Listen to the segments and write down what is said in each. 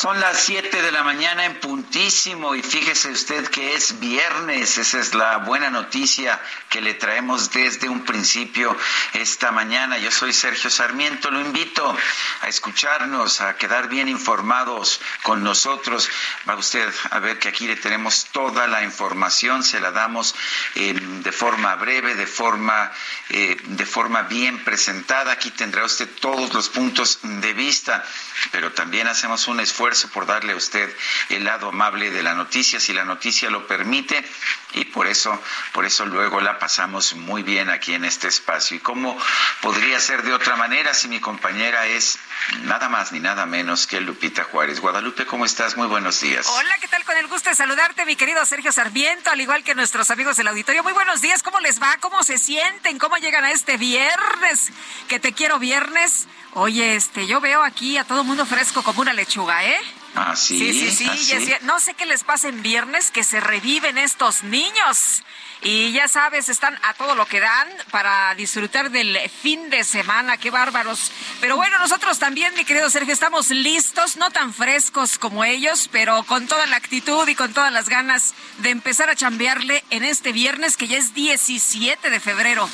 Son las 7 de la mañana en puntísimo y fíjese usted que es viernes. Esa es la buena noticia que le traemos desde un principio esta mañana. Yo soy Sergio Sarmiento. Lo invito a escucharnos, a quedar bien informados con nosotros. Va usted a ver que aquí le tenemos toda la información. Se la damos eh, de forma breve, de forma, eh, de forma bien presentada. Aquí tendrá usted todos los puntos de vista, pero también hacemos un esfuerzo por darle a usted el lado amable de la noticia, si la noticia lo permite, y por eso, por eso luego la pasamos muy bien aquí en este espacio. ¿Y cómo podría ser de otra manera si mi compañera es nada más ni nada menos que Lupita Juárez? Guadalupe, ¿cómo estás? Muy buenos días. Hola, ¿qué tal? Con el gusto de saludarte, mi querido Sergio Sarmiento, al igual que nuestros amigos del auditorio. Muy buenos días, ¿cómo les va? ¿Cómo se sienten? ¿Cómo llegan a este viernes? Que te quiero viernes. Oye, este, yo veo aquí a todo mundo fresco como una lechuga, ¿eh? Ah, sí. Sí, sí, sí. No sé qué les pasa en viernes, que se reviven estos niños. Y ya sabes, están a todo lo que dan para disfrutar del fin de semana. Qué bárbaros. Pero bueno, nosotros también, mi querido Sergio, estamos listos, no tan frescos como ellos, pero con toda la actitud y con todas las ganas de empezar a chambearle en este viernes, que ya es 17 de febrero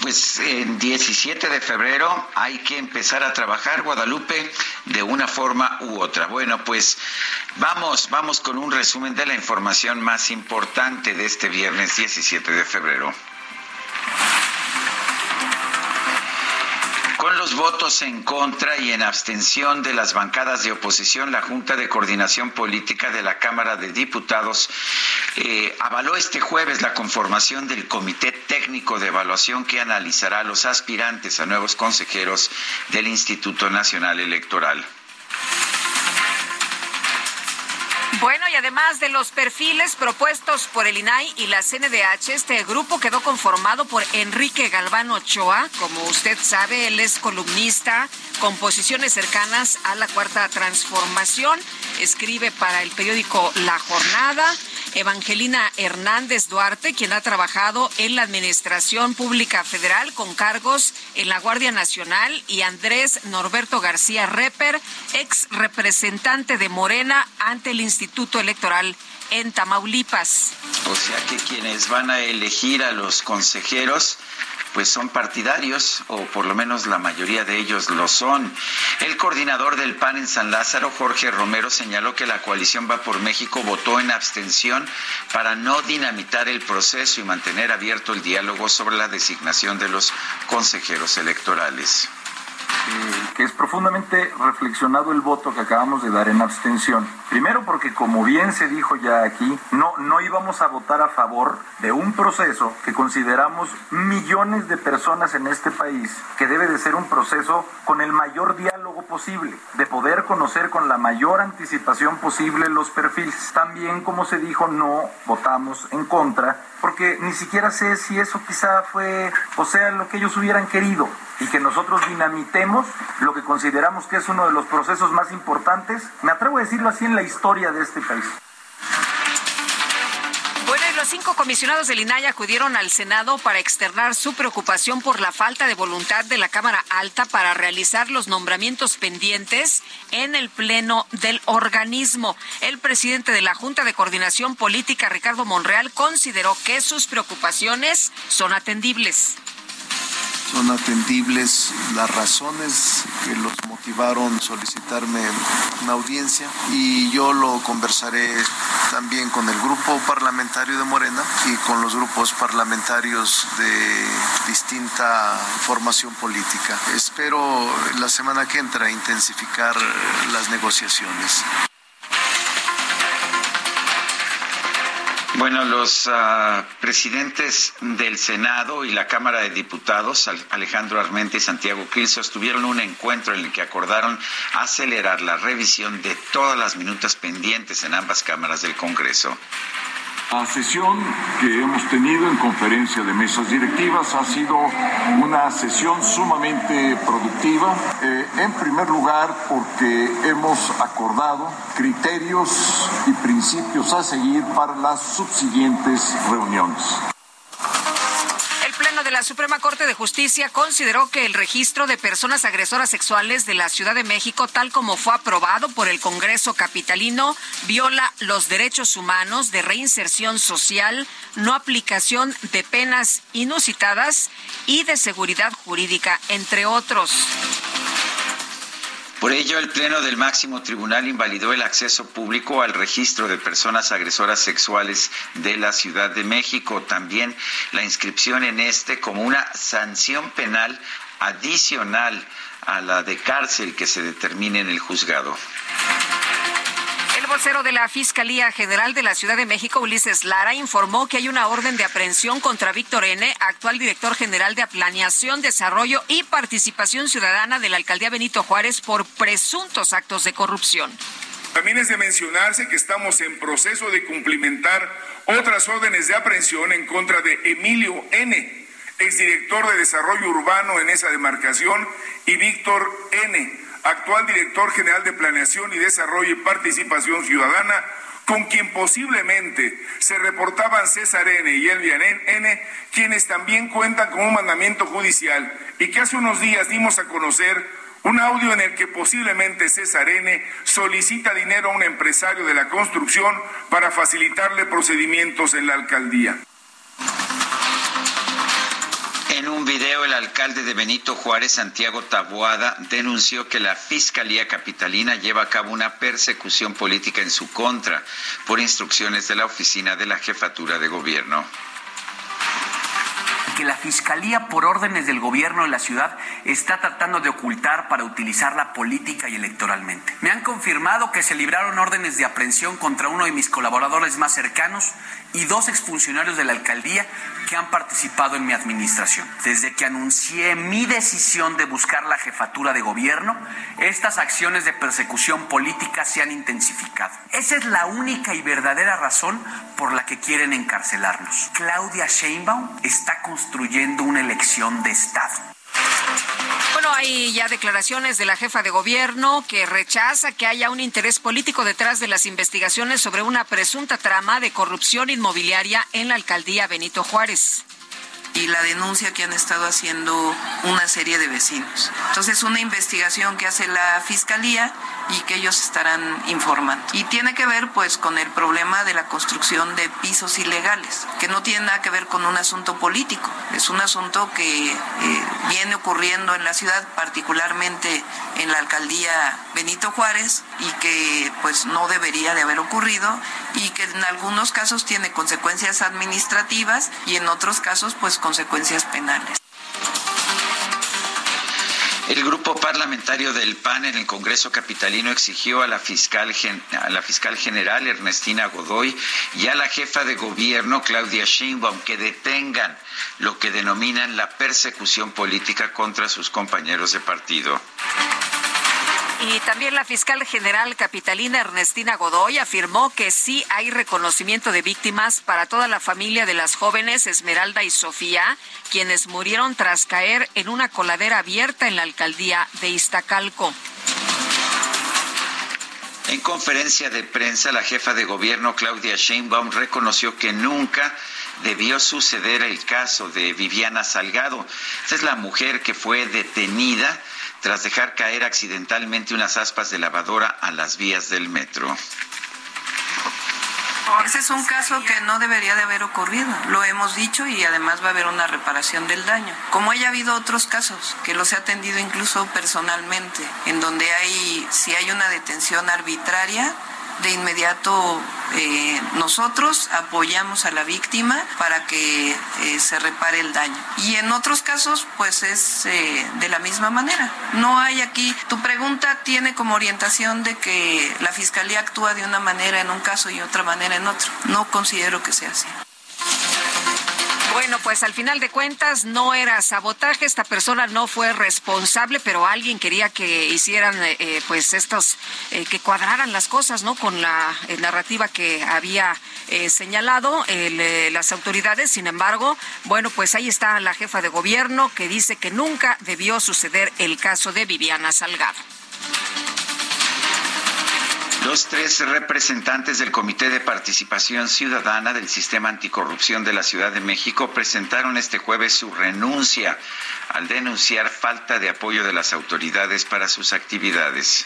pues en 17 de febrero hay que empezar a trabajar Guadalupe de una forma u otra. Bueno, pues vamos, vamos con un resumen de la información más importante de este viernes 17 de febrero. Con los votos en contra y en abstención de las bancadas de oposición, la Junta de Coordinación Política de la Cámara de Diputados eh, avaló este jueves la conformación del Comité Técnico de Evaluación que analizará a los aspirantes a nuevos consejeros del Instituto Nacional Electoral. Bueno, y además de los perfiles propuestos por el INAI y la CNDH, este grupo quedó conformado por Enrique Galván Ochoa. Como usted sabe, él es columnista con posiciones cercanas a la Cuarta Transformación. Escribe para el periódico La Jornada. Evangelina Hernández Duarte, quien ha trabajado en la Administración Pública Federal con cargos en la Guardia Nacional, y Andrés Norberto García Reper, ex representante de Morena ante el Instituto Electoral en Tamaulipas. O sea que quienes van a elegir a los consejeros pues son partidarios, o por lo menos la mayoría de ellos lo son. El coordinador del PAN en San Lázaro, Jorge Romero, señaló que la coalición Va por México votó en abstención para no dinamitar el proceso y mantener abierto el diálogo sobre la designación de los consejeros electorales. Eh, que es profundamente reflexionado el voto que acabamos de dar en abstención. Primero porque, como bien se dijo ya aquí, no, no íbamos a votar a favor de un proceso que consideramos millones de personas en este país que debe de ser un proceso con el mayor diálogo posible, de poder conocer con la mayor anticipación posible los perfiles. También, como se dijo, no votamos en contra porque ni siquiera sé si eso quizá fue, o sea, lo que ellos hubieran querido y que nosotros dinamitemos lo que consideramos que es uno de los procesos más importantes, me atrevo a decirlo así, en la historia de este país. Bueno, los cinco comisionados del INAI acudieron al Senado para externar su preocupación por la falta de voluntad de la Cámara Alta para realizar los nombramientos pendientes en el Pleno del organismo. El presidente de la Junta de Coordinación Política, Ricardo Monreal, consideró que sus preocupaciones son atendibles son atendibles las razones que los motivaron solicitarme una audiencia y yo lo conversaré también con el grupo parlamentario de Morena y con los grupos parlamentarios de distinta formación política. Espero la semana que entra intensificar las negociaciones. Bueno, los uh, presidentes del Senado y la Cámara de Diputados, Alejandro Armenta y Santiago Krill, sostuvieron un encuentro en el que acordaron acelerar la revisión de todas las minutas pendientes en ambas cámaras del Congreso. La sesión que hemos tenido en conferencia de mesas directivas ha sido una sesión sumamente productiva, eh, en primer lugar porque hemos acordado criterios y principios a seguir para las subsiguientes reuniones de la Suprema Corte de Justicia consideró que el registro de personas agresoras sexuales de la Ciudad de México, tal como fue aprobado por el Congreso Capitalino, viola los derechos humanos de reinserción social, no aplicación de penas inusitadas y de seguridad jurídica, entre otros. Por ello, el Pleno del Máximo Tribunal invalidó el acceso público al registro de personas agresoras sexuales de la Ciudad de México. También la inscripción en este como una sanción penal adicional a la de cárcel que se determine en el juzgado. El vocero de la Fiscalía General de la Ciudad de México, Ulises Lara, informó que hay una orden de aprehensión contra Víctor N., actual director general de Planeación, Desarrollo y Participación Ciudadana de la Alcaldía Benito Juárez por presuntos actos de corrupción. También es de mencionarse que estamos en proceso de cumplimentar otras órdenes de aprehensión en contra de Emilio N., exdirector de Desarrollo Urbano en esa demarcación, y Víctor N., actual director general de Planeación y Desarrollo y Participación Ciudadana, con quien posiblemente se reportaban César N. y Elvia N., quienes también cuentan con un mandamiento judicial y que hace unos días dimos a conocer un audio en el que posiblemente César N. solicita dinero a un empresario de la construcción para facilitarle procedimientos en la alcaldía. En un video, el alcalde de Benito Juárez, Santiago Taboada, denunció que la Fiscalía Capitalina lleva a cabo una persecución política en su contra por instrucciones de la oficina de la jefatura de gobierno que la Fiscalía, por órdenes del gobierno de la ciudad, está tratando de ocultar para utilizarla política y electoralmente. Me han confirmado que se libraron órdenes de aprehensión contra uno de mis colaboradores más cercanos y dos exfuncionarios de la alcaldía que han participado en mi administración. Desde que anuncié mi decisión de buscar la jefatura de gobierno, estas acciones de persecución política se han intensificado. Esa es la única y verdadera razón por la que quieren encarcelarnos. Claudia Sheinbaum está construyendo una elección de Estado. Bueno, hay ya declaraciones de la jefa de gobierno que rechaza que haya un interés político detrás de las investigaciones sobre una presunta trama de corrupción inmobiliaria en la alcaldía Benito Juárez y la denuncia que han estado haciendo una serie de vecinos. Entonces, una investigación que hace la Fiscalía y que ellos estarán informando. Y tiene que ver pues con el problema de la construcción de pisos ilegales, que no tiene nada que ver con un asunto político, es un asunto que eh, viene ocurriendo en la ciudad, particularmente en la alcaldía Benito Juárez y que pues no debería de haber ocurrido y que en algunos casos tiene consecuencias administrativas y en otros casos pues consecuencias penales. El grupo parlamentario del PAN en el Congreso Capitalino exigió a la, fiscal, a la fiscal general Ernestina Godoy y a la jefa de gobierno Claudia Sheinbaum que detengan lo que denominan la persecución política contra sus compañeros de partido. Y también la fiscal general capitalina Ernestina Godoy afirmó que sí hay reconocimiento de víctimas para toda la familia de las jóvenes Esmeralda y Sofía, quienes murieron tras caer en una coladera abierta en la alcaldía de Iztacalco. En conferencia de prensa, la jefa de gobierno Claudia Sheinbaum reconoció que nunca debió suceder el caso de Viviana Salgado. Esta es la mujer que fue detenida tras dejar caer accidentalmente unas aspas de lavadora a las vías del metro. Ese es un caso que no debería de haber ocurrido, lo hemos dicho y además va a haber una reparación del daño. Como haya habido otros casos que los he atendido incluso personalmente, en donde hay, si hay una detención arbitraria, de inmediato eh, nosotros apoyamos a la víctima para que eh, se repare el daño. Y en otros casos, pues es eh, de la misma manera. No hay aquí, tu pregunta tiene como orientación de que la Fiscalía actúa de una manera en un caso y otra manera en otro. No considero que sea así. Bueno, pues al final de cuentas no era sabotaje, esta persona no fue responsable, pero alguien quería que hicieran eh, eh, pues estos, eh, que cuadraran las cosas, ¿no? Con la narrativa que había señalado las autoridades. Sin embargo, bueno, pues ahí está la jefa de gobierno que dice que nunca debió suceder el caso de Viviana Salgado. Los tres representantes del Comité de Participación Ciudadana del Sistema Anticorrupción de la Ciudad de México presentaron este jueves su renuncia al denunciar falta de apoyo de las autoridades para sus actividades.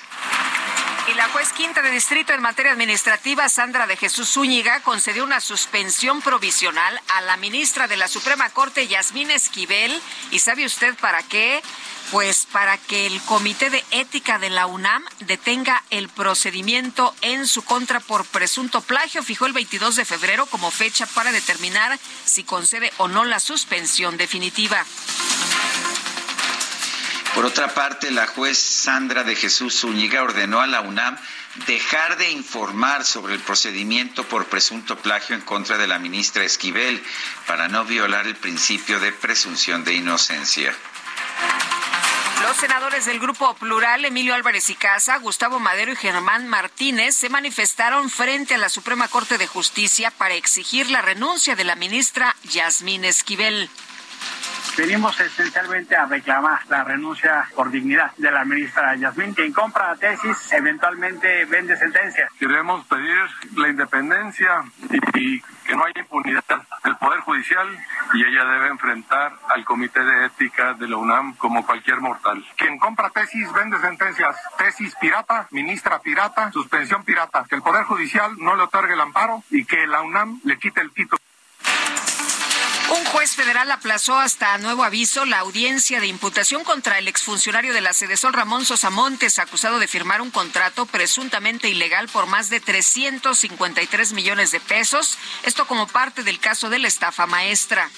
Y la juez quinta de distrito en materia administrativa, Sandra de Jesús Zúñiga, concedió una suspensión provisional a la ministra de la Suprema Corte, Yasmín Esquivel. ¿Y sabe usted para qué? Pues para que el Comité de Ética de la UNAM detenga el procedimiento en su contra por presunto plagio. Fijó el 22 de febrero como fecha para determinar si concede o no la suspensión definitiva. Por otra parte, la juez Sandra de Jesús Zúñiga ordenó a la UNAM dejar de informar sobre el procedimiento por presunto plagio en contra de la ministra Esquivel para no violar el principio de presunción de inocencia. Los senadores del Grupo Plural, Emilio Álvarez y Casa, Gustavo Madero y Germán Martínez, se manifestaron frente a la Suprema Corte de Justicia para exigir la renuncia de la ministra Yasmín Esquivel. Venimos esencialmente a reclamar la renuncia por dignidad de la ministra Yasmín. Quien compra tesis eventualmente vende sentencia. Queremos pedir la independencia y, que no haya impunidad del Poder Judicial y ella debe enfrentar al Comité de Ética de la UNAM como cualquier mortal. Quien compra tesis vende sentencias. Tesis pirata, ministra pirata, suspensión pirata. Que el Poder Judicial no le otorgue el amparo y que la UNAM le quite el título. Un juez federal aplazó hasta nuevo aviso la audiencia de imputación contra el exfuncionario de la Sol Ramón Sosamontes, acusado de firmar un contrato presuntamente ilegal por más de 353 millones de pesos. Esto como parte del caso de la estafa maestra.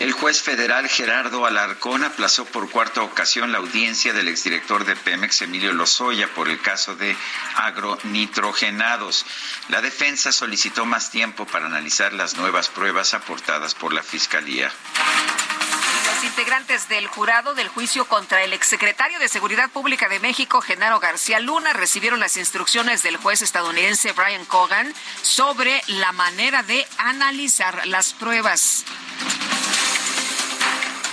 El juez federal Gerardo Alarcón aplazó por cuarta ocasión la audiencia del exdirector de Pemex, Emilio Lozoya, por el caso de agronitrogenados. La defensa solicitó más tiempo para analizar las nuevas pruebas aportadas por la Fiscalía. Los integrantes del jurado del juicio contra el exsecretario de Seguridad Pública de México, Genaro García Luna, recibieron las instrucciones del juez estadounidense Brian Cogan sobre la manera de analizar las pruebas.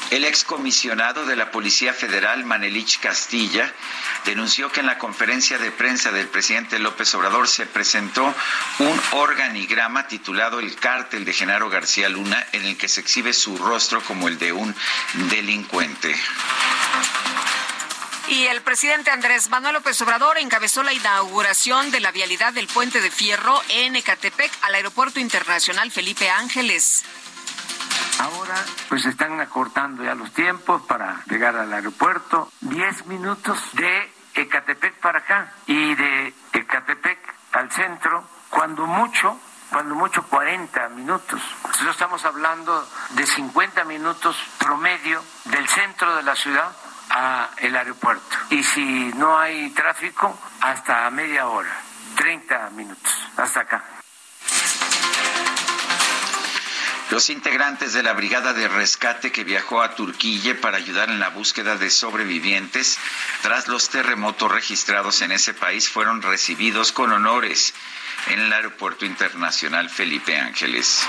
El excomisionado de la Policía Federal, Manelich Castilla, denunció que en la conferencia de prensa del presidente López Obrador se presentó un organigrama titulado El cártel de Genaro García Luna, en el que se exhibe su rostro como el de un delincuente. Y el presidente Andrés Manuel López Obrador encabezó la inauguración de la vialidad del puente de Fierro en Ecatepec al Aeropuerto Internacional Felipe Ángeles. Ahora pues están acortando ya los tiempos para llegar al aeropuerto. Diez minutos de Ecatepec para acá y de Ecatepec al centro, cuando mucho, cuando mucho 40 minutos. Nosotros estamos hablando de 50 minutos promedio del centro de la ciudad a el aeropuerto. Y si no hay tráfico, hasta media hora, 30 minutos, hasta acá. Los integrantes de la Brigada de Rescate que viajó a Turquía para ayudar en la búsqueda de sobrevivientes tras los terremotos registrados en ese país fueron recibidos con honores en el Aeropuerto Internacional Felipe Ángeles.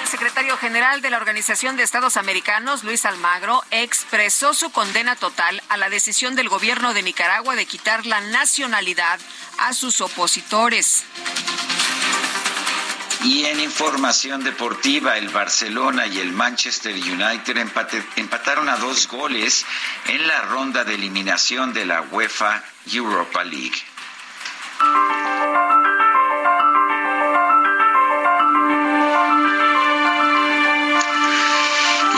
El secretario general de la Organización de Estados Americanos, Luis Almagro, expresó su condena total a la decisión del gobierno de Nicaragua de quitar la nacionalidad a sus opositores. Y en información deportiva, el Barcelona y el Manchester United empataron a dos goles en la ronda de eliminación de la UEFA Europa League.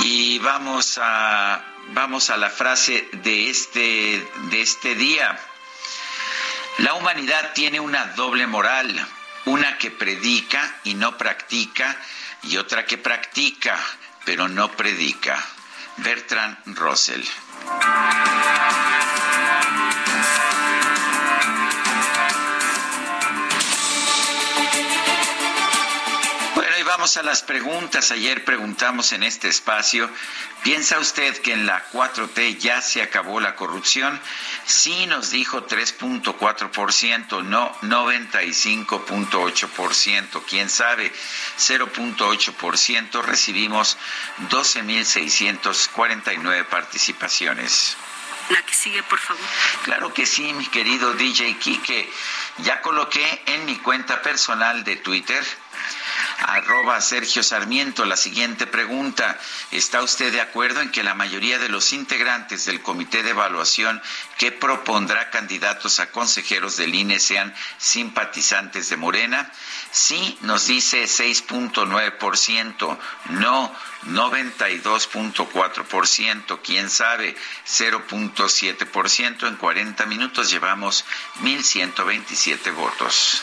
Y vamos a, vamos a la frase de este, de este día. La humanidad tiene una doble moral una que predica y no practica y otra que practica pero no predica. Bertrand Russell. Vamos a las preguntas. Ayer preguntamos en este espacio, ¿piensa usted que en la 4T ya se acabó la corrupción? Sí nos dijo 3.4%, no 95.8%, quién sabe, 0.8%. Recibimos 12.649 participaciones. La que sigue, por favor. Claro que sí, mi querido DJ Kike. Ya coloqué en mi cuenta personal de Twitter arroba Sergio Sarmiento. La siguiente pregunta, ¿está usted de acuerdo en que la mayoría de los integrantes del comité de evaluación que propondrá candidatos a consejeros del INE sean simpatizantes de Morena? Sí, nos dice 6.9%, no 92.4%, quién sabe, 0.7%. En 40 minutos llevamos 1.127 votos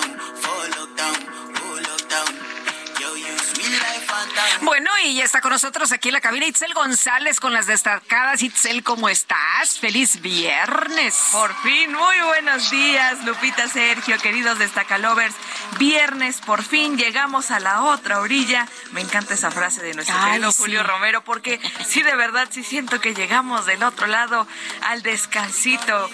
y ya está con nosotros aquí en la cabina Itzel González con las destacadas. Itzel, ¿cómo estás? Feliz viernes. Por fin, muy buenos días, Lupita, Sergio, queridos destacalovers. Viernes, por fin llegamos a la otra orilla. Me encanta esa frase de nuestro querido Julio Romero, porque sí, de verdad, sí siento que llegamos del otro lado al descansito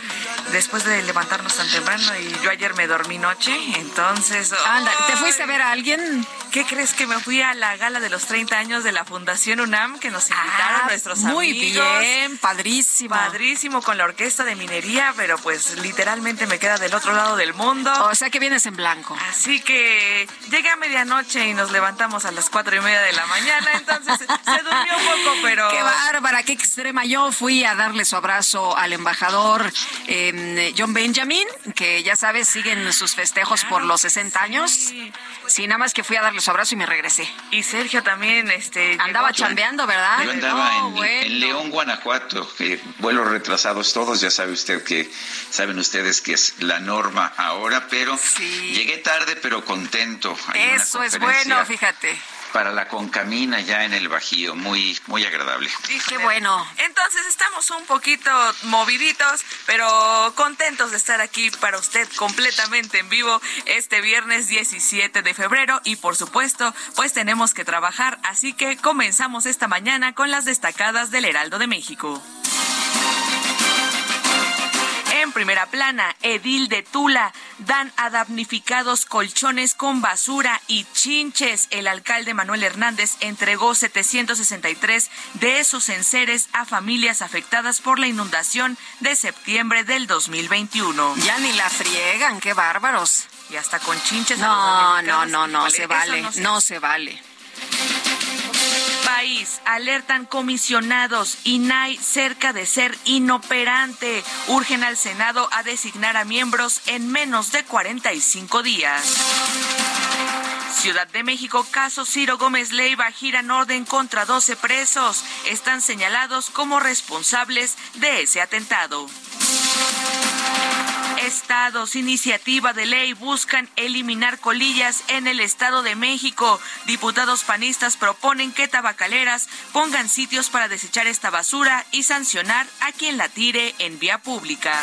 después de levantarnos tan temprano y yo ayer me dormí noche, entonces... Anda, ¿te fuiste a ver a alguien? ¿Qué crees que me fui a la gala de los 30 años de la Fundación UNAM que nos invitaron ah, nuestros amigos? Muy bien, padrísimo. Padrísimo con la orquesta de minería, pero pues literalmente me queda del otro lado del mundo. O sea que vienes en blanco. Así que llegué a medianoche y nos levantamos a las cuatro y media de la mañana, entonces se durmió un poco, pero... Qué bárbara, qué extrema. Yo fui a darle su abrazo al embajador em, John Benjamin, que ya sabes, siguen sus festejos por los 60 años. Sí, nada más que fui a darle su abrazo y me regresé. Y Sergio también este, andaba chambeando, ¿verdad? Yo andaba en, León, Guanajuato, vuelos retrasados todos, ya sabe usted que, saben ustedes que es la norma ahora, pero llegué tarde pero contento. Eso es bueno, fíjate para la concamina ya en el Bajío, muy muy agradable. qué bueno. Entonces estamos un poquito moviditos, pero contentos de estar aquí para usted completamente en vivo este viernes 17 de febrero y por supuesto, pues tenemos que trabajar, así que comenzamos esta mañana con las destacadas del Heraldo de México. En primera plana, Edil de Tula dan a damnificados colchones con basura y chinches. El alcalde Manuel Hernández entregó 763 de esos enseres a familias afectadas por la inundación de septiembre del 2021. Ya ni la friegan, qué bárbaros. Y hasta con chinches. No, no, no, no, se vale, no se vale Alertan comisionados. INAI cerca de ser inoperante. Urgen al Senado a designar a miembros en menos de 45 días. Ciudad de México, caso Ciro Gómez Leiva, giran orden contra 12 presos. Están señalados como responsables de ese atentado. Estados, iniciativa de ley buscan eliminar colillas en el Estado de México. Diputados panistas proponen que tabacaleras pongan sitios para desechar esta basura y sancionar a quien la tire en vía pública.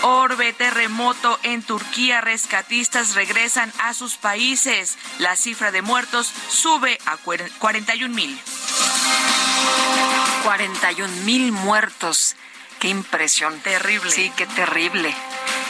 Orbe, terremoto en Turquía, rescatistas regresan a sus países. La cifra de muertos sube a 41 mil. 41 mil muertos. Qué impresión. Terrible. Sí, qué terrible.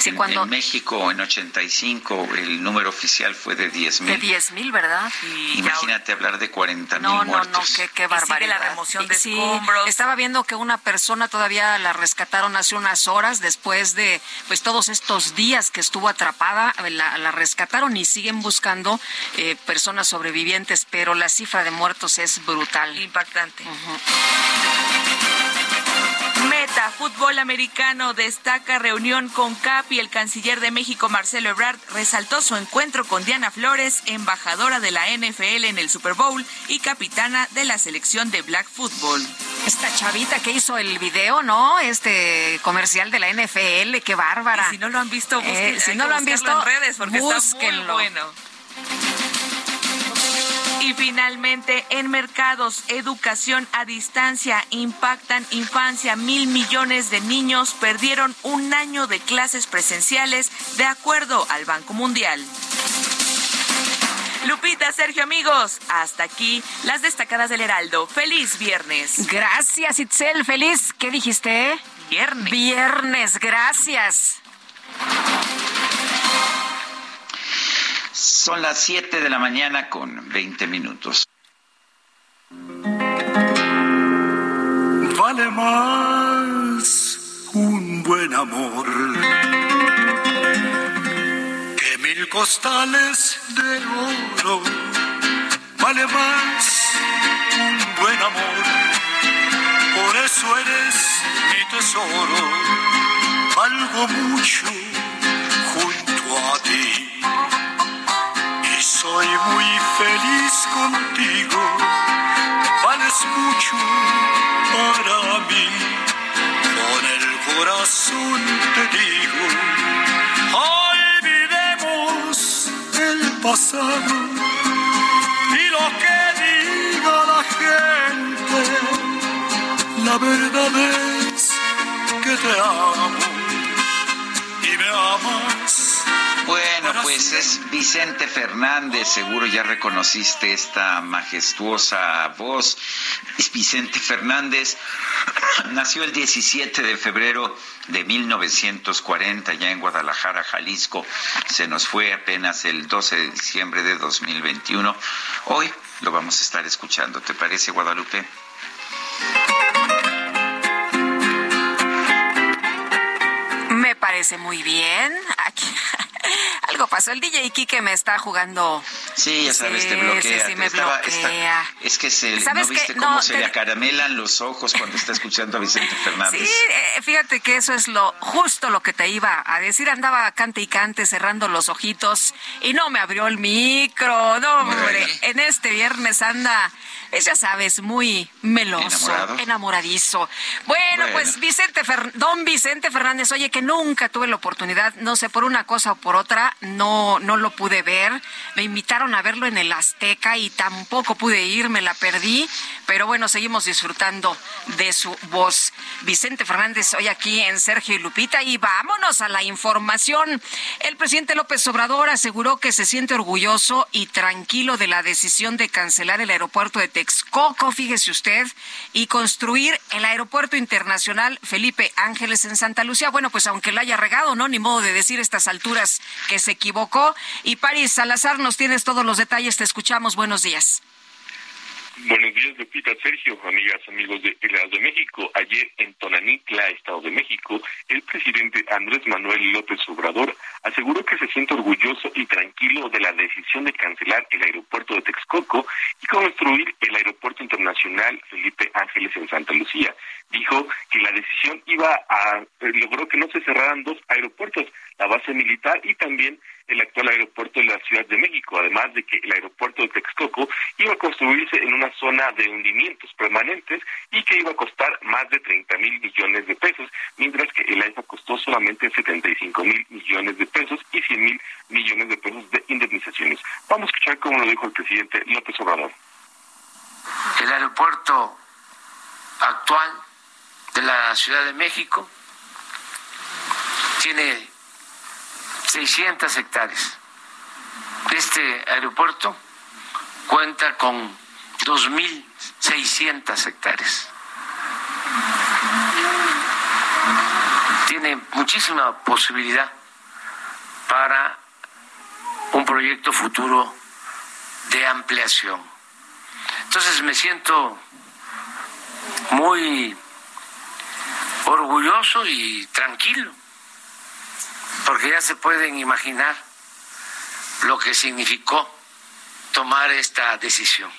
Sí, en, cuando... en México en 85 el número oficial fue de 10 mil. De 10 mil, ¿verdad? Y Imagínate ya... hablar de 40 mil no, muertos. No, no, qué, qué barbaridad. la remoción de sí, escombros. Estaba viendo que una persona todavía la rescataron hace unas horas después de pues todos estos días que estuvo atrapada. La, la rescataron y siguen buscando eh, personas sobrevivientes, pero la cifra de muertos es brutal. Impactante. Uh -huh. Fútbol americano, destaca reunión con CAP y el canciller de México, Marcelo Ebrard, resaltó su encuentro con Diana Flores, embajadora de la NFL en el Super Bowl y capitana de la selección de Black Football. Esta chavita que hizo el video, ¿no? Este comercial de la NFL, qué bárbara. Y si no lo han visto, busquen, eh, si no lo han visto en redes porque búsquenlo. está muy bueno. Y finalmente, en mercados, educación a distancia impactan infancia. Mil millones de niños perdieron un año de clases presenciales, de acuerdo al Banco Mundial. Lupita, Sergio, amigos, hasta aquí las destacadas del Heraldo. Feliz viernes. Gracias, Itzel. Feliz, ¿qué dijiste? Viernes. Viernes, gracias. Son las 7 de la mañana con 20 minutos. Vale más un buen amor que mil costales de oro. Vale más un buen amor, por eso eres mi tesoro. Valgo mucho junto a ti soy muy feliz contigo, vales mucho para mí. Con el corazón te digo, olvidemos el pasado y lo que diga la gente. La verdad es que te amo y me amas bueno, pues es Vicente Fernández, seguro ya reconociste esta majestuosa voz. Es Vicente Fernández, nació el 17 de febrero de 1940 ya en Guadalajara, Jalisco. Se nos fue apenas el 12 de diciembre de 2021. Hoy lo vamos a estar escuchando. ¿Te parece, Guadalupe? Me parece muy bien. Aquí, algo pasó. El DJ Kike me está jugando. Sí, ya sabes, te bloquea. Sí, sí, me Estaba- bloquea. está- es que se, ¿Sabes ¿no viste cómo No, se te- le acaramelan los ojos cuando está escuchando a Vicente Fernández? Sí, eh, fíjate que eso es lo justo lo que te iba a decir. Andaba cante y cante cerrando los ojitos y no me abrió el micro. No, hombre, en este viernes anda, ya sabes, muy meloso, ¿Enamorado? enamoradizo. Bueno, Bueno. pues Vicente Fer- don Vicente Fernández, oye que nunca tuve la oportunidad, no sé, por una cosa o por otra, no, no lo pude ver. Me invitaron a verlo en el Azteca y tampoco pude ir, me la perdí. Pero bueno, seguimos disfrutando de su voz. Vicente Fernández hoy aquí en Sergio y Lupita y vámonos a la información. El presidente López Obrador aseguró que se siente orgulloso y tranquilo de la decisión de cancelar el aeropuerto de Texcoco, fíjese usted, y construir el aeropuerto internacional Felipe Ángeles en Santa Lucía. Bueno, pues aunque la haya regado, ¿no? Ni modo de decir estas alturas que se equivocó. Y París Salazar, nos tienes todos los detalles, te escuchamos. Buenos días. Buenos días, Lupita, Sergio, amigas, amigos de El de México. Ayer en Tonanitla, Estado de México, el presidente Andrés Manuel López Obrador aseguró que se siente orgulloso y tranquilo de la decisión de cancelar el aeropuerto de Texcoco y construir el aeropuerto internacional Felipe Ángeles en Santa Lucía. Dijo que la decisión iba a logró que no se cerraran dos aeropuertos, la base militar y también el actual aeropuerto de la Ciudad de México, además de que el aeropuerto de Texcoco iba a construirse en una zona de hundimientos permanentes y que iba a costar más de 30 mil millones de pesos, mientras que el AIFA costó solamente 75 mil millones de pesos y 100 mil millones de pesos de indemnizaciones. Vamos a escuchar cómo lo dijo el presidente López Obrador. el aeropuerto actual de la Ciudad de México tiene 600 hectáreas. Este aeropuerto cuenta con 2.600 hectáreas. Tiene muchísima posibilidad para un proyecto futuro de ampliación. Entonces me siento muy orgulloso y tranquilo, porque ya se pueden imaginar lo que significó tomar esta decisión.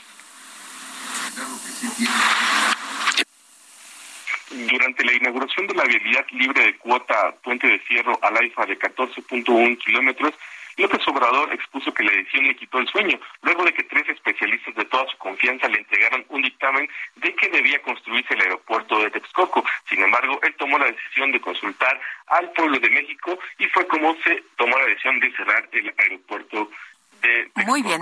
Durante la inauguración de la vialidad libre de cuota Puente de Fierro al AIFA de 14.1 kilómetros, López Obrador expuso que la decisión le quitó el sueño, luego de que tres especialistas de toda su confianza le entregaron un dictamen de que debía construirse el aeropuerto de Texcoco. Sin embargo, él tomó la decisión de consultar al pueblo de México y fue como se tomó la decisión de cerrar el aeropuerto de Texcoco. Muy bien.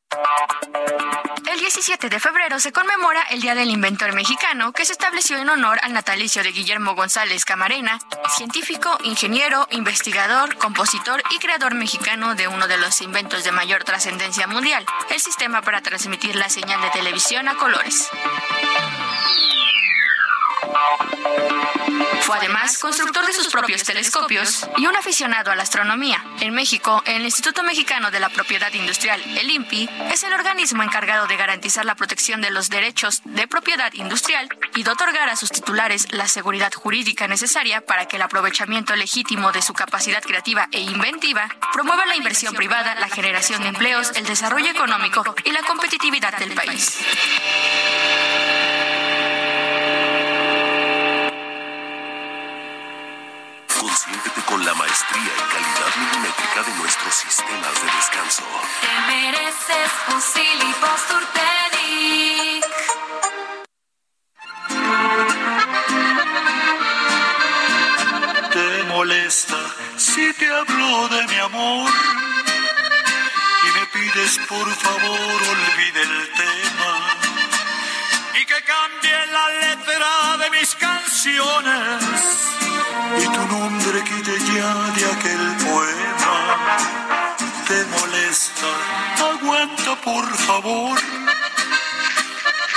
El 17 de febrero se conmemora el Día del Inventor Mexicano, que se estableció en honor al natalicio de Guillermo González Camarena, científico, ingeniero, investigador, compositor y creador mexicano de uno de los inventos de mayor trascendencia mundial, el sistema para transmitir la señal de televisión a colores. Fue además constructor de sus propios telescopios y un aficionado a la astronomía. En México, el Instituto Mexicano de la Propiedad Industrial, el INPI, es el organismo encargado de garantizar la protección de los derechos de propiedad industrial y de otorgar a sus titulares la seguridad jurídica necesaria para que el aprovechamiento legítimo de su capacidad creativa e inventiva promueva la inversión privada, la generación de empleos, el desarrollo económico y la competitividad del país. Y calidad milimétrica de nuestros sistemas de descanso. Te mereces un Silly te molesta si te hablo de mi amor y me pides por favor olvide el tema y que cambie la letra de mis canciones. Y tu nombre quite ya de aquel poema. Te molesta. Aguanta por favor.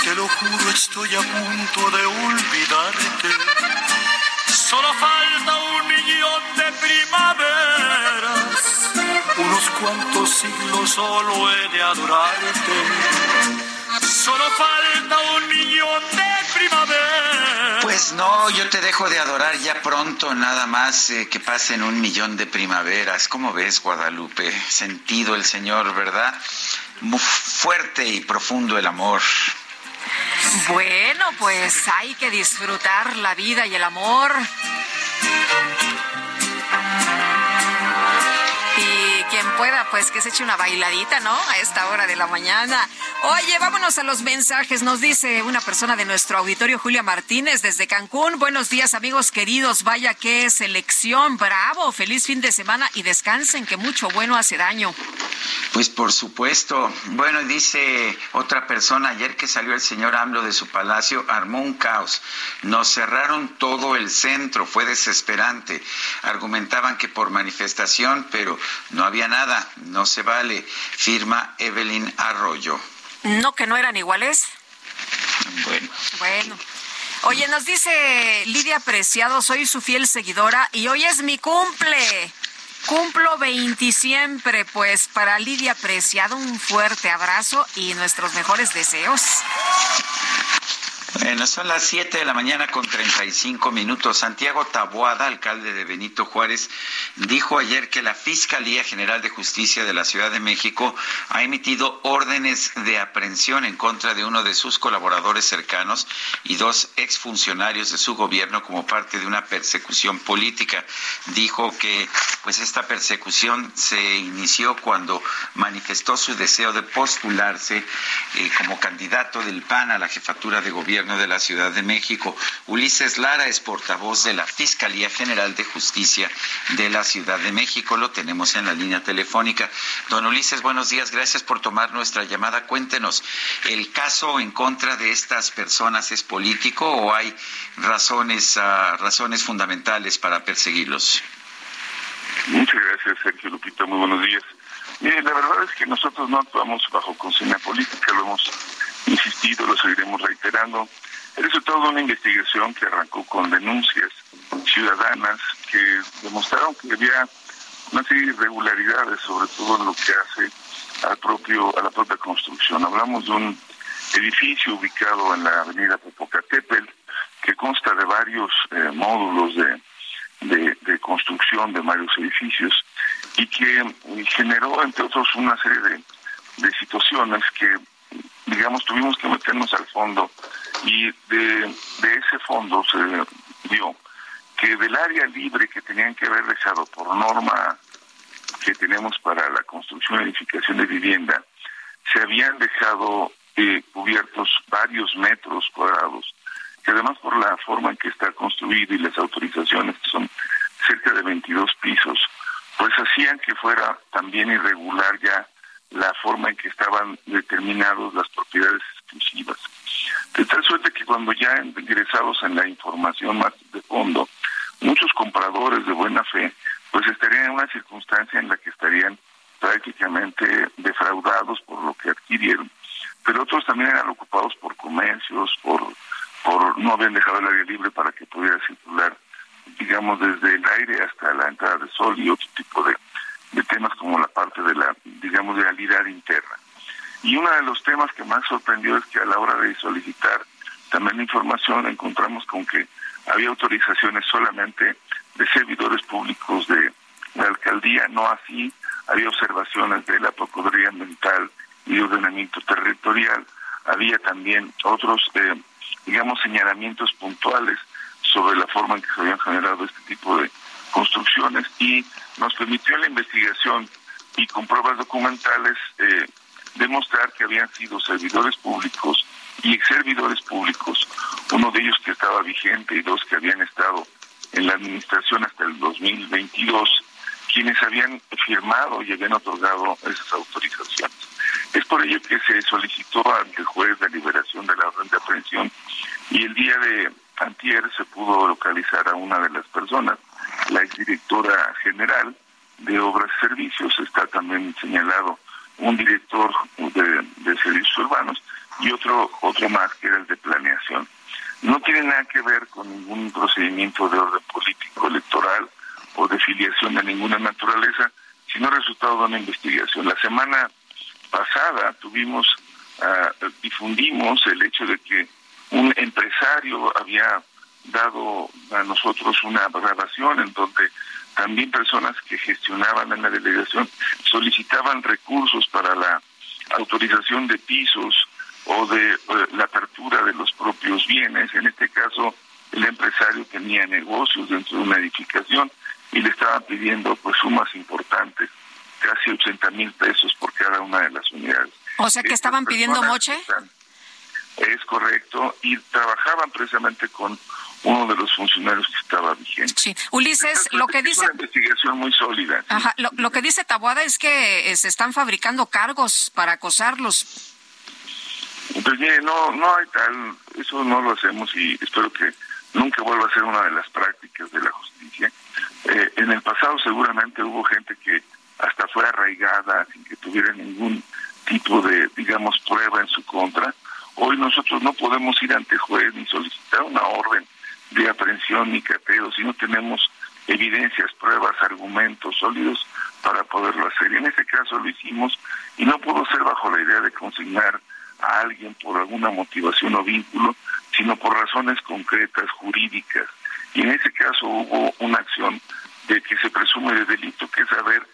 Te lo juro estoy a punto de olvidarte. Solo falta un millón de primaveras. Unos cuantos siglos solo he de adorarte. Solo falta Pues no, yo te dejo de adorar ya pronto, nada más eh, que pasen un millón de primaveras. ¿Cómo ves, Guadalupe? Sentido el Señor, ¿verdad? Muy fuerte y profundo el amor. Bueno, pues hay que disfrutar la vida y el amor. Pueda, pues que se eche una bailadita, ¿no? A esta hora de la mañana. Oye, vámonos a los mensajes. Nos dice una persona de nuestro auditorio, Julia Martínez, desde Cancún. Buenos días, amigos queridos. Vaya qué selección. Bravo. Feliz fin de semana y descansen, que mucho bueno hace daño. Pues por supuesto. Bueno, dice otra persona, ayer que salió el señor AMLO de su palacio, armó un caos. Nos cerraron todo el centro, fue desesperante. Argumentaban que por manifestación, pero no había nada, no se vale. Firma Evelyn Arroyo. No, que no eran iguales. Bueno. Bueno. Oye, nos dice Lidia Preciado, soy su fiel seguidora y hoy es mi cumple. Cumplo 20 siempre, pues para Lidia Preciado un fuerte abrazo y nuestros mejores deseos. Bueno, son las 7 de la mañana con 35 minutos. Santiago Taboada, alcalde de Benito Juárez, dijo ayer que la Fiscalía General de Justicia de la Ciudad de México ha emitido órdenes de aprehensión en contra de uno de sus colaboradores cercanos y dos exfuncionarios de su gobierno como parte de una persecución política. Dijo que pues esta persecución se inició cuando manifestó su deseo de postularse eh, como candidato del PAN a la jefatura de gobierno de la Ciudad de México. Ulises Lara es portavoz de la Fiscalía General de Justicia de la Ciudad de México. Lo tenemos en la línea telefónica. Don Ulises, buenos días. Gracias por tomar nuestra llamada. Cuéntenos, ¿el caso en contra de estas personas es político o hay razones, uh, razones fundamentales para perseguirlos? Muchas gracias, Sergio Lupita. Muy buenos días. Mire, la verdad es que nosotros no actuamos bajo consigna política, lo hemos insistido, lo seguiremos reiterando. El resultado de una investigación que arrancó con denuncias ciudadanas que demostraron que había una serie de irregularidades, sobre todo en lo que hace al propio, a la propia construcción. Hablamos de un edificio ubicado en la avenida Popocatépetl, que consta de varios eh, módulos de, de, construcción de varios edificios y que generó, entre otros, una serie de, de situaciones que digamos, tuvimos que meternos al fondo. Y de, ese fondo se vio que del área libre que tenían que haber dejado por norma que tenemos para la construcción y edificación de vivienda, se habían dejado eh, cubiertos varios metros cuadrados, que además por la forma en que está construido y las autorizaciones, que son cerca de 22 pisos, pues hacían que fuera también irregular ya la forma en que estaban determinados las propiedades exclusivas. De tal suerte que cuando ya ingresados en la información más de fondo, muchos compradores de buena fe, pues estarían en una circunstancia en la que estarían prácticamente defraudados por lo que adquirieron. Pero otros también eran ocupados por comercios, por, por no habían dejado el área libre para que pudiera circular, digamos, desde el aire hasta la entrada de sol y otro tipo de, de temas como la parte de la, digamos, realidad interna. Y uno de los temas que más sorprendió es que a la hora de solicitar también la información encontramos con que había autorizaciones solamente de servidores públicos de la alcaldía, no así, había observaciones de la Procuraduría Ambiental y de Ordenamiento Territorial, había también otros, eh, digamos, señalamientos puntuales sobre la forma en que se habían generado este tipo de construcciones y nos permitió la investigación y con pruebas documentales eh, demostrar que habían sido servidores públicos y ex servidores públicos, uno de ellos que estaba vigente y dos que habían estado en la administración hasta el 2022, quienes habían firmado y habían otorgado esas autorizaciones. Es por ello que se solicitó ante el juez de liberación de la orden de aprehensión y el día de antier se pudo localizar a una de las personas la exdirectora general de Obras y Servicios, está también señalado un director de, servicios urbanos y otro, otro más que era el de planeación. No tiene nada que ver con ningún procedimiento de orden político, electoral o de filiación de ninguna naturaleza, sino resultado de una investigación. La semana pasada tuvimos, ah, difundimos el hecho de que un empresario había dado a nosotros una grabación en donde también personas que gestionaban en la delegación solicitaban recursos para la autorización de pisos o de eh, la apertura de los propios bienes. En este caso, el empresario tenía negocios dentro de una edificación y le estaban pidiendo pues sumas importantes, casi 80 mil pesos por cada una de las unidades. O sea que estaban pidiendo moche. Es correcto, y trabajaban precisamente con uno de los funcionarios que estaba vigente. Sí, Ulises, lo que dice... una investigación muy sólida. Ajá, lo, que dice Tabuada es que eh, se están fabricando cargos para acosarlos. Pues mire, no, no hay tal, eso no lo hacemos y espero que nunca vuelva a ser una de las prácticas de la justicia. Eh, en el pasado seguramente hubo gente que hasta fue arraigada sin que tuviera ningún tipo de, digamos, prueba en su contra. Hoy nosotros no podemos ir ante juez ni solicitar una orden de aprehensión ni cateo si no tenemos evidencias, pruebas, argumentos sólidos para poderlo hacer. Y en este caso lo hicimos y no pudo ser bajo la idea de consignar a alguien por alguna motivación o vínculo, sino por razones concretas, jurídicas. Y en ese caso hubo una acción de que se presume de delito, que es haber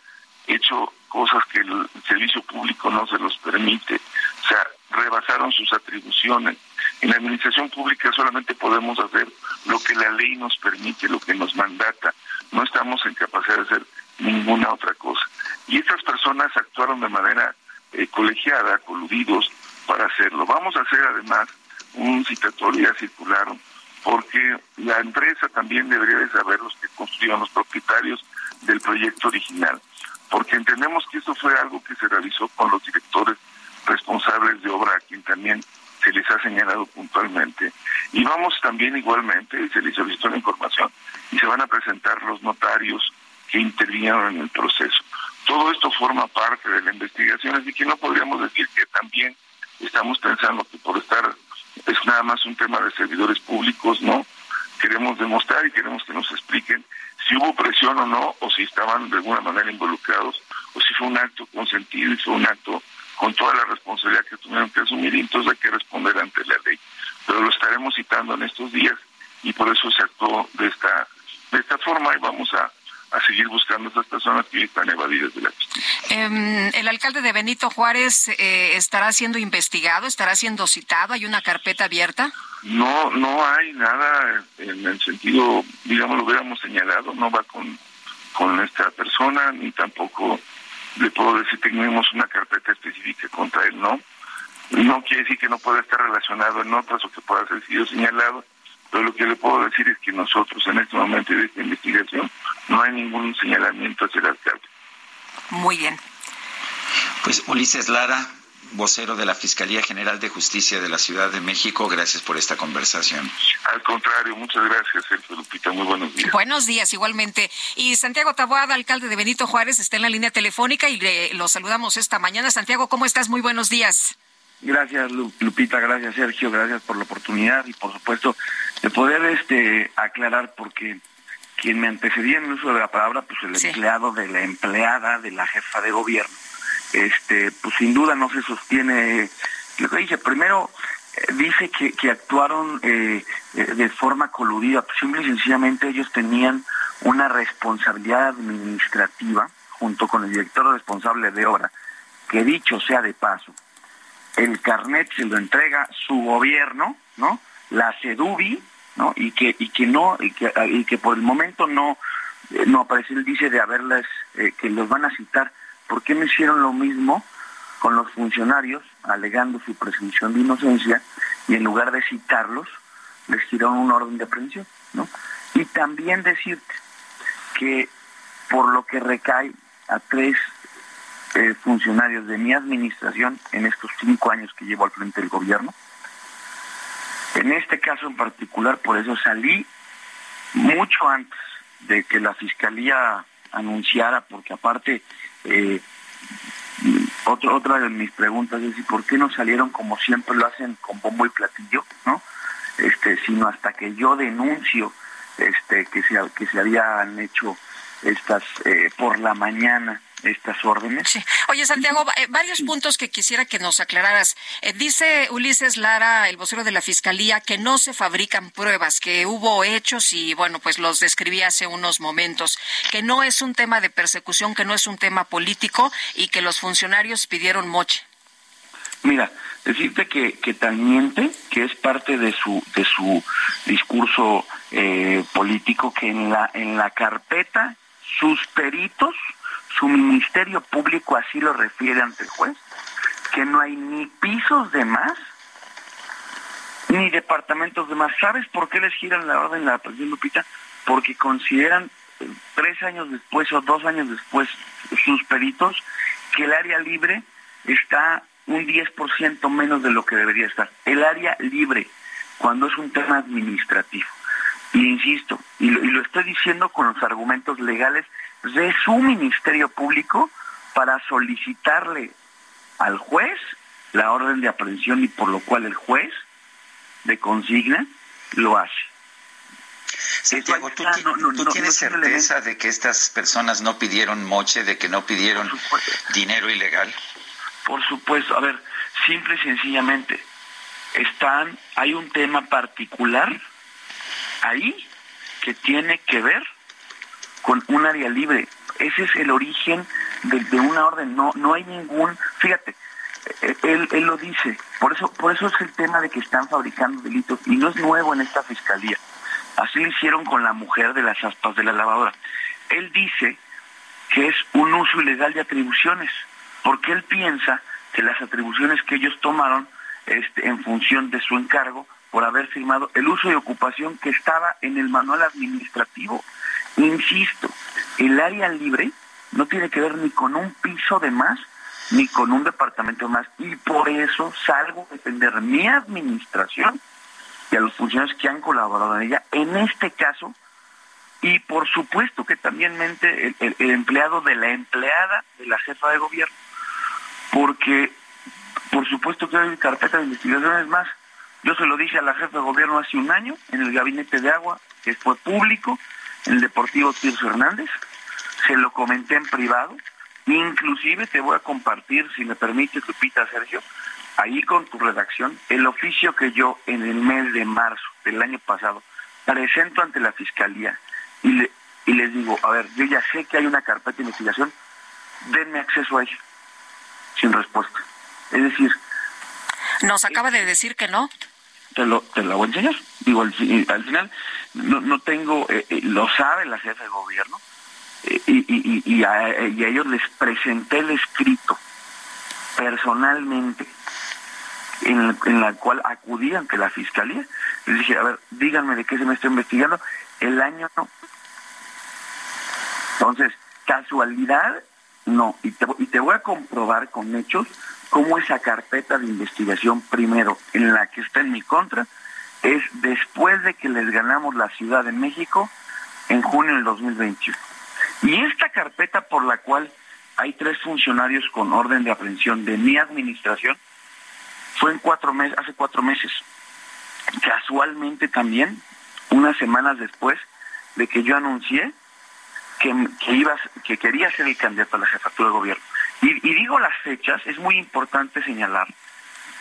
hecho cosas que el servicio público no se los permite. O sea, rebasaron sus atribuciones. En la administración pública solamente podemos hacer lo que la ley nos permite, lo que nos mandata. No estamos en capacidad de hacer ninguna otra cosa. Y estas personas actuaron de manera eh, colegiada, coludidos para hacerlo. Vamos a hacer además un citatorio, ya circularon, porque la empresa también debería de saber los que construyeron los propietarios del proyecto original, porque entendemos que esto fue algo que se realizó con los directores responsables de obra, a quien también se les ha señalado puntualmente. Y vamos también igualmente, se les solicitó la información, y se van a presentar los notarios que intervinieron en el proceso. Todo esto forma parte de la investigación, así que no podríamos decir que también estamos pensando que por estar es nada más un tema de servidores públicos, ¿no? Queremos demostrar y queremos que nos expliquen si hubo presión o no, o si estaban de alguna manera involucrados, o si fue un acto consentido y fue un acto con toda la responsabilidad que tuvieron que asumir y entonces hay que responder ante la ley. Pero lo estaremos citando en estos días y por eso se actuó de esta, de esta forma y vamos a a seguir buscando a esas personas que están evadidas de la justicia. Em, el alcalde de Benito Juárez eh, estará siendo investigado, estará siendo citado, ¿hay una carpeta abierta? No, no hay nada en el sentido, digamos, lo hubiéramos señalado, no va con, con esta persona, ni tampoco le puedo decir que tenemos una carpeta específica contra él, no. No quiere decir que no pueda estar relacionado en otras o que pueda ser sido señalado, pero lo que le puedo decir es que nosotros en este momento de esta investigación no hay ningún señalamiento hacia el alcalde. Muy bien. Pues Ulises Lara, vocero de la Fiscalía General de Justicia de la Ciudad de México, gracias por esta conversación. Al contrario, muchas gracias, Sergio Lupita. Muy buenos días. Buenos días, igualmente. Y Santiago Taboada, alcalde de Benito Juárez, está en la línea telefónica y le, lo saludamos esta mañana. Santiago, ¿cómo estás? Muy buenos días. Gracias, Lupita, gracias, Sergio, gracias por la oportunidad y, por supuesto, de poder este aclarar porque quien me antecedía en el uso de la palabra, pues el empleado de la empleada de la jefa de gobierno, este, pues sin duda no se sostiene lo que dice. Primero, eh, dice que, que actuaron eh, eh, de forma coludida, pues simple y sencillamente ellos tenían una responsabilidad administrativa junto con el director responsable de obra, que dicho sea de paso, el carnet se lo entrega su gobierno, ¿no? La CEDUBI, ¿no? Y que, y que no, y que, y que por el momento no, no aparece el dice de haberlas, eh, que los van a citar. ¿Por qué no hicieron lo mismo con los funcionarios, alegando su presunción de inocencia, y en lugar de citarlos, les tiraron un orden de aprehensión, ¿no? Y también decirte que por lo que recae a tres eh, funcionarios de mi administración en estos cinco años que llevo al frente del gobierno, en este caso en particular, por eso salí mucho antes de que la fiscalía anunciara, porque aparte, eh, otra, de mis preguntas es, por qué no salieron como siempre lo hacen con bombo y platillo, ¿no? Este, sino hasta que yo denuncio este, que, se, que se habían hecho estas eh, por la mañana estas órdenes. Sí. Oye, Santiago, eh, varios puntos que quisiera que nos aclararas. Eh, dice Ulises Lara, el vocero de la Fiscalía, que no se fabrican pruebas, que hubo hechos y, bueno, pues los describí hace unos momentos, que no es un tema de persecución, que no es un tema político y que los funcionarios pidieron moche. Mira, decirte que, que tan miente, que es parte de su, de su discurso eh, político, que en la, en la carpeta sus peritos su ministerio público así lo refiere ante el juez, que no hay ni pisos de más, ni departamentos de más. ¿Sabes por qué les giran la orden la presión Lupita? Porque consideran eh, tres años después o dos años después sus peritos que el área libre está un 10% menos de lo que debería estar. El área libre, cuando es un tema administrativo. Y insisto, y lo estoy diciendo con los argumentos legales de su Ministerio Público para solicitarle al juez la orden de aprehensión y por lo cual el juez de consigna lo hace. Santiago, ¿tú, ¿tú tienes certeza de que estas personas no pidieron moche, de que no pidieron dinero ilegal? Por supuesto, a ver, simple y sencillamente, están, hay un tema particular ahí que tiene que ver con un área libre. Ese es el origen de, una orden. No, no hay ningún, fíjate, eh, él, él lo dice. Por eso, por eso es el tema de que están fabricando delitos y no es nuevo en esta fiscalía. Así lo hicieron con la mujer de las aspas de la lavadora. Él dice que es un uso ilegal de atribuciones, porque él piensa que las atribuciones que ellos tomaron este, en función de su encargo por haber firmado el uso de ocupación que estaba en el manual administrativo. Insisto, el área libre no tiene que ver ni con un piso de más ni con un departamento más y por eso salgo a defender mi administración y a los funcionarios que han colaborado en ella, en este caso, y por supuesto que también el, el empleado de la empleada de la jefa de gobierno, porque por supuesto que hay carpeta de investigaciones más. Yo se lo dije a la jefa de gobierno hace un año en el gabinete de agua, que fue público, en el Deportivo Tirso Hernández. Se lo comenté en privado. Inclusive te voy a compartir, si me permite, Lupita Sergio, ahí con tu redacción, el oficio que yo en el mes de marzo del año pasado presento ante la Fiscalía y, y les digo, a ver, yo ya sé que hay una carpeta de investigación, denme acceso a ella, sin respuesta. Es decir... Nos acaba de decir que no. Te lo, te lo voy a enseñar. Digo, al, final no, no tengo, eh, eh, lo sabe la jefa de gobierno, eh, y, y, y, a, ellos les presenté el escrito personalmente en, en, la cual acudí ante la fiscalía. Les dije, a ver, díganme de qué se me está investigando. El año no. Entonces, casualidad, no. Y te, voy a comprobar con hechos cómo esa carpeta de investigación primero en la que está en mi contra es después de que les ganamos la Ciudad de México en junio del 2021. Y esta carpeta por la cual hay tres funcionarios con orden de aprehensión de mi administración fue en cuatro meses, hace cuatro meses. Casualmente también, unas semanas después de que yo anuncié que, que, iba, que quería ser el candidato a la jefatura de gobierno. Y, digo las fechas, es muy importante señalar,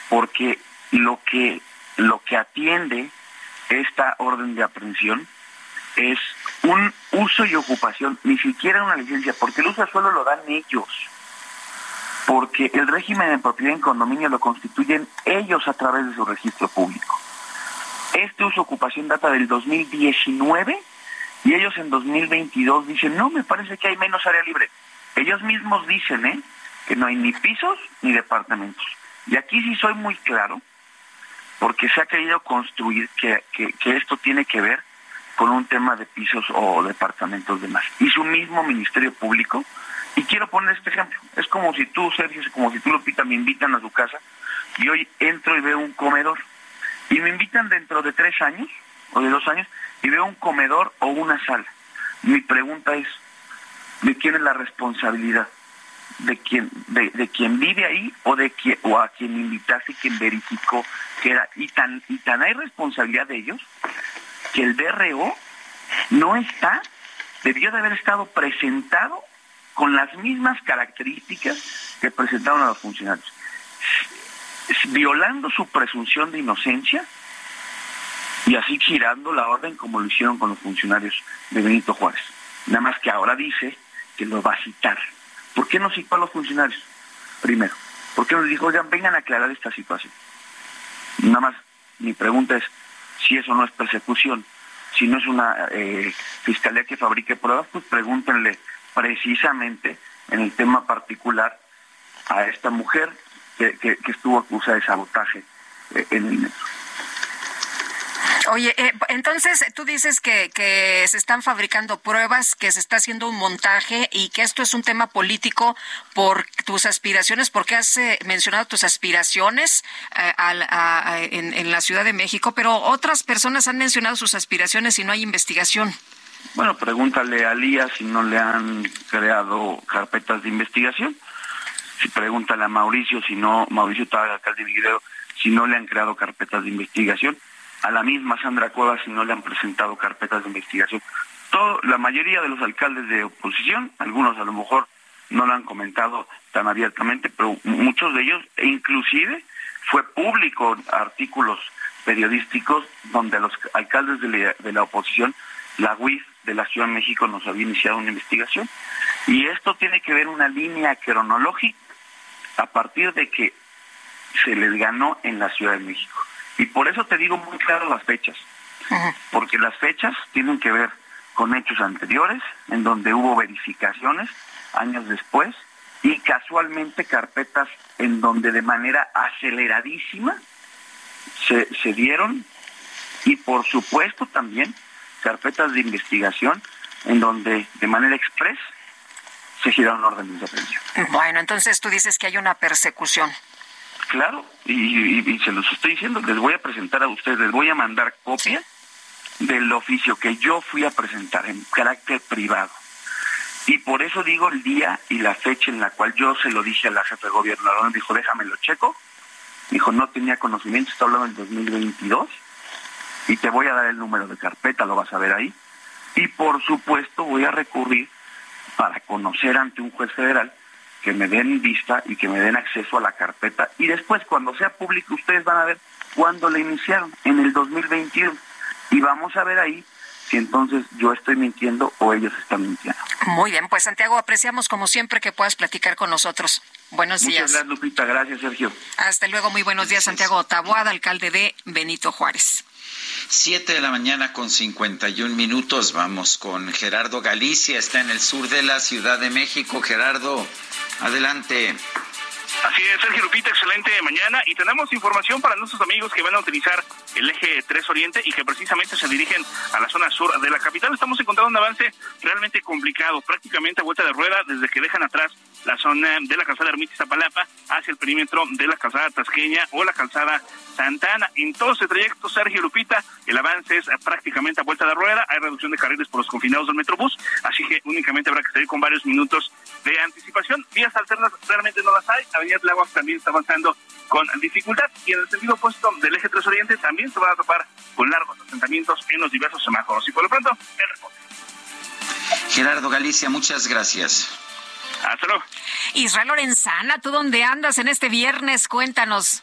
porque lo que, lo que atiende esta orden de aprehensión es un uso y ocupación, ni siquiera una licencia, porque el uso de suelo lo dan ellos, porque el régimen de propiedad en condominio lo constituyen ellos a través de su registro público. Este uso ocupación data del 2019 y ellos en 2022 dicen, no, me parece que hay menos área libre. Ellos mismos dicen, ¿eh? Que no hay ni pisos ni departamentos. Y aquí sí soy muy claro, porque se ha querido construir que, que, esto tiene que ver con un tema de pisos o departamentos de más. Y su mismo Ministerio Público, y quiero poner este ejemplo, es como si tú, Sergio, como si tú, Lupita, me invitan a su casa, y hoy entro y veo un comedor, y me invitan dentro de tres años, o de dos años, y veo un comedor o una sala. Mi pregunta es, de quién es la responsabilidad de quien de, de vive ahí o de quien o a quien invitaste y quien verificó que era y tan y tan hay responsabilidad de ellos que el DRO no está debió de haber estado presentado con las mismas características que presentaron a los funcionarios. Violando su presunción de inocencia y así girando la orden como lo hicieron con los funcionarios de Benito Juárez. Nada más que ahora dice que lo va a citar. ¿Por qué no citó a los funcionarios? Primero, ¿por qué no les dijo, oigan, vengan a aclarar esta situación? Nada más, mi pregunta es, si eso no es persecución, si no es una eh, fiscalía que fabrique pruebas, pues pregúntenle precisamente en el tema particular a esta mujer que, que, estuvo acusada de sabotaje eh, en el metro. Oye, eh, entonces tú dices que, que se están fabricando pruebas, que se está haciendo un montaje y que esto es un tema político por tus aspiraciones, porque has eh, mencionado tus aspiraciones eh, en, en la Ciudad de México, pero otras personas han mencionado sus aspiraciones y no hay investigación. Bueno, pregúntale a Lía si no le han creado carpetas de investigación. si pregúntale a Mauricio, si no, Mauricio estaba alcalde de Vigilero, si no le han creado carpetas de investigación, a la misma Sandra Cuevas si no le han presentado carpetas de investigación. Todo, la mayoría de los alcaldes de oposición, algunos a lo mejor no lo han comentado tan abiertamente, pero muchos de ellos, e inclusive fue público artículos periodísticos donde los alcaldes de la, oposición, la UIF de la Ciudad de México nos había iniciado una investigación. Y esto tiene que ver una línea cronológica a partir de que se les ganó en la Ciudad de México. Y por eso te digo muy claro las fechas, porque las fechas tienen que ver con hechos anteriores, en donde hubo verificaciones años después, y casualmente carpetas en donde de manera aceleradísima se, se dieron, y por supuesto también carpetas de investigación en donde de manera express se giraron órdenes de aprehensión. Bueno, entonces tú dices que hay una persecución. Claro, y, se los estoy diciendo, les voy a presentar a ustedes, les voy a mandar copia del oficio que yo fui a presentar en carácter privado. Y por eso digo el día y la fecha en la cual yo se lo dije a la jefe de gobierno, me dijo, déjamelo checo. Dijo, no tenía conocimiento, está hablando del 2022, y te voy a dar el número de carpeta, lo vas a ver ahí. Y por supuesto voy a recurrir para conocer ante un juez federal que me den vista y que me den acceso a la carpeta. Y después, cuando sea público, ustedes van a ver cuándo la iniciaron, en el 2021. Y vamos a ver ahí si entonces yo estoy mintiendo o ellos están mintiendo. Muy bien, pues Santiago, apreciamos como siempre que puedas platicar con nosotros. Buenos días. Muchas gracias, Lupita. Gracias, Sergio. Hasta luego, muy buenos días, Santiago Taboada, alcalde de Benito Juárez. Siete de la mañana con 51 minutos. Vamos con Gerardo Galicia. Está en el sur de la Ciudad de México. Gerardo, adelante. Así es, Sergio Lupita, excelente mañana y tenemos información para nuestros amigos que van a utilizar el eje 3 Oriente y que precisamente se dirigen a la zona sur de la capital. Estamos encontrando un avance realmente complicado, prácticamente a vuelta de rueda desde que dejan atrás la zona de la calzada Ermita Zapalapa hacia el perímetro de la calzada Tasqueña o la calzada Santana. En todo ese trayecto, Sergio Lupita, el avance es prácticamente a vuelta de rueda. Hay reducción de carriles por los confinados del Metrobús, así que únicamente habrá que salir con varios minutos de anticipación. Vías alternas realmente no las hay. Avenida Tláhuac también está avanzando con dificultad y en el sentido opuesto del eje 3 Oriente también se van a topar con largos asentamientos en los diversos semáforos. Y por lo pronto, el reporte. Gerardo Galicia, muchas gracias. Hasta luego. Israel Lorenzana, ¿tú dónde andas en este viernes? Cuéntanos.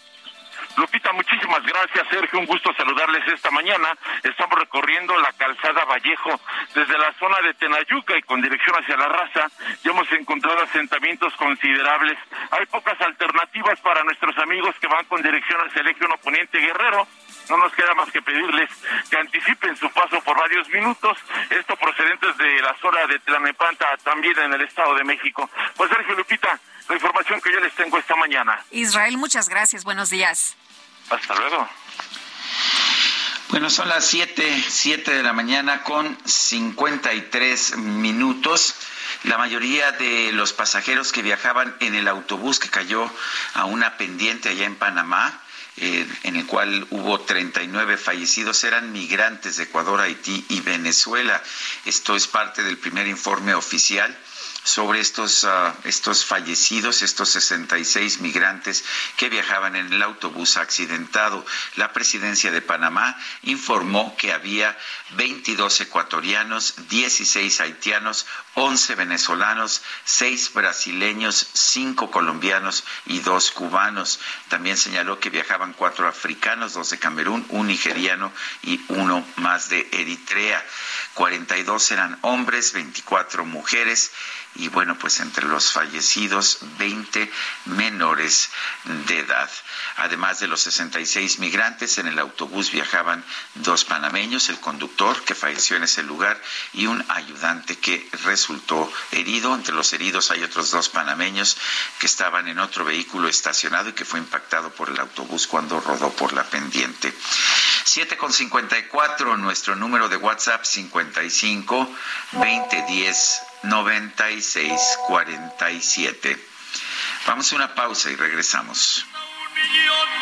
Lupita, muchísimas gracias, Sergio. Un gusto saludarles esta mañana. Estamos recorriendo la calzada Vallejo desde la zona de Tenayuca y con dirección hacia la raza. Ya hemos encontrado asentamientos considerables. Hay pocas alternativas para nuestros amigos que van con dirección hacia el eje poniente guerrero. No nos queda más que pedirles que anticipen su paso por varios minutos. Esto procedentes de la zona de Tlanepanta, también en el Estado de México. Pues Sergio Lupita, la información que yo les tengo esta mañana. Israel, muchas gracias. Buenos días. Hasta luego. Bueno, son las 7, 7 de la mañana con 53 minutos. La mayoría de los pasajeros que viajaban en el autobús que cayó a una pendiente allá en Panamá, eh, en el cual hubo 39 fallecidos, eran migrantes de Ecuador, Haití y Venezuela. Esto es parte del primer informe oficial sobre estos, ah, estos fallecidos, estos 66 migrantes que viajaban en el autobús accidentado. La presidencia de Panamá informó que había 22 ecuatorianos, 16 haitianos, 11 venezolanos, 6 brasileños, 5 colombianos y 2 cubanos. También señaló que viajaban 4 africanos, 2 de Camerún, un nigeriano y uno más de Eritrea. 42 eran hombres, 24 mujeres y bueno, pues entre los fallecidos 20 menores de edad. Además de los 66 migrantes, en el autobús viajaban dos panameños, el conductor que falleció en ese lugar y un ayudante que resultó herido. Entre los heridos hay otros dos panameños que estaban en otro vehículo estacionado y que fue impactado por el autobús cuando rodó por la pendiente. 7 con 54, nuestro número de WhatsApp 55 2010 9647. Vamos a una pausa y regresamos.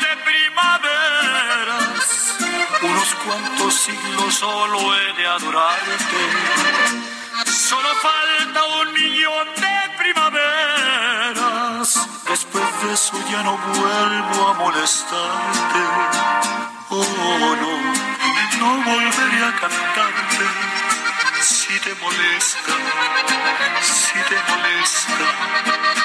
De primaveras, unos cuantos siglos solo he de adorarte. Solo falta un millón de primaveras eso ya no vuelvo a molestarte. Oh, no, no volveré a cantarte. Si te molesta, si te molesta.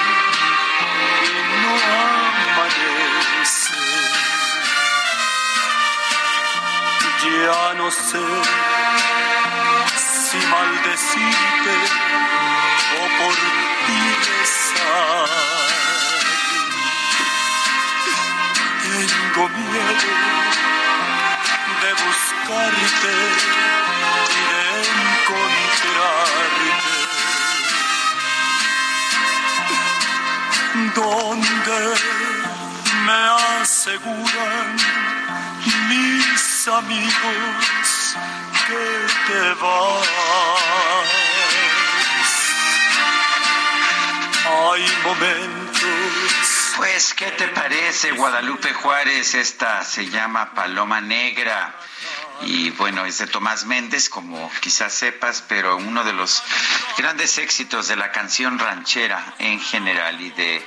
amanece. Ya no sé si maldecirte o por ti rezar. Tengo miedo de buscarte y de encontrarte. Donde me aseguran mis amigos que te vas. Hay momentos Pues, ¿qué te parece, Guadalupe Juárez? Esta se llama Paloma Negra. Y bueno, es de Tomás Méndez, como quizás sepas, pero uno de los grandes éxitos de la canción ranchera en general y de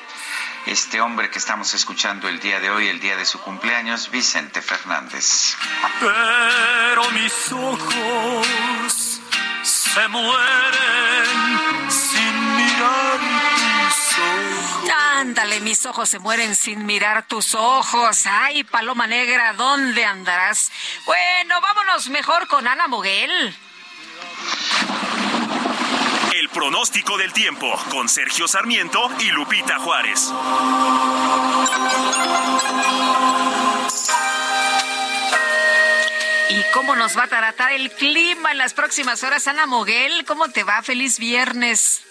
este hombre que estamos escuchando el día de hoy, el día de su cumpleaños, Vicente Fernández. pero mis ojos se mueren. Ándale, mis ojos se mueren sin mirar tus ojos. Ay, paloma negra, ¿dónde andarás? Bueno, vámonos mejor con Ana Moguel. El pronóstico del tiempo con Sergio Sarmiento y Lupita Juárez. ¿Y cómo nos va a tratar el clima en las próximas horas? Ana Moguel, ¿cómo te va? Feliz viernes.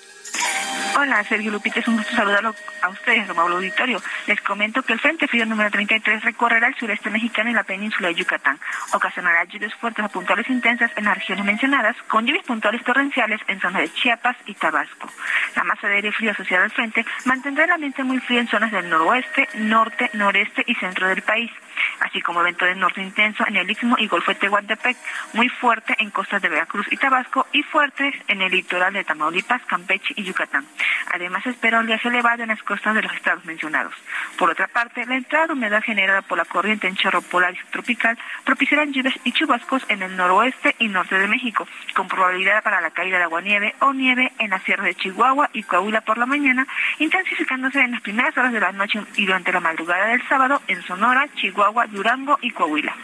Hola, Sergio Lupita, es un gusto saludarlo a ustedes, amable auditorio. Les comento que el Frente Frío número 33 recorrerá el sureste mexicano y la península de Yucatán. Ocasionará lluvias fuertes a puntuales intensas en las regiones mencionadas, con lluvias puntuales torrenciales en zonas de Chiapas y Tabasco. La masa de aire frío asociada al frente mantendrá el ambiente muy frío en zonas del noroeste, norte, noreste y centro del país así como viento del norte intenso en el Istmo y Golfo de Tehuantepec, muy fuerte en costas de Veracruz y Tabasco y fuertes en el litoral de Tamaulipas, Campeche y Yucatán. Además, espera oleaje elevado en las costas de los estados mencionados. Por otra parte, la entrada de humedad generada por la corriente en chorro polar y subtropical propiciarán lluvias y chubascos en el noroeste y norte de México, con probabilidad para la caída de aguanieve o nieve en la sierra de Chihuahua y Coahuila por la mañana, intensificándose en las primeras horas de la noche y durante la madrugada del sábado en Sonora, Chihuahua, Durango y Coahuila.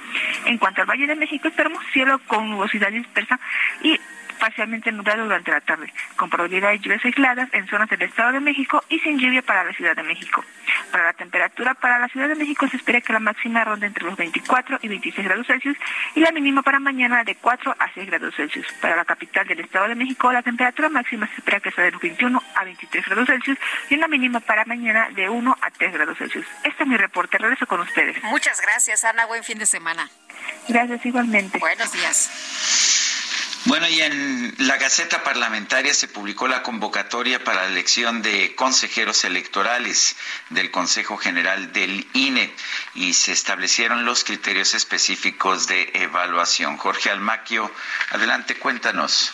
En cuanto al Valle de México, esperamos cielo con nubosidad dispersa y parcialmente nublado durante la tarde, con probabilidad de lluvias aisladas en zonas del Estado de México y sin lluvia para la Ciudad de México. Para la temperatura para la Ciudad de México se espera que la máxima ronde entre los 24 y 26 grados Celsius y la mínima para mañana de 4 a 6 grados Celsius. Para la capital del Estado de México la temperatura máxima se espera que sea de los 21 a 23 grados Celsius y una mínima para mañana de 1 a 3 grados Celsius. Este es mi reporte, regreso con ustedes. Muchas gracias, Ana. Buen fin de semana. Gracias igualmente. Buenos días. Bueno, y en la Gaceta Parlamentaria se publicó la convocatoria para la elección de consejeros electorales del Consejo General del INE y se establecieron los criterios específicos de evaluación. Jorge Almaquio, adelante, cuéntanos.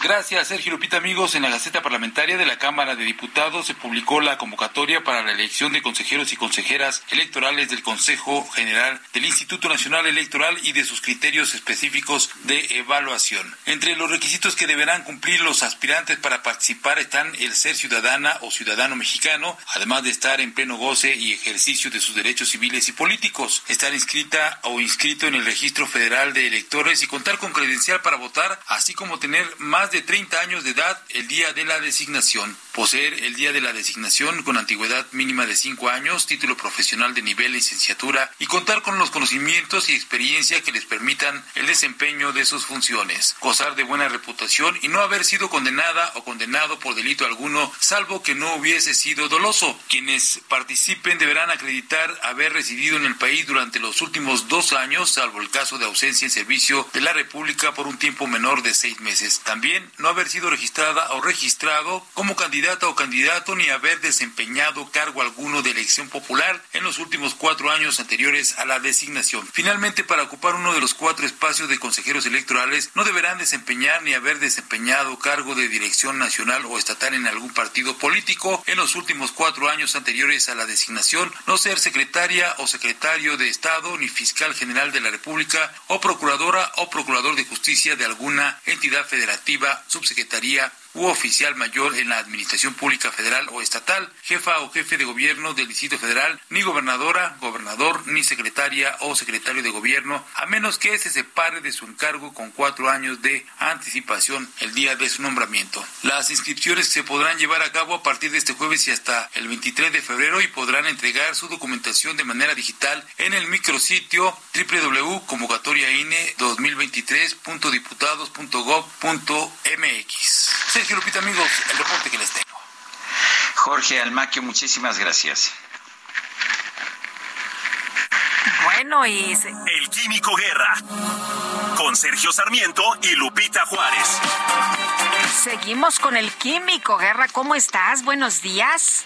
Gracias, Sergio Lupita. Amigos, en la Gaceta Parlamentaria de la Cámara de Diputados se publicó la convocatoria para la elección de consejeros y consejeras electorales del Consejo General del Instituto Nacional Electoral y de sus criterios específicos de evaluación. Entre los requisitos que deberán cumplir los aspirantes para participar están el ser ciudadana o ciudadano mexicano, además de estar en pleno goce y ejercicio de sus derechos civiles y políticos, estar inscrita o inscrito en el Registro Federal de Electores y contar con credencial para votar, así como tener más de 30 años de edad el día de la designación, poseer el día de la designación con antigüedad mínima de 5 años, título profesional de nivel licenciatura y contar con los conocimientos y experiencia que les permitan el desempeño de sus funciones, gozar de buena reputación y no haber sido condenada o condenado por delito alguno, salvo que no hubiese sido doloso. Quienes participen deberán acreditar haber residido en el país durante los últimos dos años, salvo el caso de ausencia en servicio de la República por un tiempo menor de seis meses. También no haber sido registrada o registrado como candidata o candidato ni haber desempeñado cargo alguno de elección popular en los últimos cuatro años anteriores a la designación. Finalmente, para ocupar uno de los cuatro espacios de consejeros electorales, no deberán desempeñar ni haber desempeñado cargo de dirección nacional o estatal en algún partido político en los últimos cuatro años anteriores a la designación, no ser secretaria o secretario de Estado ni fiscal general de la República o procuradora o procurador de justicia de alguna entidad federativa subsecretaría u oficial mayor en la Administración Pública Federal o Estatal, jefa o jefe de gobierno del Distrito Federal, ni gobernadora, gobernador, ni secretaria o secretario de gobierno, a menos que se separe de su encargo con cuatro años de anticipación el día de su nombramiento. Las inscripciones se podrán llevar a cabo a partir de este jueves y hasta el 23 de febrero y podrán entregar su documentación de manera digital en el micrositio www.convocatoriaine 2023.diputados.gov.mx. Sergio Lupita, amigos, el reporte que les tengo. Jorge Almaquio, muchísimas gracias. Bueno, y... El Químico Guerra. Con Sergio Sarmiento y Lupita Juárez. Seguimos con el Químico Guerra. ¿Cómo estás? Buenos días.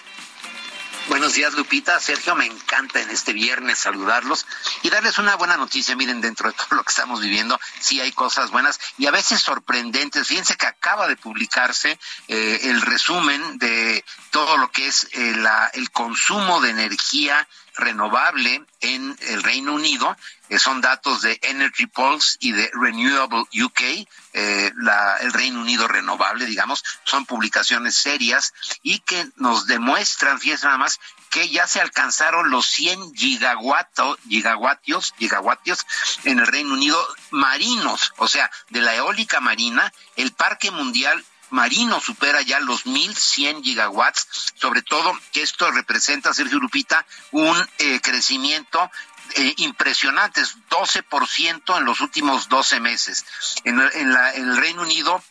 Buenos días, Lupita. Sergio, me encanta en este viernes saludarlos y darles una buena noticia. Miren, dentro de todo lo que estamos viviendo, sí hay cosas buenas y a veces sorprendentes. Fíjense que acaba de publicarse eh, el resumen de todo lo que es eh, el consumo de energía renovable en el Reino Unido. Eh, son datos de Energy Pulse y de Renewable UK, eh, la, el Reino Unido renovable, digamos, son publicaciones serias y que nos demuestran, fíjense nada más, que ya se alcanzaron los 100 gigawattos, gigawatios, gigawatios en el Reino Unido marinos, o sea, de la eólica marina, el Parque Mundial marino supera ya los 1100 gigawatts, sobre todo que esto representa, Sergio Lupita, un eh, crecimiento eh, impresionantes, 12% en los últimos 12 meses. En, en, la, en el Reino Unido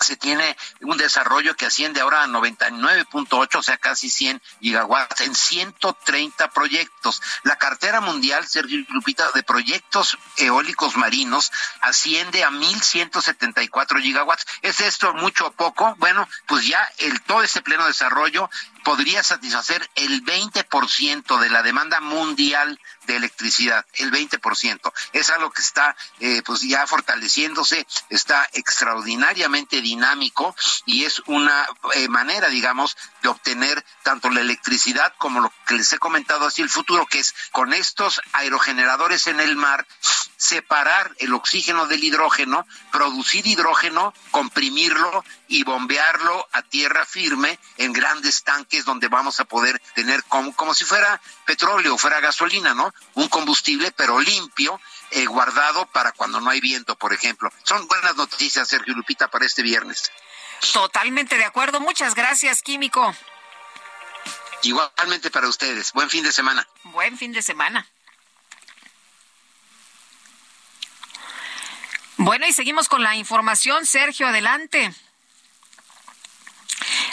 se tiene un desarrollo que asciende ahora a 99.8, o sea, casi 100 gigawatts en 130 proyectos. La cartera mundial, Sergio Lupita, de proyectos eólicos marinos asciende a 1.174 gigawatts. ¿Es esto mucho o poco? Bueno, pues ya el todo este pleno desarrollo podría satisfacer el 20% de la demanda mundial de electricidad, el 20%. Es algo que está eh, pues ya fortaleciéndose, está extraordinariamente dinámico y es una eh, manera, digamos, de obtener tanto la electricidad como lo que les he comentado hacia el futuro, que es con estos aerogeneradores en el mar, separar el oxígeno del hidrógeno, producir hidrógeno, comprimirlo y bombearlo a tierra firme en grandes tanques donde vamos a poder tener como, como si fuera petróleo, fuera gasolina, ¿no? Un combustible pero limpio, eh, guardado para cuando no hay viento, por ejemplo. Son buenas noticias, Sergio Lupita, para este viernes. Totalmente de acuerdo. Muchas gracias, Químico. Igualmente para ustedes. Buen fin de semana. Buen fin de semana. Bueno, y seguimos con la información. Sergio, adelante.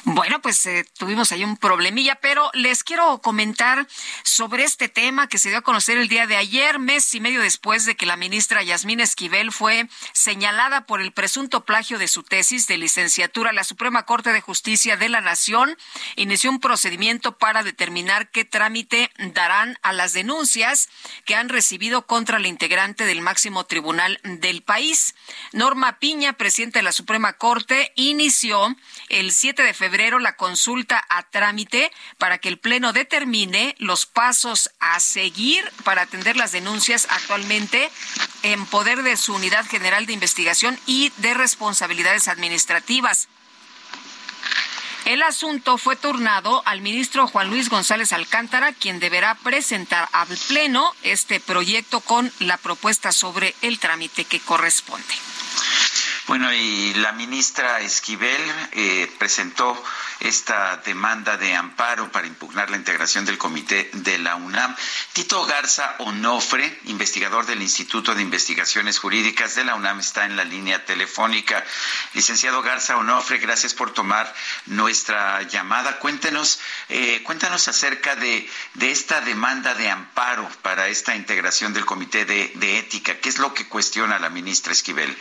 Bueno, pues eh, tuvimos ahí un problemilla, pero les quiero comentar sobre este tema que se dio a conocer el día de ayer, mes y medio después de que la ministra Yasmín Esquivel fue señalada por el presunto plagio de su tesis de licenciatura. La Suprema Corte de Justicia de la Nación inició un procedimiento para determinar qué trámite darán a las denuncias que han recibido contra la integrante del máximo tribunal del país. Norma Piña, presidenta de la Suprema Corte, inició el 7 de febrero la consulta a trámite para que el Pleno determine los pasos a seguir para atender las denuncias actualmente en poder de su Unidad General de Investigación y de Responsabilidades Administrativas. El asunto fue turnado al ministro Juan Luis González Alcántara, quien deberá presentar al Pleno este proyecto con la propuesta sobre el trámite que corresponde. Bueno, y la ministra Esquivel eh, presentó esta demanda de amparo para impugnar la integración del comité de la UNAM. Tito Garza Onofre, investigador del Instituto de Investigaciones Jurídicas de la UNAM, está en la línea telefónica. Licenciado Garza Onofre, gracias por tomar nuestra llamada. Cuéntenos, eh, cuéntanos acerca de, esta demanda de amparo para esta integración del comité de ética. ¿Qué es lo que cuestiona la ministra Esquivel?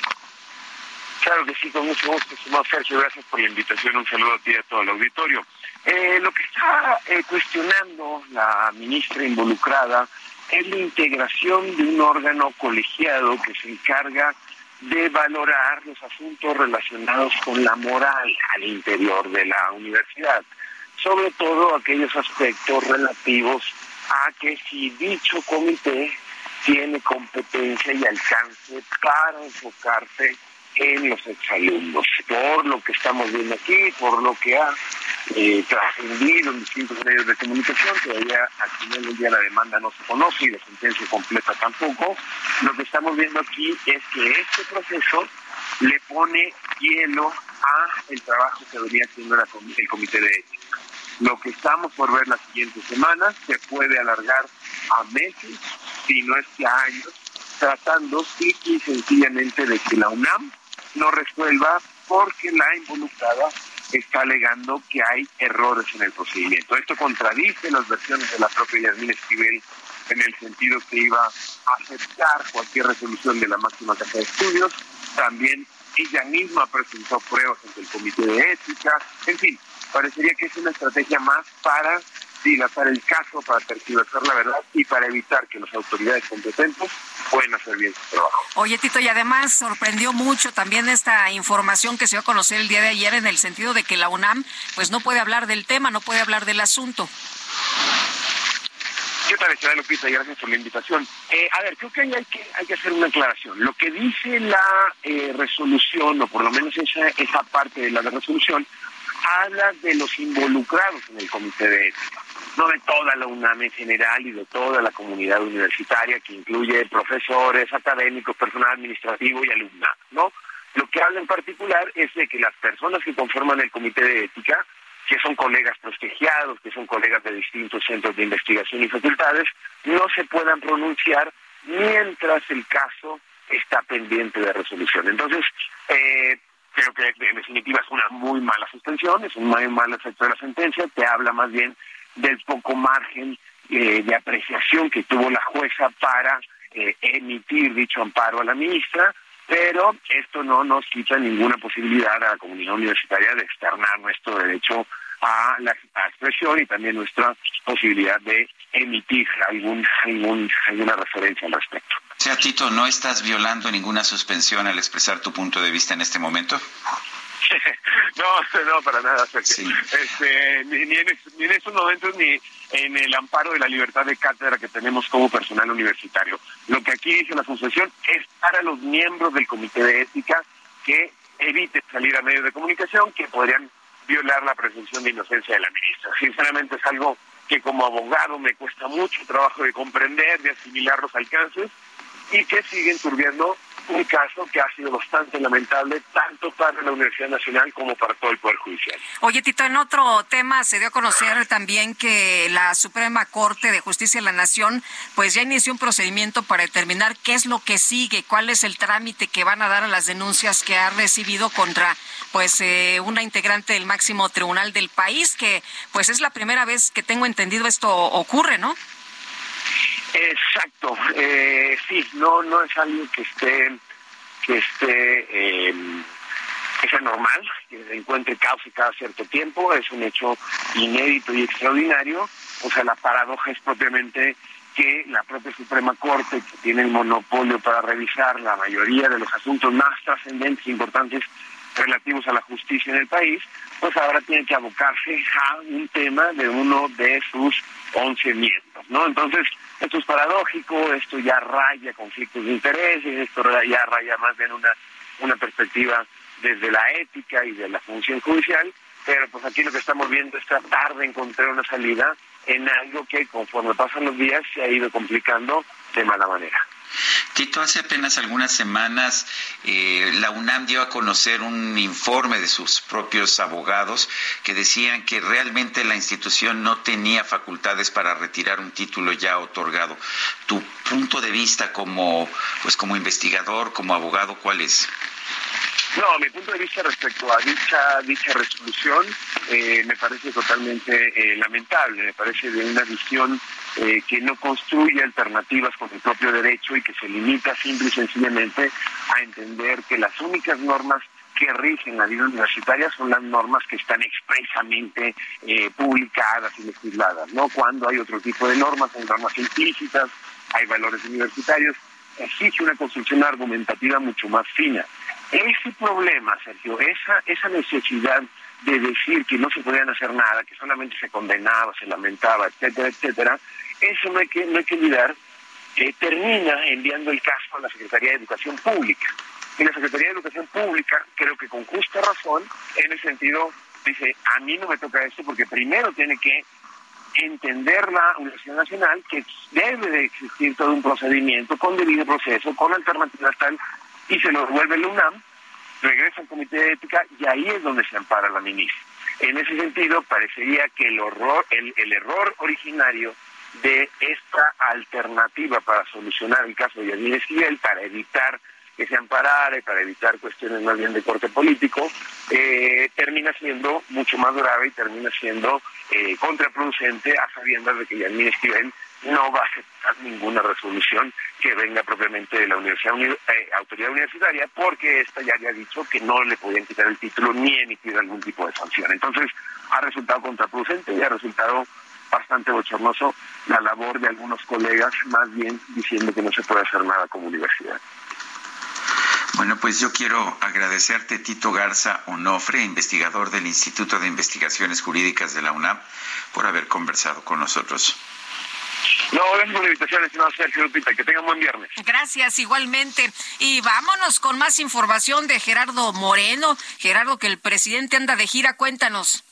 Claro que sí, con mucho gusto, estimado Sergio. Gracias por la invitación. Un saludo a ti y a todo el auditorio. Eh, lo que está eh, cuestionando la ministra involucrada es la integración de un órgano colegiado que se encarga de valorar los asuntos relacionados con la moral al interior de la universidad, sobre todo aquellos aspectos relativos a que si dicho comité tiene competencia y alcance para enfocarse en los exalumnos, por lo que estamos viendo aquí, por lo que ha eh, trascendido en distintos medios de comunicación, todavía al final del día la demanda no se conoce y la sentencia completa tampoco. Lo que estamos viendo aquí es que este proceso le pone hielo a el trabajo que venía haciendo el comité de ética. Lo que estamos por ver las siguientes semanas se puede alargar a meses, si no es que a años, tratando simple y sencillamente de que la UNAM no resuelva porque la involucrada está alegando que hay errores en el procedimiento. Esto contradice las versiones de la propia Yasmín Esquivel en el sentido que iba a aceptar cualquier resolución de la máxima casa de estudios. También ella misma presentó pruebas ante el comité de ética. En fin, parecería que es una estrategia más para dilatar el caso, para tergiversar la verdad y para evitar que las autoridades competentes puedan hacer bien su trabajo. Oye, Tito, y además sorprendió mucho también esta información que se dio a conocer el día de ayer en el sentido de que la UNAM pues no puede hablar del tema, no puede hablar del asunto. ¿Qué tal, señora Lupita? Gracias por la invitación. Eh, a ver, creo que hay, que hay que hacer una aclaración. Lo que dice la eh, resolución, o por lo menos esa, esa parte de la resolución, habla de los involucrados en el comité de ética, no de toda la UNAM en general y de toda la comunidad universitaria que incluye profesores, académicos, personal administrativo y alumnado, ¿no? Lo que habla en particular es de que las personas que conforman el comité de ética, que son colegas prestigiados, que son colegas de distintos centros de investigación y facultades, no se puedan pronunciar mientras el caso está pendiente de resolución. Entonces, eh, creo que en definitiva es una muy mala suspensión, es un muy mal efecto de la sentencia, te habla más bien del poco margen eh, de apreciación que tuvo la jueza para eh, emitir dicho amparo a la ministra, pero esto no nos quita ninguna posibilidad a la comunidad universitaria de externar nuestro derecho a la expresión y también nuestra posibilidad de emitir algún, algún, alguna referencia al respecto. O sea, Tito, ¿no estás violando ninguna suspensión al expresar tu punto de vista en este momento? no, no, para nada. Este, ni, en, ni en estos momentos ni en el amparo de la libertad de cátedra que tenemos como personal universitario. Lo que aquí dice la asociación es para los miembros del comité de ética que eviten salir a medios de comunicación que podrían violar la presunción de inocencia de la ministra. Sinceramente es algo que como abogado me cuesta mucho trabajo de comprender, de asimilar los alcances y que siguen turbiando un caso que ha sido bastante lamentable tanto para la Universidad Nacional como para todo el Poder Judicial. Oye, Tito, en otro tema se dio a conocer también que la Suprema Corte de Justicia de la Nación pues ya inició un procedimiento para determinar qué es lo que sigue, cuál es el trámite que van a dar a las denuncias que ha recibido contra pues eh, una integrante del máximo tribunal del país, que pues es la primera vez que tengo entendido esto ocurre, ¿no? Exacto, eh, sí, no, no es algo que esté, que esté, eh, que sea normal, que encuentre causa cada cierto tiempo, es un hecho inédito y extraordinario, o sea, la paradoja es propiamente que la propia Suprema Corte, que tiene el monopolio para revisar la mayoría de los asuntos más trascendentes e importantes relativos a la justicia en el país, pues ahora tiene que abocarse a un tema de uno de sus once miembros, ¿no? Entonces, esto es paradójico, esto ya raya conflictos de intereses, esto ya raya más bien una, una perspectiva desde la ética y de la función judicial, pero pues aquí lo que estamos viendo es tratar de encontrar una salida en algo que conforme pasan los días se ha ido complicando de mala manera. Tito, hace apenas algunas semanas eh, la UNAM dio a conocer un informe de sus propios abogados que decían que realmente la institución no tenía facultades para retirar un título ya otorgado. Tu punto de vista como, pues, como investigador, como abogado, ¿cuál es? No, mi punto de vista respecto a dicha dicha resolución eh, me parece totalmente eh, lamentable, me parece de una visión eh, que no construye alternativas con el propio derecho y que se limita simple y sencillamente a entender que las únicas normas que rigen la vida universitaria son las normas que están expresamente publicadas y legisladas, ¿no? Cuando hay otro tipo de normas, hay normas implícitas, hay valores universitarios, existe una construcción argumentativa mucho más fina. Ese problema, Sergio, esa, esa necesidad de decir que no se podían hacer nada, que solamente se condenaba, se lamentaba, etcétera, etcétera, eso no hay que, no hay que olvidar termina enviando el caso a la Secretaría de Educación Pública. Y la Secretaría de Educación Pública, creo que con justa razón, en ese sentido, dice, a mí no me toca esto porque primero tiene que entender la Universidad Nacional que debe de existir todo un procedimiento con debido proceso, con alternativas tal y se lo devuelve el UNAM, regresa al Comité de Ética y ahí es donde se ampara la ministra. En ese sentido, parecería que el, horror, el, el error originario de esta alternativa para solucionar el caso de Yadira Esquivel, para evitar que se amparara y para evitar cuestiones más bien de corte político, eh, termina siendo mucho más grave y termina siendo eh, contraproducente a sabiendas de que Yadira Esquivel no va a aceptar ninguna resolución que venga propiamente de la universidad, eh, autoridad universitaria, porque esta ya había dicho que no le podían quitar el título ni emitir algún tipo de sanción. Entonces, ha resultado contraproducente y ha resultado bastante bochornoso la labor de algunos colegas, más bien diciendo que no se puede hacer nada como universidad. Bueno, pues yo quiero agradecerte, Tito Garza Onofre, investigador del Instituto de Investigaciones Jurídicas de la UNAM, por haber conversado con nosotros. No, gracias por la invitación, estimado Sergio Lupita. Que tengan buen viernes. Gracias, igualmente. Y vámonos con más información de Gerardo Moreno. Gerardo, que el presidente anda de gira, cuéntanos.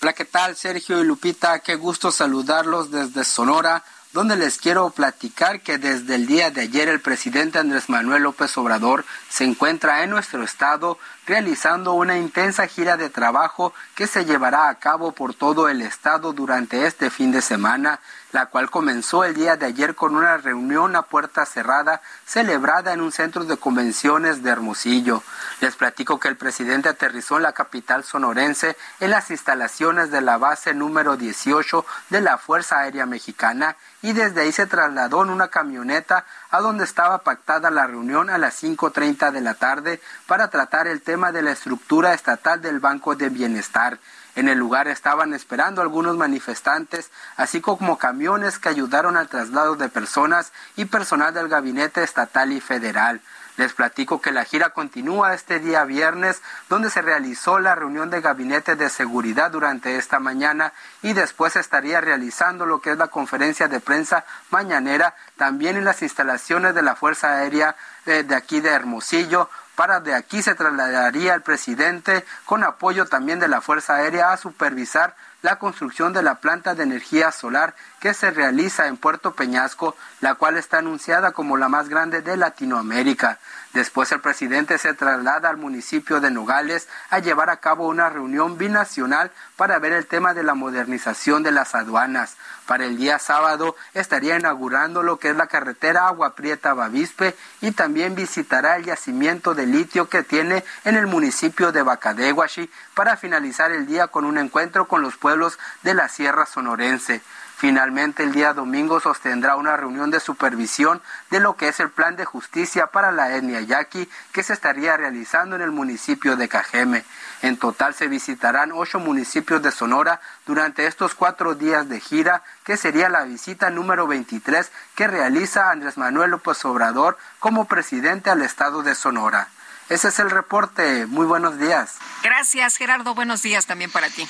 Hola, ¿qué tal, Sergio y Lupita? Qué gusto saludarlos desde Sonora donde les quiero platicar que desde el día de ayer el presidente Andrés Manuel López Obrador se encuentra en nuestro estado realizando una intensa gira de trabajo que se llevará a cabo por todo el estado durante este fin de semana la cual comenzó el día de ayer con una reunión a puerta cerrada celebrada en un centro de convenciones de Hermosillo. Les platico que el presidente aterrizó en la capital sonorense en las instalaciones de la base número 18 de la Fuerza Aérea Mexicana y desde ahí se trasladó en una camioneta a donde estaba pactada la reunión a las 5.30 de la tarde para tratar el tema de la estructura estatal del Banco de Bienestar. En el lugar estaban esperando algunos manifestantes, así como camiones que ayudaron al traslado de personas y personal del gabinete estatal y federal. Les platico que la gira continúa este día viernes, donde se realizó la reunión de gabinete de seguridad durante esta mañana y después estaría realizando lo que es la conferencia de prensa mañanera también en las instalaciones de la Fuerza Aérea eh, de aquí de Hermosillo, para de aquí se trasladaría el presidente con apoyo también de la Fuerza Aérea a supervisar la construcción de la planta de energía solar que se realiza en Puerto Peñasco, la cual está anunciada como la más grande de Latinoamérica. Después el presidente se traslada al municipio de Nogales a llevar a cabo una reunión binacional para ver el tema de la modernización de las aduanas. Para el día sábado estaría inaugurando lo que es la carretera Agua Prieta Bavispe y también visitará el yacimiento de litio que tiene en el municipio de Bacadehuashi para finalizar el día con un encuentro con los pueblos de la Sierra Sonorense. Finalmente, el día domingo sostendrá una reunión de supervisión de lo que es el plan de justicia para la etnia yaqui que se estaría realizando en el municipio de Cajeme. En total se visitarán ocho municipios de Sonora durante estos cuatro días de gira, que sería la visita número 23 que realiza Andrés Manuel López Obrador como presidente al estado de Sonora. Ese es el reporte. Muy buenos días. Gracias, Gerardo. Buenos días también para ti.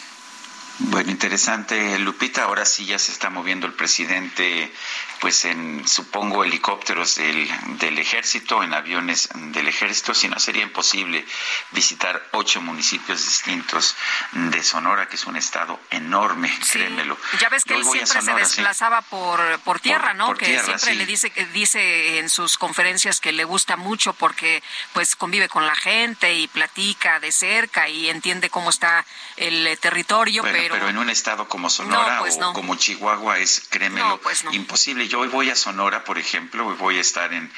Bueno, interesante, Lupita. Ahora sí ya se está moviendo el presidente, pues en, supongo, helicópteros del, del ejército, en aviones del ejército. Si no, sería imposible visitar ocho municipios distintos de Sonora, que es un estado enorme, créemelo. Ya ves que él siempre se desplazaba por, por tierra, ¿no? que siempre le dice, dice en sus conferencias que le gusta mucho porque pues convive con la gente y platica de cerca y entiende cómo está el territorio, pero pero, en un estado como Sonora pues o como Chihuahua es, créemelo, pues imposible. Yo hoy voy a Sonora, por ejemplo, hoy voy a estar en,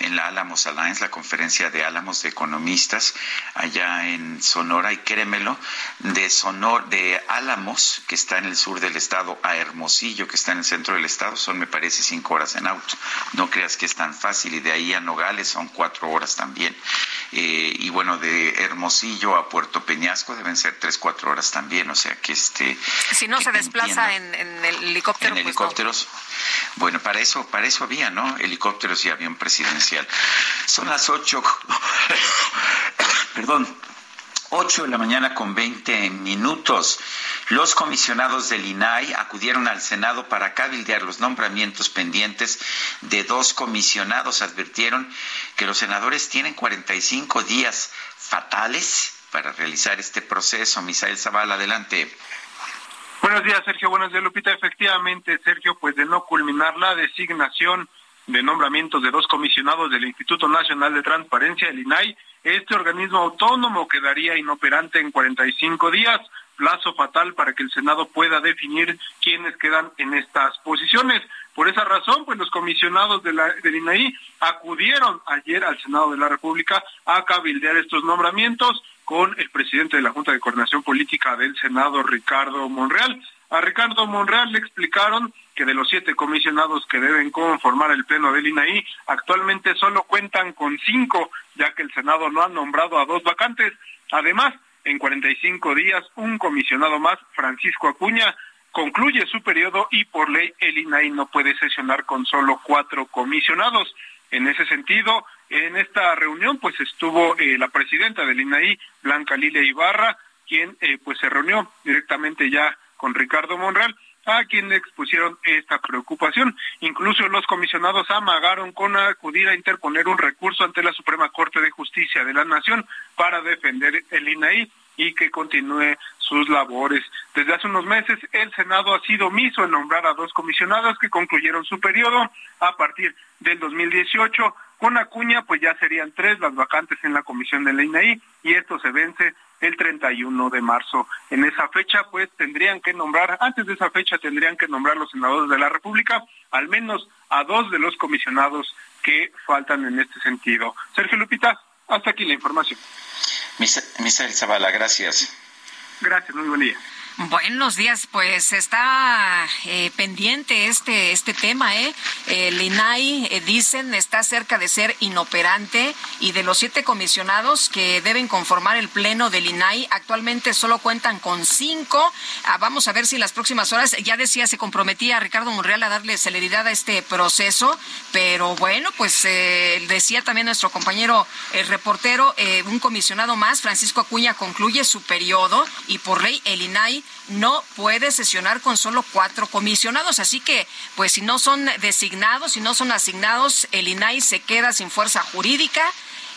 en la Álamos Alliance, la conferencia de Álamos de economistas allá en Sonora, y créemelo, de Sonor, de Álamos, que está en el sur del estado, a Hermosillo, que está en el centro del estado, son, me parece, cinco horas en auto. No creas que es tan fácil, y de ahí a Nogales son cuatro horas también. Eh, y bueno, de Hermosillo a Puerto Peñasco deben ser tres, cuatro horas también, o sea que es este, si no se desplaza en, el helicóptero en pues helicópteros bueno para eso para eso había no helicópteros y avión presidencial son las ocho perdón 8 de la mañana con 20 minutos. Los comisionados del INAI acudieron al Senado para cabildear los nombramientos pendientes de dos comisionados. Advirtieron que los senadores tienen 45 días fatales para realizar este proceso. Misael Zavala, adelante. Buenos días, Sergio. Buenos días, Lupita. Efectivamente, Sergio, pues de no culminar la designación de nombramientos de dos comisionados del Instituto Nacional de Transparencia, el INAI, este organismo autónomo quedaría inoperante en 45 días, plazo fatal para que el Senado pueda definir quiénes quedan en estas posiciones. Por esa razón, pues los comisionados de del INAI acudieron ayer al Senado de la República a cabildear estos nombramientos con el presidente de la Junta de Coordinación Política del Senado, Ricardo Monreal. A Ricardo Monreal le explicaron que de los siete comisionados que deben conformar el Pleno del INAI, actualmente solo cuentan con cinco, ya que el Senado no ha nombrado a dos vacantes. Además, en 45 días, un comisionado más, Francisco Acuña, concluye su periodo y por ley el INAI no puede sesionar con solo cuatro comisionados. En ese sentido, en esta reunión pues estuvo eh, la presidenta del INAI, Blanca Lilia Ibarra, quien eh, pues se reunió directamente ya con Ricardo Monreal, a quien le expusieron esta preocupación. Incluso los comisionados amagaron con acudir a interponer un recurso ante la Suprema Corte de Justicia de la Nación para defender el INAI y que continúe sus labores. Desde hace unos meses, el Senado ha sido omiso en nombrar a dos comisionados que concluyeron su periodo a partir del 2018. Con Acuña, pues ya serían tres las vacantes en la comisión de la INAI y esto se vence el 31 de marzo. En esa fecha, pues tendrían que nombrar, antes de esa fecha tendrían que nombrar los senadores de la República, al menos a dos de los comisionados que faltan en este sentido. Sergio Lupita, hasta aquí la información. Misael Zavala, gracias. Gracias, muy buen día. Buenos días, pues está eh, pendiente este este tema, ¿eh? El INAI, eh, dicen, está cerca de ser inoperante y de los siete comisionados que deben conformar el pleno del INAI, actualmente solo cuentan con cinco. Ah, vamos a ver si las próximas horas, ya decía, se comprometía Ricardo Monreal a darle celeridad a este proceso, pero bueno, pues eh, decía también nuestro compañero el reportero, un comisionado más, Francisco Acuña, concluye su periodo y por ley el INAI no puede sesionar con solo cuatro comisionados. Así que, pues si no son designados, si no son asignados, el INAI se queda sin fuerza jurídica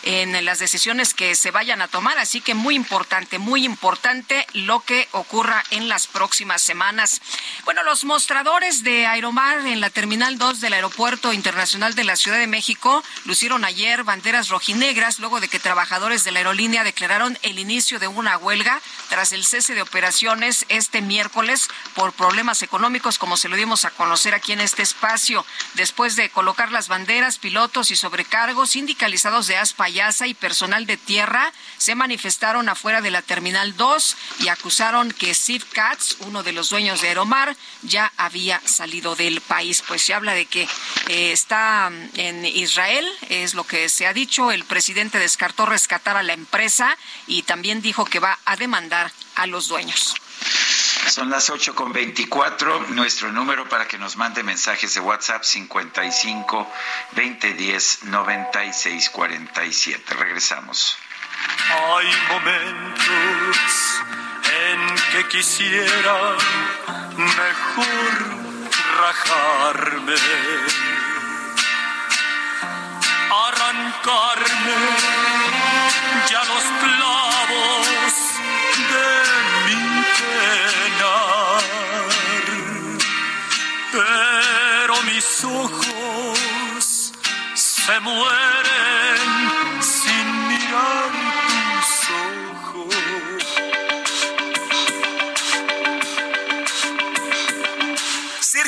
en las decisiones que se vayan a tomar. Así que muy importante, muy importante lo que ocurra en las próximas semanas. Bueno, los mostradores de Aeromar en la Terminal 2 del Aeropuerto Internacional de la Ciudad de México lucieron ayer banderas rojinegras luego de que trabajadores de la aerolínea declararon el inicio de una huelga tras el cese de operaciones este miércoles por problemas económicos, como se lo dimos a conocer aquí en este espacio. Después de colocar las banderas, pilotos y sobrecargos sindicalizados de Y personal de tierra se manifestaron afuera de la Terminal 2 y acusaron que Steve Katz, uno de los dueños de Aeromar, ya había salido del país. Pues se habla de que eh, está en Israel, es lo que se ha dicho. El presidente descartó rescatar a la empresa y también dijo que va a demandar a los dueños. Son las ocho con veinticuatro. Nuestro número para que nos mande mensajes de WhatsApp 55 2010 96 47. Regresamos. Hay momentos en que quisiera mejor rajarme, arrancarme ya los clavos mis ojos se mueren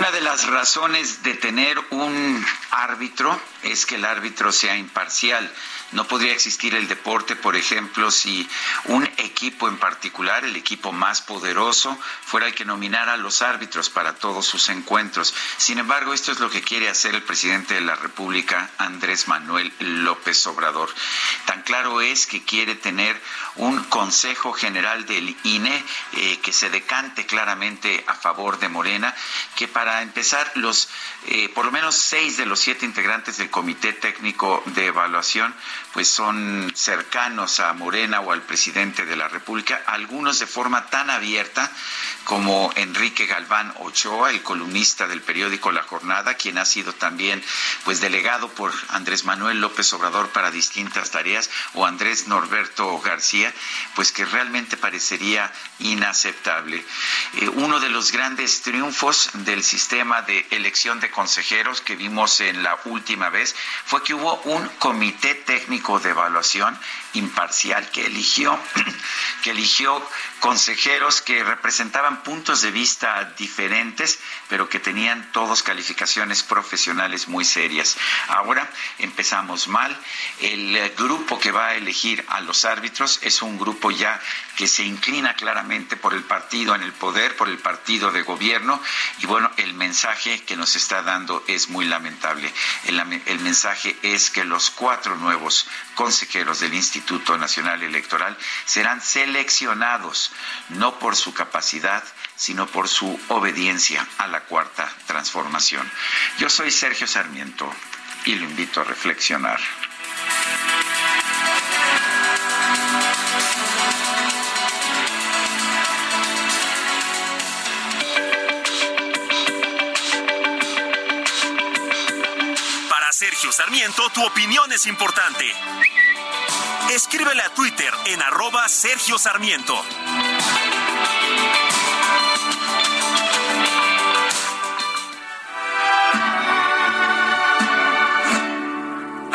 Una de las razones de tener un árbitro es que el árbitro sea imparcial. No podría existir el deporte, por ejemplo, si un equipo en particular, el equipo más poderoso, fuera el que nominara a los árbitros para todos sus encuentros. Sin embargo, esto es lo que quiere hacer el presidente de la República, Andrés Manuel López Obrador. Tan claro es que quiere tener un Consejo General del INE eh, que se decante claramente a favor de Morena, que para empezar, los eh, por lo menos seis de los siete integrantes del Comité Técnico de Evaluación pues son cercanos a Morena o al presidente de la República, algunos de forma tan abierta como Enrique Galván Ochoa, el columnista del periódico La Jornada, quien ha sido también pues delegado por Andrés Manuel López Obrador para distintas tareas, o Andrés Norberto García, pues que realmente parecería inaceptable. Eh, uno de los grandes triunfos del sistema de elección de consejeros que vimos en la última vez fue que hubo un comité técnico de evaluación imparcial que eligió que eligió consejeros que representaban puntos de vista diferentes, pero que tenían todos calificaciones profesionales muy serias. Ahora empezamos mal. El grupo que va a elegir a los árbitros es un grupo ya que se inclina claramente por el partido en el poder, por el partido de gobierno, y bueno, el mensaje que nos está dando es muy lamentable. El, el mensaje es que los cuatro nuevos consejeros del Instituto Nacional Electoral serán seleccionados no por su capacidad, sino por su obediencia a la cuarta transformación. Yo soy Sergio Sarmiento y lo invito a reflexionar. Sergio Sarmiento, tu opinión es importante. Escríbele a Twitter en arroba Sergio Sarmiento.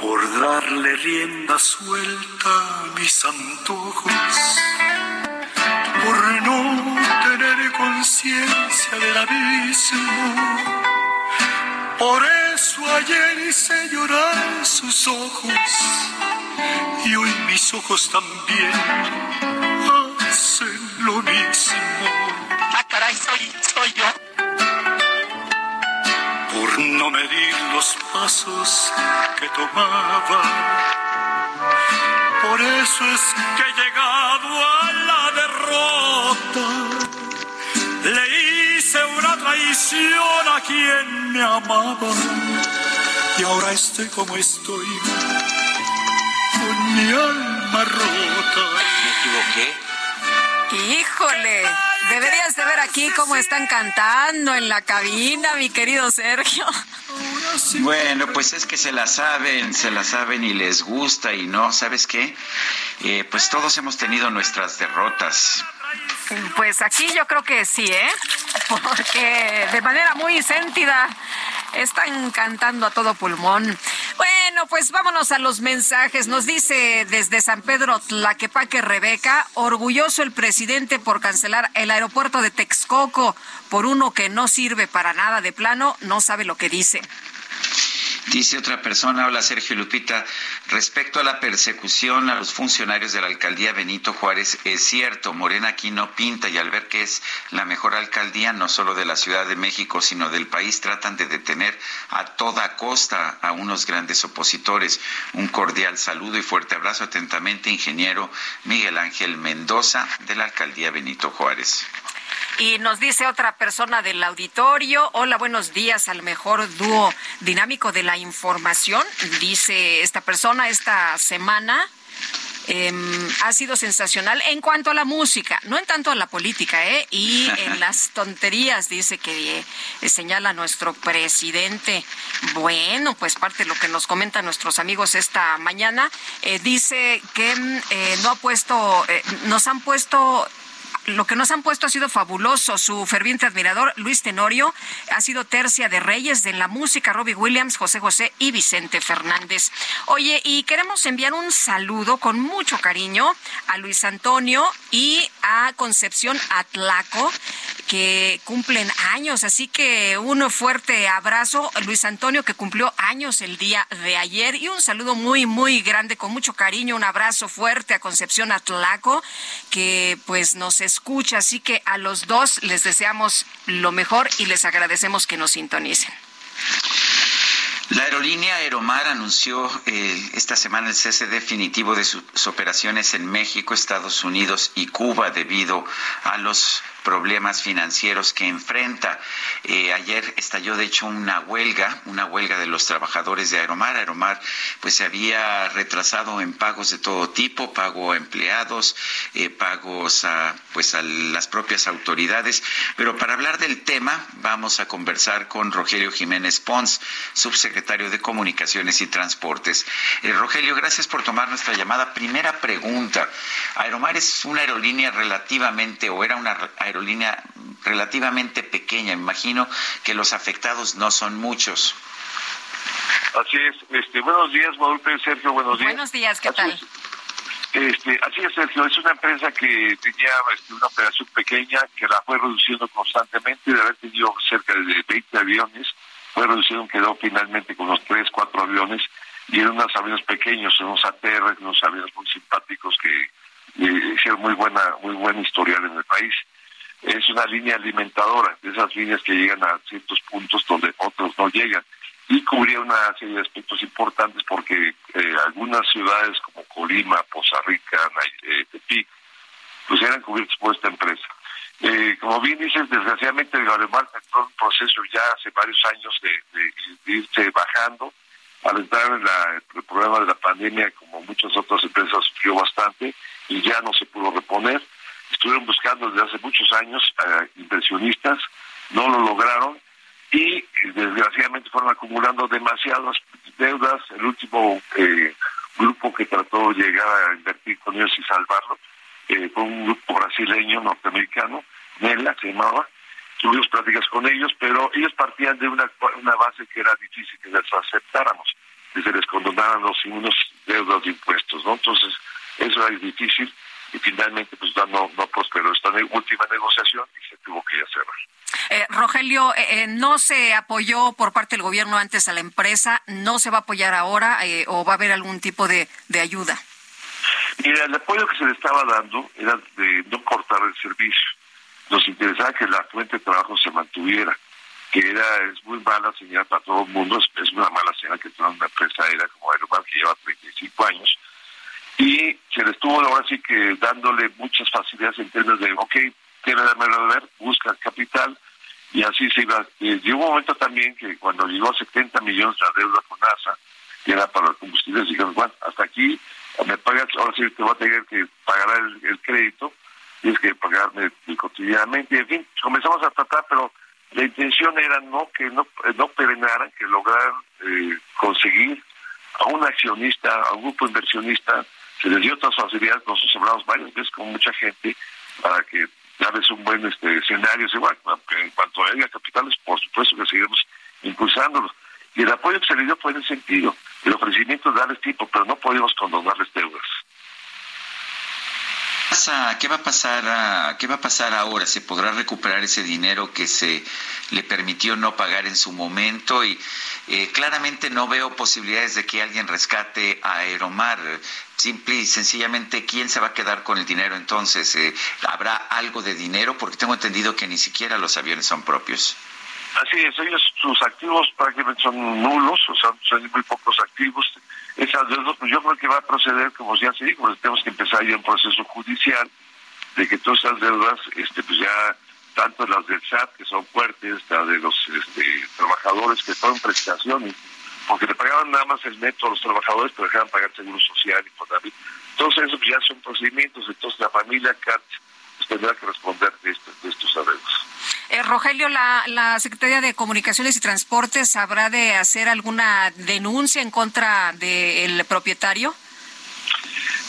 Por darle rienda suelta a mis antojos, por no tener conciencia del abismo. Por ayer hice llorar sus ojos y hoy mis ojos también hacen lo mismo. Ah, caray, soy, soy yo. Por no medir los pasos que tomaba. Por eso es que he llegado a la derrota. Traición a quien me amaba. Y ahora estoy como estoy con mi alma rota. Me equivoqué. Híjole, deberías de ver aquí cómo están cantando en la cabina, mi querido Sergio. Bueno, pues es que se la saben, se la saben y les gusta y no, ¿sabes qué? Eh, pues todos hemos tenido nuestras derrotas. Pues aquí yo creo que sí, ¿eh? Porque de manera muy sentida están cantando a todo pulmón. Bueno, pues vámonos a los mensajes. Nos dice desde San Pedro Tlaquepaque Rebeca, orgulloso el presidente por cancelar el aeropuerto de Texcoco por uno que no sirve para nada de plano, no sabe lo que dice. Dice otra persona, hola Sergio Lupita, respecto a la persecución a los funcionarios de la alcaldía Benito Juárez, es cierto, Morena aquí no pinta y al ver que es la mejor alcaldía no solo de la Ciudad de México, sino del país, tratan de detener a toda costa a unos grandes opositores. Un cordial saludo y fuerte abrazo atentamente, ingeniero Miguel Ángel Mendoza de la alcaldía Benito Juárez. Y nos dice otra persona del auditorio, hola, buenos días al mejor dúo dinámico de la información. Dice esta persona esta semana. em, ha sido sensacional en cuanto a la música, no en tanto a la política, ¿eh? Y en las tonterías, dice que eh, señala nuestro presidente. Bueno, pues parte de lo que nos comentan nuestros amigos esta mañana, eh, dice que mm, eh, no ha puesto, nos han puesto lo que nos han puesto ha sido fabuloso. Su ferviente admirador, Luis Tenorio, ha sido tercia de reyes de la música, Robbie Williams, José José y Vicente Fernández. Oye, y queremos enviar un saludo con mucho cariño a Luis Antonio y a Concepción Atlaco, que cumplen años. Así que un fuerte abrazo, Luis Antonio, que cumplió años el día de ayer. Y un saludo muy, muy grande, con mucho cariño. Un abrazo fuerte a Concepción Atlaco, que pues nos escucha. Así que a los dos les deseamos lo mejor y les agradecemos que nos sintonicen. La aerolínea Aeromar anunció eh, esta semana el cese definitivo de sus operaciones en México, Estados Unidos y Cuba debido a los problemas financieros que enfrenta. Eh, ayer estalló de hecho una huelga, una huelga de los trabajadores de Aeromar. Aeromar pues se había retrasado en pagos de todo tipo, pago a empleados, eh, pagos a pues a las propias autoridades. Pero para hablar del tema vamos a conversar con Rogelio Jiménez Pons, subsecretario de Comunicaciones y Transportes. Eh, Rogelio, gracias por tomar nuestra llamada. Primera pregunta. Aeromar es una aerolínea relativamente o era una aerolínea aerolínea relativamente pequeña. Imagino que los afectados no son muchos. Así es. Este, buenos días, Guadalupe, Sergio, buenos días. Buenos días, ¿qué Así tal? es. Este, así es, Sergio, es una empresa que tenía este, una operación pequeña que la fue reduciendo constantemente, de haber tenido cerca de 20 aviones, fue reduciendo, quedó finalmente con los 3, 4 aviones, y eran unos aviones pequeños, unos ATR, unos aviones muy simpáticos que eh, hicieron muy buena, muy buen historial en el país. Es una línea alimentadora, de esas líneas que llegan a ciertos puntos donde otros no llegan y cubría una serie de aspectos importantes porque eh, algunas ciudades como Colima, Poza Rica, eh, Tepic, pues eran cubiertos por esta empresa. Eh, como bien dices, desgraciadamente el Alemán entró en un proceso ya hace varios años de, irse bajando. Al entrar en el problema de la pandemia, como muchas otras empresas, sufrió bastante y ya no se pudo reponer. Estuvieron buscando desde hace muchos años a inversionistas, no lo lograron y desgraciadamente fueron acumulando demasiadas deudas. El último eh, grupo que trató de llegar a invertir con ellos y salvarlo eh, fue un grupo brasileño, norteamericano, NELA se llamaba. Tuvimos pláticas con ellos, pero ellos partían de una, una base que era difícil que les aceptáramos, que se les condonaran los unos deudas de impuestos, ¿no? Entonces, eso era difícil y finalmente pues no, no prosperó esta última negociación y se tuvo que cerrar. Eh, Rogelio, eh, eh, ¿no se apoyó por parte del gobierno antes a la empresa? ¿No se va a apoyar ahora o va a haber algún tipo de, ayuda? Mira, el apoyo que se le estaba dando era de no cortar el servicio. Nos interesaba que la fuente de trabajo se mantuviera, que era es muy mala señal para todo el mundo, es, una mala señal que toda una empresa era como Aeromar que lleva 35 años, y se le estuvo ahora sí que dándole muchas facilidades en términos de, ok, quiere darme ver, busca capital, y así se iba. Llegó un momento también que cuando llegó a 70 millones la deuda con NASA, que era para los combustibles, dijeron, bueno, hasta aquí me pagas, ahora sí te voy a tener que pagar el, crédito, tienes que pagarme cotidianamente, en fin, comenzamos a tratar, pero la intención era no que no, no perenaran, que lograran eh, conseguir a un accionista, a un grupo inversionista, se les dio otras facilidades, nosotros hablamos varias veces con mucha gente para que darles un buen este escenario. Igual, en cuanto a haya capitales, por supuesto que seguiremos impulsándolos. Y el apoyo que se le dio fue en el sentido, el ofrecimiento de darles tiempo, pero no podemos condonarles deudas. ¿Qué va a pasar? ¿Qué va a pasar ahora? ¿Se podrá recuperar ese dinero que se le permitió no pagar en su momento? Y eh, claramente no veo posibilidades de que alguien rescate a Aeromar. Simple y sencillamente, ¿quién se va a quedar con el dinero entonces? Eh, ¿Habrá algo de dinero? Porque tengo entendido que ni siquiera los aviones son propios. Así es, ellos, sus activos prácticamente son nulos, o sea, son muy pocos activos. Esas deudas, pues yo creo que va a proceder, como ya se dijo, pues tenemos que empezar ya un proceso judicial de que todas esas deudas, este, pues ya, tanto las del SAT, que son fuertes, la de los este, trabajadores que son prestaciones, porque le pagaban nada más el neto a los trabajadores, pero dejaban pagar seguro social y por Entonces, eso ya son procedimientos, entonces la familia pues, tendrá que responder de, de estos arreglos. Eh, Rogelio, la, la Secretaría de Comunicaciones y Transportes habrá de hacer alguna denuncia en contra del propietario.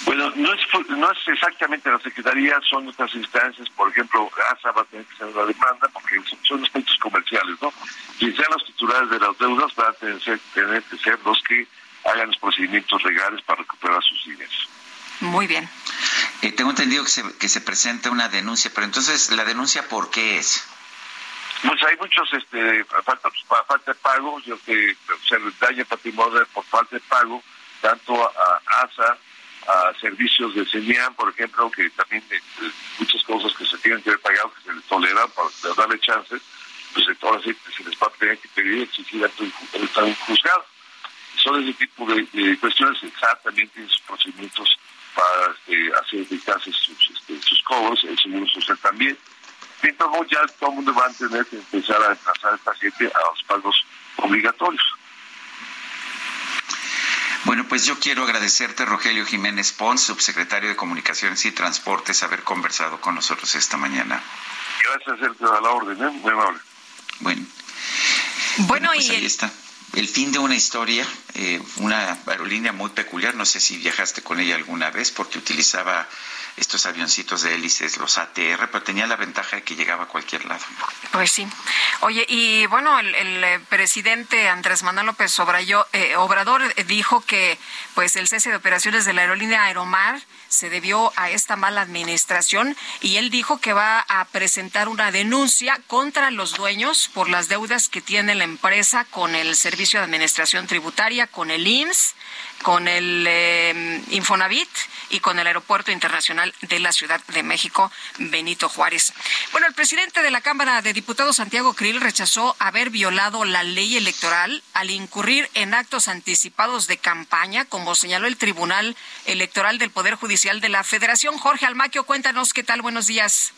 Bueno, no es, no es exactamente la Secretaría, son otras instancias, por ejemplo, ASA va a tener que hacer la demanda porque son aspectos comerciales, ¿no? Y sean los titulares de las deudas van a tener, tener que ser los que hagan los procedimientos legales para recuperar sus dineros. Muy bien. Eh, tengo entendido que se, que se presenta una denuncia, pero entonces, ¿la denuncia por qué es? Pues hay muchos, este, falta, falta de pago, yo que se daña patrimonio por falta de pago, tanto a ASA, a servicios de CENIAN, por ejemplo, que también eh, muchas cosas que se tienen que haber pagado, que se les toleran para darle chances, pues ahora sí se les va a tener que pedir exigir un juzgado. Son ese tipo de, cuestiones, exactamente tiene sus procedimientos para este, hacer eficaces sus, este, sus cobros, el seguro social también entonces ya todo el mundo va a tener que empezar a desplazar al paciente a los pagos obligatorios. Bueno, pues yo quiero agradecerte, Rogelio Jiménez Pons, subsecretario de Comunicaciones y Transportes, haber conversado con nosotros esta mañana. Gracias, Sergio, a la orden, ¿eh? muy amable. Bueno. Bueno, pues y ahí está. El fin de una historia, eh, una aerolínea muy peculiar, no sé si viajaste con ella alguna vez porque utilizaba estos avioncitos de hélices, los ATR, pero tenía la ventaja de que llegaba a cualquier lado. Pues sí. Oye, y bueno, el, eh, presidente Andrés Manuel López eh, Obrador dijo que pues el cese de operaciones de la aerolínea Aeromar se debió a esta mala administración y él dijo que va a presentar una denuncia contra los dueños por las deudas que tiene la empresa con el servicio de Administración Tributaria, con el IMSS, con el eh, Infonavit y con el Aeropuerto Internacional de la Ciudad de México, Benito Juárez. Bueno, el presidente de la Cámara de Diputados, Santiago Krill, rechazó haber violado la ley electoral al incurrir en actos anticipados de campaña, como señaló el Tribunal Electoral del Poder Judicial de la Federación. Jorge Almaquio, cuéntanos qué tal, buenos días.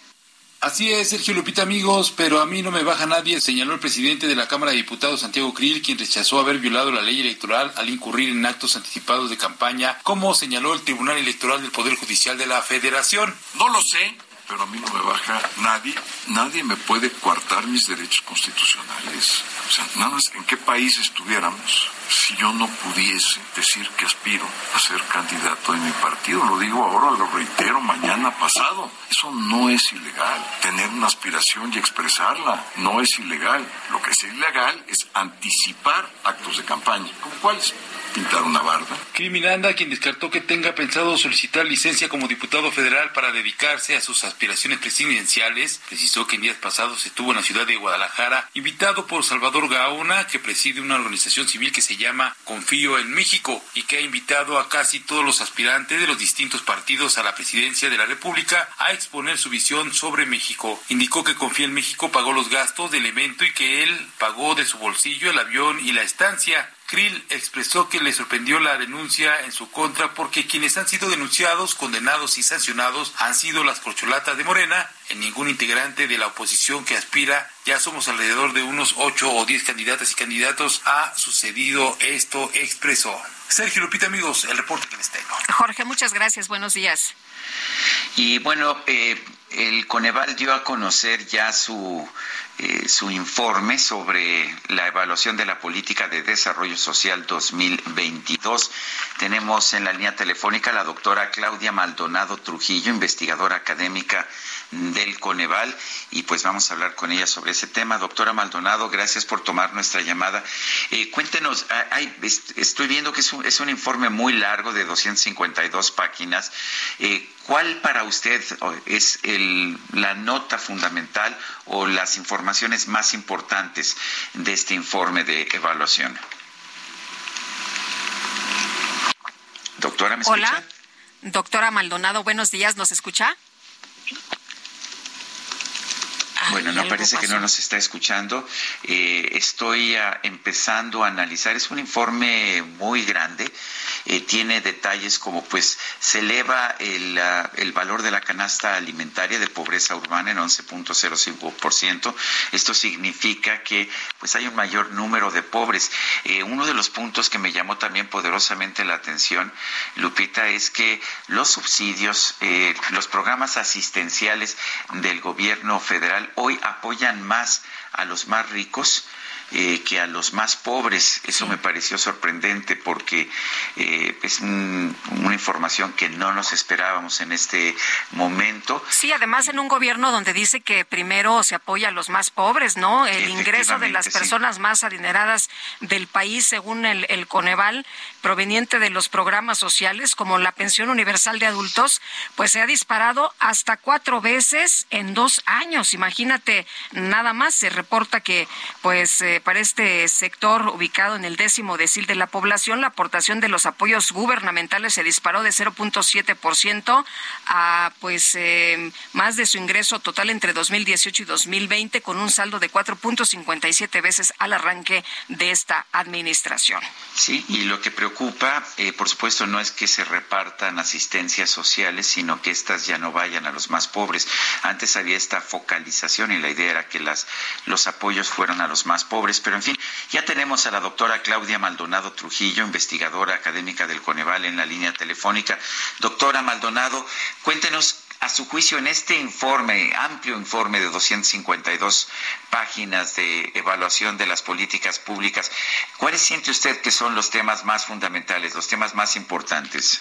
Así es, Sergio Lupita, amigos, pero a mí no me baja nadie, señaló el presidente de la Cámara de Diputados, Santiago Krill, quien rechazó haber violado la ley electoral al incurrir en actos anticipados de campaña, como señaló el Tribunal Electoral del Poder Judicial de la Federación. No lo sé, pero a mí no me baja nadie. Nadie me puede coartar mis derechos constitucionales. O sea, nada más en qué país estuviéramos si yo no pudiese decir que aspiro a ser candidato de mi partido. Lo digo ahora, lo reitero mañana pasado. Eso no es ilegal. Tener una aspiración y expresarla no es ilegal. Lo que es ilegal es anticipar actos de campaña. ¿Como cuáles? Pintar. Criminanda, quien descartó que tenga pensado solicitar licencia como diputado federal para dedicarse a sus aspiraciones presidenciales, precisó que en días pasados estuvo en la ciudad de Guadalajara, invitado por Salvador Gaona, que preside una organización civil que se llama Confío en México y que ha invitado a casi todos los aspirantes de los distintos partidos a la presidencia de la República a exponer su visión sobre México. Indicó que Confío en México pagó los gastos del evento y que él pagó de su bolsillo el avión y la estancia. Krill expresó que le sorprendió la denuncia en su contra porque quienes han sido denunciados, condenados y sancionados han sido las corcholatas de Morena. En ningún integrante de la oposición que aspira, ya somos alrededor de unos ocho o diez candidatas y candidatos, ha sucedido esto, expresó. Sergio Lupita, amigos, el reporte que les tengo. Jorge, muchas gracias. Buenos días. Y bueno, eh, el Coneval dio a conocer ya su eh, su informe sobre la evaluación de la política de desarrollo social 2022. Tenemos en la línea telefónica a la doctora Claudia Maldonado Trujillo, investigadora académica del Coneval, y pues vamos a hablar con ella sobre ese tema. Doctora Maldonado, gracias por tomar nuestra llamada. Eh, cuéntenos, hay, estoy viendo que es un, es un, informe muy largo de 252 páginas. Eh, ¿Cuál para usted es el, la nota fundamental o las informaciones más importantes de este informe de evaluación? Doctora, ¿me escucha? Hola, doctora Maldonado, buenos días, ¿nos escucha? Bueno, no parece que no nos está escuchando. Eh, estoy ah, empezando a analizar. Es un informe muy grande. Eh, tiene detalles como, pues, se eleva el, ah, el, valor de la canasta alimentaria de pobreza urbana en 11.05%. Esto significa que, pues, hay un mayor número de pobres. Eh, uno de los puntos que me llamó también poderosamente la atención, Lupita, es que los subsidios, los programas asistenciales del gobierno federal hoy apoyan más a los más ricos eh, que a los más pobres. Eso me pareció sorprendente porque eh, es una información que no nos esperábamos en este momento. Sí, además en un gobierno donde dice que primero se apoya a los más pobres, ¿no? El ingreso de las personas más adineradas del país, según el, el Coneval, proveniente de los programas sociales como la pensión universal de adultos, pues se ha disparado hasta cuatro veces en dos años. Imagínate, nada más se reporta que, pues, eh, para este sector ubicado en el décimo decil de la población, la aportación de los apoyos gubernamentales se disparó de 0.7% a pues eh, más de su ingreso total entre 2018 y 2020 con un saldo de 4.57 veces al arranque de esta administración. Sí, y lo que preocupa, eh, por supuesto, no es que se repartan asistencias sociales, sino que éstas ya no vayan a los más pobres. Antes había esta focalización y la idea era que las, los apoyos fueran a los más pobres pero en fin, ya tenemos a la doctora Claudia Maldonado Trujillo, investigadora académica del Coneval en la línea telefónica. Doctora Maldonado, cuéntenos a su juicio en este informe, amplio informe de 252 páginas de evaluación de las políticas públicas, ¿cuáles siente usted que son los temas más fundamentales, los temas más importantes?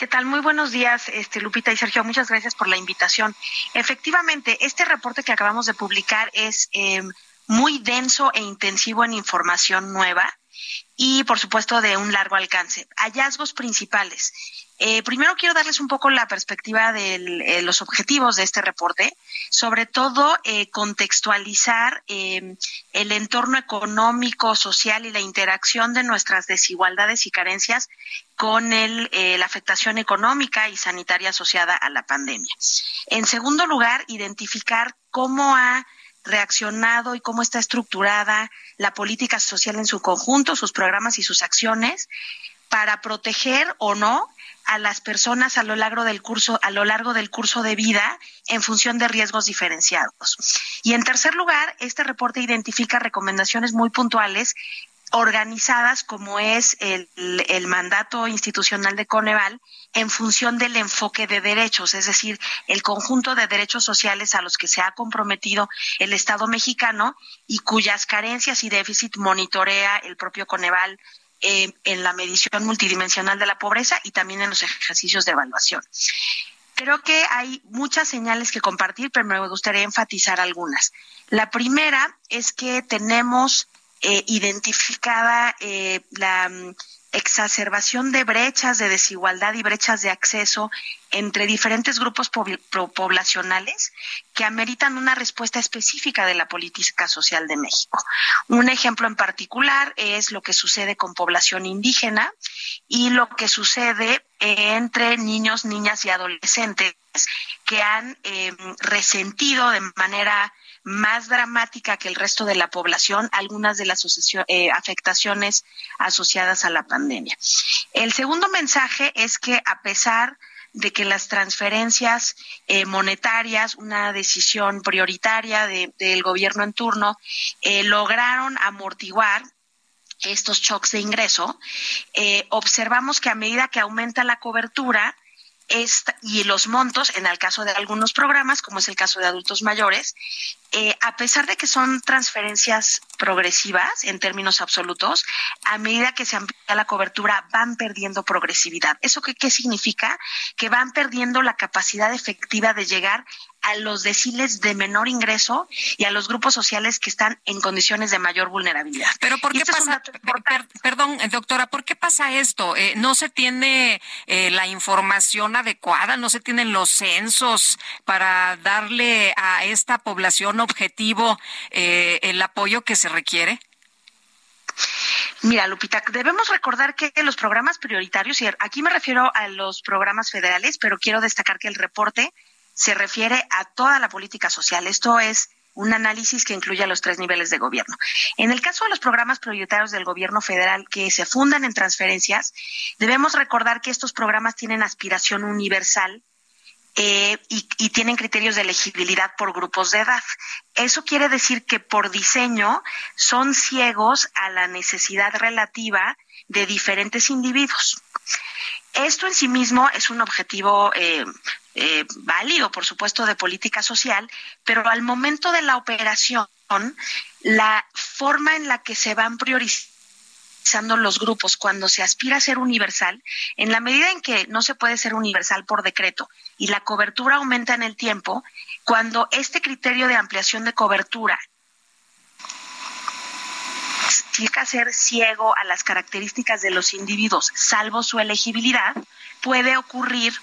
¿Qué tal? Muy buenos días, este, Lupita y Sergio. Muchas gracias por la invitación. Efectivamente, este reporte que acabamos de publicar es eh, muy denso e intensivo en información nueva y, por supuesto, de un largo alcance. Hallazgos principales. Eh, primero quiero darles un poco la perspectiva de eh, los objetivos de este reporte, sobre todo eh, contextualizar el entorno económico, social y la interacción de nuestras desigualdades y carencias con la afectación económica y sanitaria asociada a la pandemia. En segundo lugar, identificar cómo ha reaccionado y cómo está estructurada la política social en su conjunto, sus programas y sus acciones para proteger o no a las personas a lo largo del curso a lo largo del curso de vida en función de riesgos diferenciados. Y en tercer lugar, este reporte identifica recomendaciones muy puntuales organizadas como es el, mandato institucional de Coneval en función del enfoque de derechos, es decir, el conjunto de derechos sociales a los que se ha comprometido el Estado mexicano y cuyas carencias y déficit monitorea el propio Coneval eh, en la medición multidimensional de la pobreza y también en los ejercicios de evaluación. Creo que hay muchas señales que compartir, pero me gustaría enfatizar algunas. La primera es que tenemos eh, identificada eh, la mm, exacerbación de brechas de desigualdad y brechas de acceso entre diferentes grupos poblacionales que ameritan una respuesta específica de la política social de México. Un ejemplo en particular es lo que sucede con población indígena y lo que sucede entre niños, niñas y adolescentes que han eh, resentido de manera más dramática que el resto de la población algunas de las eh, afectaciones asociadas a la pandemia. El segundo mensaje es que a pesar de que las transferencias eh, monetarias, una decisión prioritaria del gobierno en turno, eh, lograron amortiguar estos shocks de ingreso, observamos que a medida que aumenta la cobertura, y los montos, en el caso de algunos programas, como es el caso de adultos mayores, eh, a pesar de que son transferencias progresivas en términos absolutos, a medida que se amplía la cobertura van perdiendo progresividad. ¿Eso qué, qué significa? Que van perdiendo la capacidad efectiva de llegar a los deciles de menor ingreso y a los grupos sociales que están en condiciones de mayor vulnerabilidad. Pero ¿por qué pasa, perdón, doctora, ¿por qué pasa esto? Eh, ¿No se tiene eh, la información adecuada? ¿No se tienen los censos para darle a esta población objetivo eh, el apoyo que se requiere? Mira, Lupita, debemos recordar que los programas prioritarios, y aquí me refiero a los programas federales, pero quiero destacar que el reporte se refiere a toda la política social. Esto es un análisis que incluye a los tres niveles de gobierno. En el caso de los programas prioritarios del gobierno federal que se fundan en transferencias, debemos recordar que estos programas tienen aspiración universal eh, y, y, tienen criterios de elegibilidad por grupos de edad. Eso quiere decir que por diseño son ciegos a la necesidad relativa de diferentes individuos. Esto en sí mismo es un objetivo eh, eh, válido, por supuesto, de política social, pero al momento de la operación, la forma en la que se van priorizando los grupos cuando se aspira a ser universal, en la medida en que no se puede ser universal por decreto y la cobertura aumenta en el tiempo, cuando este criterio de ampliación de cobertura significa ser ciego a las características de los individuos, salvo su elegibilidad, puede ocurrir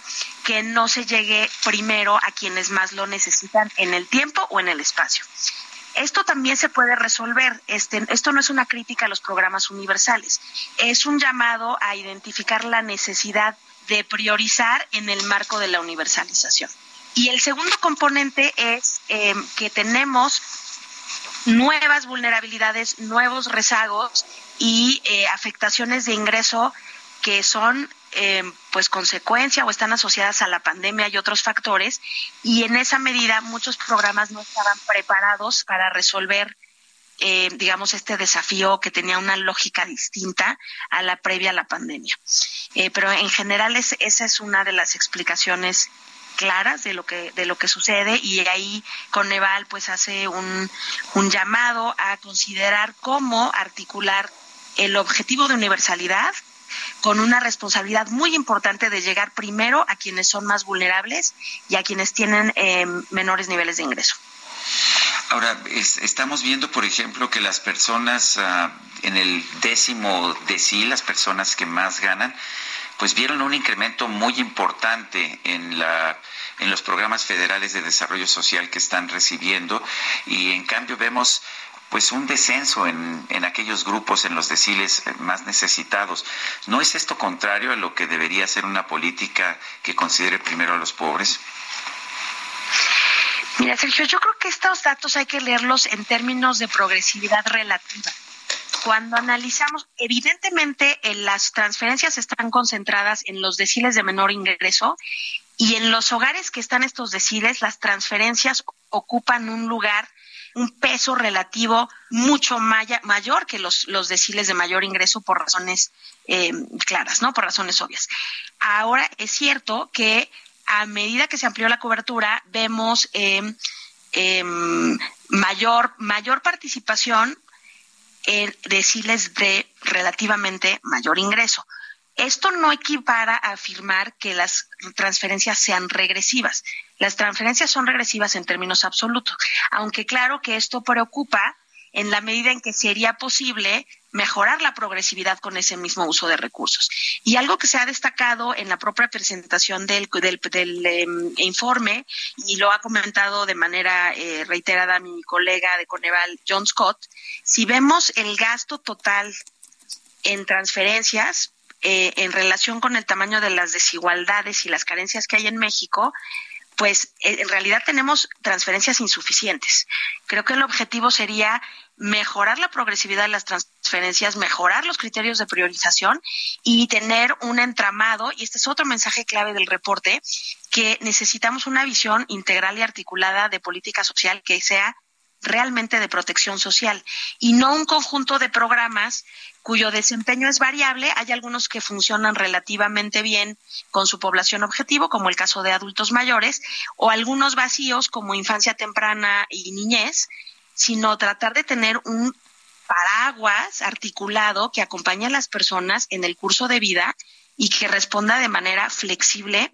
que no se llegue primero a quienes más lo necesitan en el tiempo o en el espacio. Esto también se puede resolver. Este, esto no es una crítica a los programas universales, es un llamado a identificar la necesidad de priorizar en el marco de la universalización. Y el segundo componente es eh, que tenemos nuevas vulnerabilidades, nuevos rezagos y eh, afectaciones de ingreso que son eh, pues consecuencia o están asociadas a la pandemia y otros factores y en esa medida muchos programas no estaban preparados para resolver eh, digamos este desafío que tenía una lógica distinta a la previa a la pandemia. Eh, pero en general esa es una de las explicaciones claras de lo que de lo que sucede y ahí Coneval pues hace un, un llamado a considerar cómo articular el objetivo de universalidad con una responsabilidad muy importante de llegar primero a quienes son más vulnerables y a quienes tienen eh, menores niveles de ingreso. Ahora, estamos viendo, por ejemplo, que las personas ah, en el décimo decil, las personas que más ganan, pues vieron un incremento muy importante en la en los programas federales de desarrollo social que están recibiendo y en cambio vemos pues un descenso en, en aquellos grupos, en los deciles más necesitados. ¿No es esto contrario a lo que debería ser una política que considere primero a los pobres? Mira, Sergio, yo creo que estos datos hay que leerlos en términos de progresividad relativa. Cuando analizamos, evidentemente las transferencias están concentradas en los deciles de menor ingreso y en los hogares que están estos deciles, las transferencias ocupan un lugar, un peso relativo mucho mayor que los, los deciles de mayor ingreso por razones eh, claras, ¿no? Por razones obvias. Ahora es cierto que a medida que se amplió la cobertura, vemos em, em, mayor, mayor participación en deciles de relativamente mayor ingreso. Esto no equipara a afirmar que las transferencias sean regresivas. Las transferencias son regresivas en términos absolutos, aunque claro que esto preocupa en la medida en que sería posible mejorar la progresividad con ese mismo uso de recursos. Y algo que se ha destacado en la propia presentación del, del, em, informe, y lo ha comentado de manera eh, reiterada mi colega de Coneval, John Scott, si vemos el gasto total en transferencias eh, en relación con el tamaño de las desigualdades y las carencias que hay en México, pues eh, en realidad tenemos transferencias insuficientes. Creo que el objetivo sería mejorar la progresividad de las transferencias, mejorar los criterios de priorización y tener un entramado, y este es otro mensaje clave del reporte, que necesitamos una visión integral y articulada de política social que sea realmente de protección social y no un conjunto de programas cuyo desempeño es variable. Hay algunos que funcionan relativamente bien con su población objetivo, como el caso de adultos mayores, o algunos vacíos como infancia temprana y niñez, sino tratar de tener un paraguas articulado que acompañe a las personas en el curso de vida y que responda de manera flexible.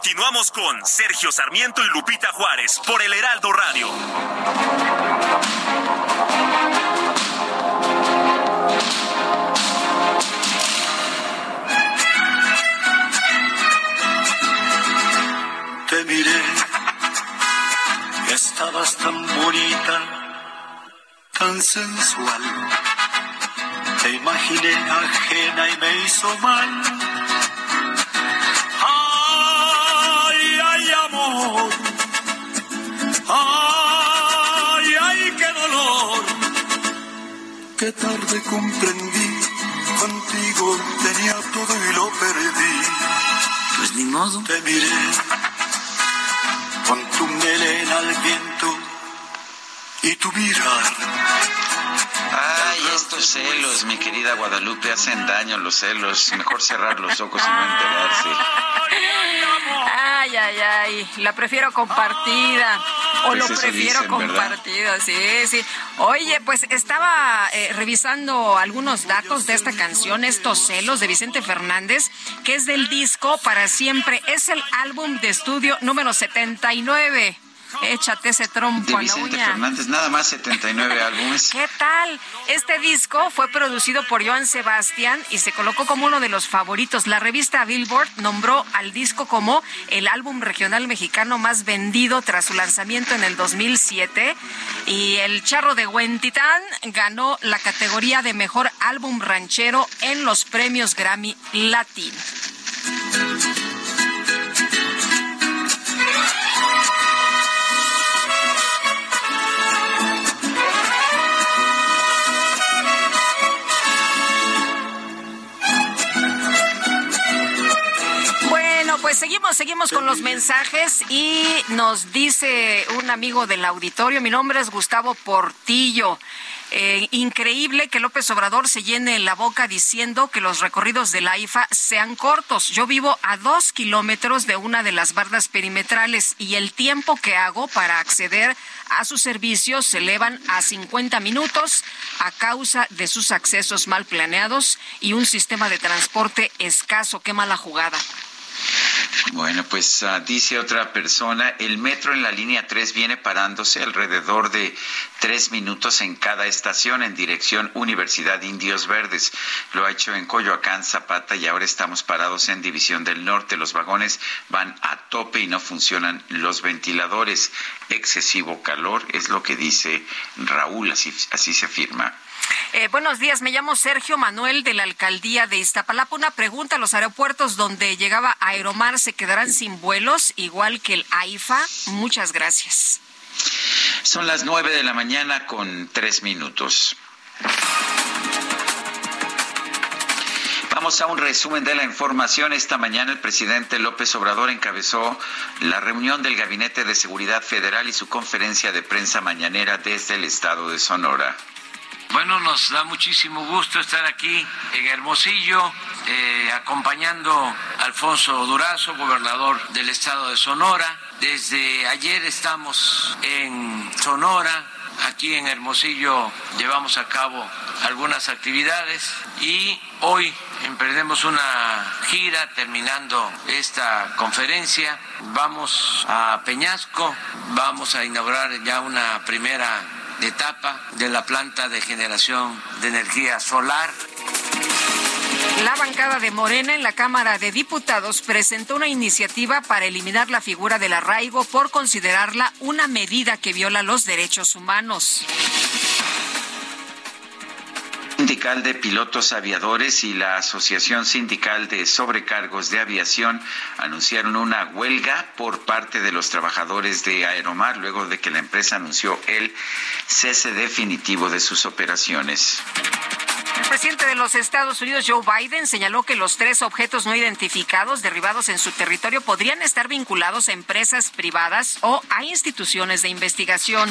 Continuamos con Sergio Sarmiento y Lupita Juárez por el Heraldo Radio. Te miré, estabas tan bonita, tan sensual. Te imaginé ajena y me hizo mal Ay, ay, qué dolor. Qué tarde comprendí, contigo tenía todo y lo perdí. Pues ni modo. Te miré con tu melena al viento y tu mirar. Ay, estos celos, mi querida Guadalupe, hacen daño los celos. Mejor cerrar los ojos y no enterarse. Ay, ay, ay, la prefiero compartida. O lo prefiero compartido, sí, sí. Oye, pues estaba eh, revisando algunos datos de esta canción, Estos celos de Vicente Fernández, que es del disco Para Siempre. Es el álbum de estudio número 79. Échate ese trompo a la uña. Fernández, nada más 79 álbumes. ¿Qué tal? Este disco fue producido por Joan Sebastián y se colocó como uno de los favoritos. La revista Billboard nombró al disco como el álbum regional mexicano más vendido tras su lanzamiento en el 2007 y el Charro de Huentitán ganó la categoría de mejor álbum ranchero en los premios Grammy Latino. Pues seguimos seguimos con los mensajes y nos dice un amigo del auditorio, mi nombre es Gustavo Portillo. Eh, increíble que López Obrador se llene la boca diciendo que los recorridos de la IFA sean cortos. Yo vivo a dos kilómetros de una de las bardas perimetrales y el tiempo que hago para acceder a sus servicios se elevan a 50 minutos a causa de sus accesos mal planeados y un sistema de transporte escaso. Qué mala jugada. Bueno, pues uh, dice otra persona, el metro en la línea 3 viene parándose alrededor de tres minutos en cada estación en dirección Universidad Indios Verdes. Lo ha hecho en Coyoacán, Zapata y ahora estamos parados en División del Norte. Los vagones van a tope y no funcionan los ventiladores. Excesivo calor es lo que dice Raúl, así, así se firma. Eh, buenos días, me llamo Sergio Manuel de la alcaldía de Iztapalapa. Una pregunta, ¿los aeropuertos donde llegaba Aeromar se quedarán sin vuelos, igual que el AIFA? Muchas gracias. Son las nueve de la mañana con tres minutos. Vamos a un resumen de la información. Esta mañana el presidente López Obrador encabezó la reunión del Gabinete de Seguridad Federal y su conferencia de prensa mañanera desde el estado de Sonora. Bueno, nos da muchísimo gusto estar aquí en Hermosillo, eh, acompañando a Alfonso Durazo, gobernador del estado de Sonora. Desde ayer estamos en Sonora, aquí en Hermosillo llevamos a cabo algunas actividades y hoy emprendemos una gira terminando esta conferencia. Vamos a Peñasco, vamos a inaugurar ya una primera etapa de la planta de generación de energía solar. La bancada de Morena en la Cámara de Diputados presentó una iniciativa para eliminar la figura del arraigo por considerarla una medida que viola los derechos humanos sindical de pilotos aviadores y la Asociación Sindical de Sobrecargos de Aviación anunciaron una huelga por parte de los trabajadores de Aeromar luego de que la empresa anunció el cese definitivo de sus operaciones. El presidente de los Estados Unidos, Joe Biden, señaló que los tres objetos no identificados derribados en su territorio podrían estar vinculados a empresas privadas o a instituciones de investigación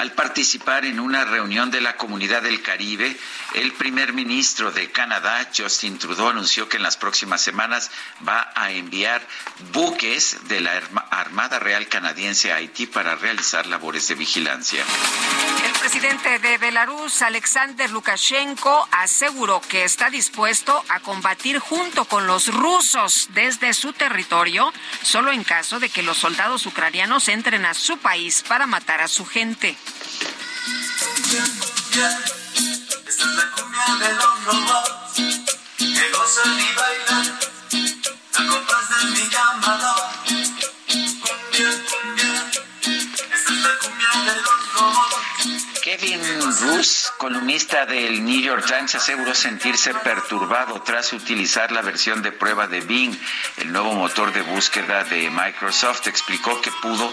al participar en una reunión de la Comunidad del Caribe, el primer ministro de Canadá, Justin Trudeau, anunció que en las próximas semanas va a enviar buques de la Armada Real Canadiense a Haití para realizar labores de vigilancia. El presidente de Belarus, Alexander Lukashenko, aseguró que está dispuesto a combatir junto con los rusos desde su territorio, solo en caso de que los soldados ucranianos entren a su país para matar a su gente. Esta es la cumbia de los robots que gozan y bailan al compás de mi llamado. Cumbia, cumbia, esta es la cumbia de los robots. Kevin Roos, columnista del New York Times, aseguró sentirse perturbado tras utilizar la versión de prueba de Bing, el nuevo motor de búsqueda de Microsoft. Explicó que pudo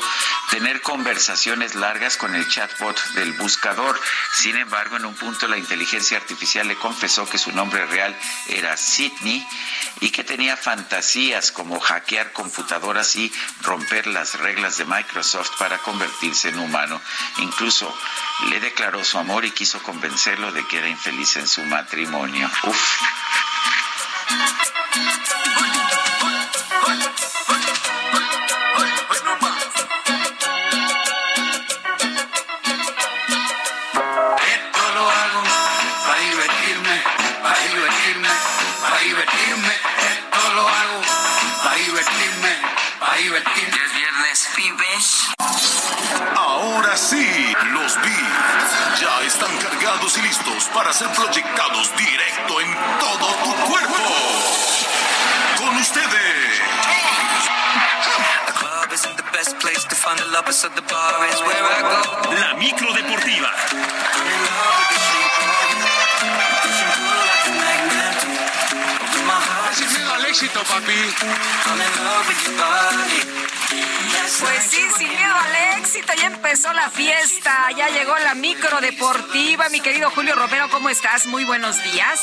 tener conversaciones largas con el chatbot del buscador. Sin embargo, en un punto la inteligencia artificial le confesó que su nombre real era Sidney y que tenía fantasías como hackear computadoras y romper las reglas de Microsoft para convertirse en humano. Incluso le declaró su amor y quiso convencerlo de que era infeliz en su matrimonio. Uf. Esto lo hago para divertirme, para divertirme, pibes. Ahora sí, los beats ya están cargados y listos para ser proyectados directo en todo tu cuerpo. Con ustedes. La micro deportiva. Sin miedo al éxito, papi. Pues sí, sin miedo al éxito, ya empezó la fiesta, ya llegó la micro deportiva. Mi querido Julio Romero, ¿cómo estás? Muy buenos días.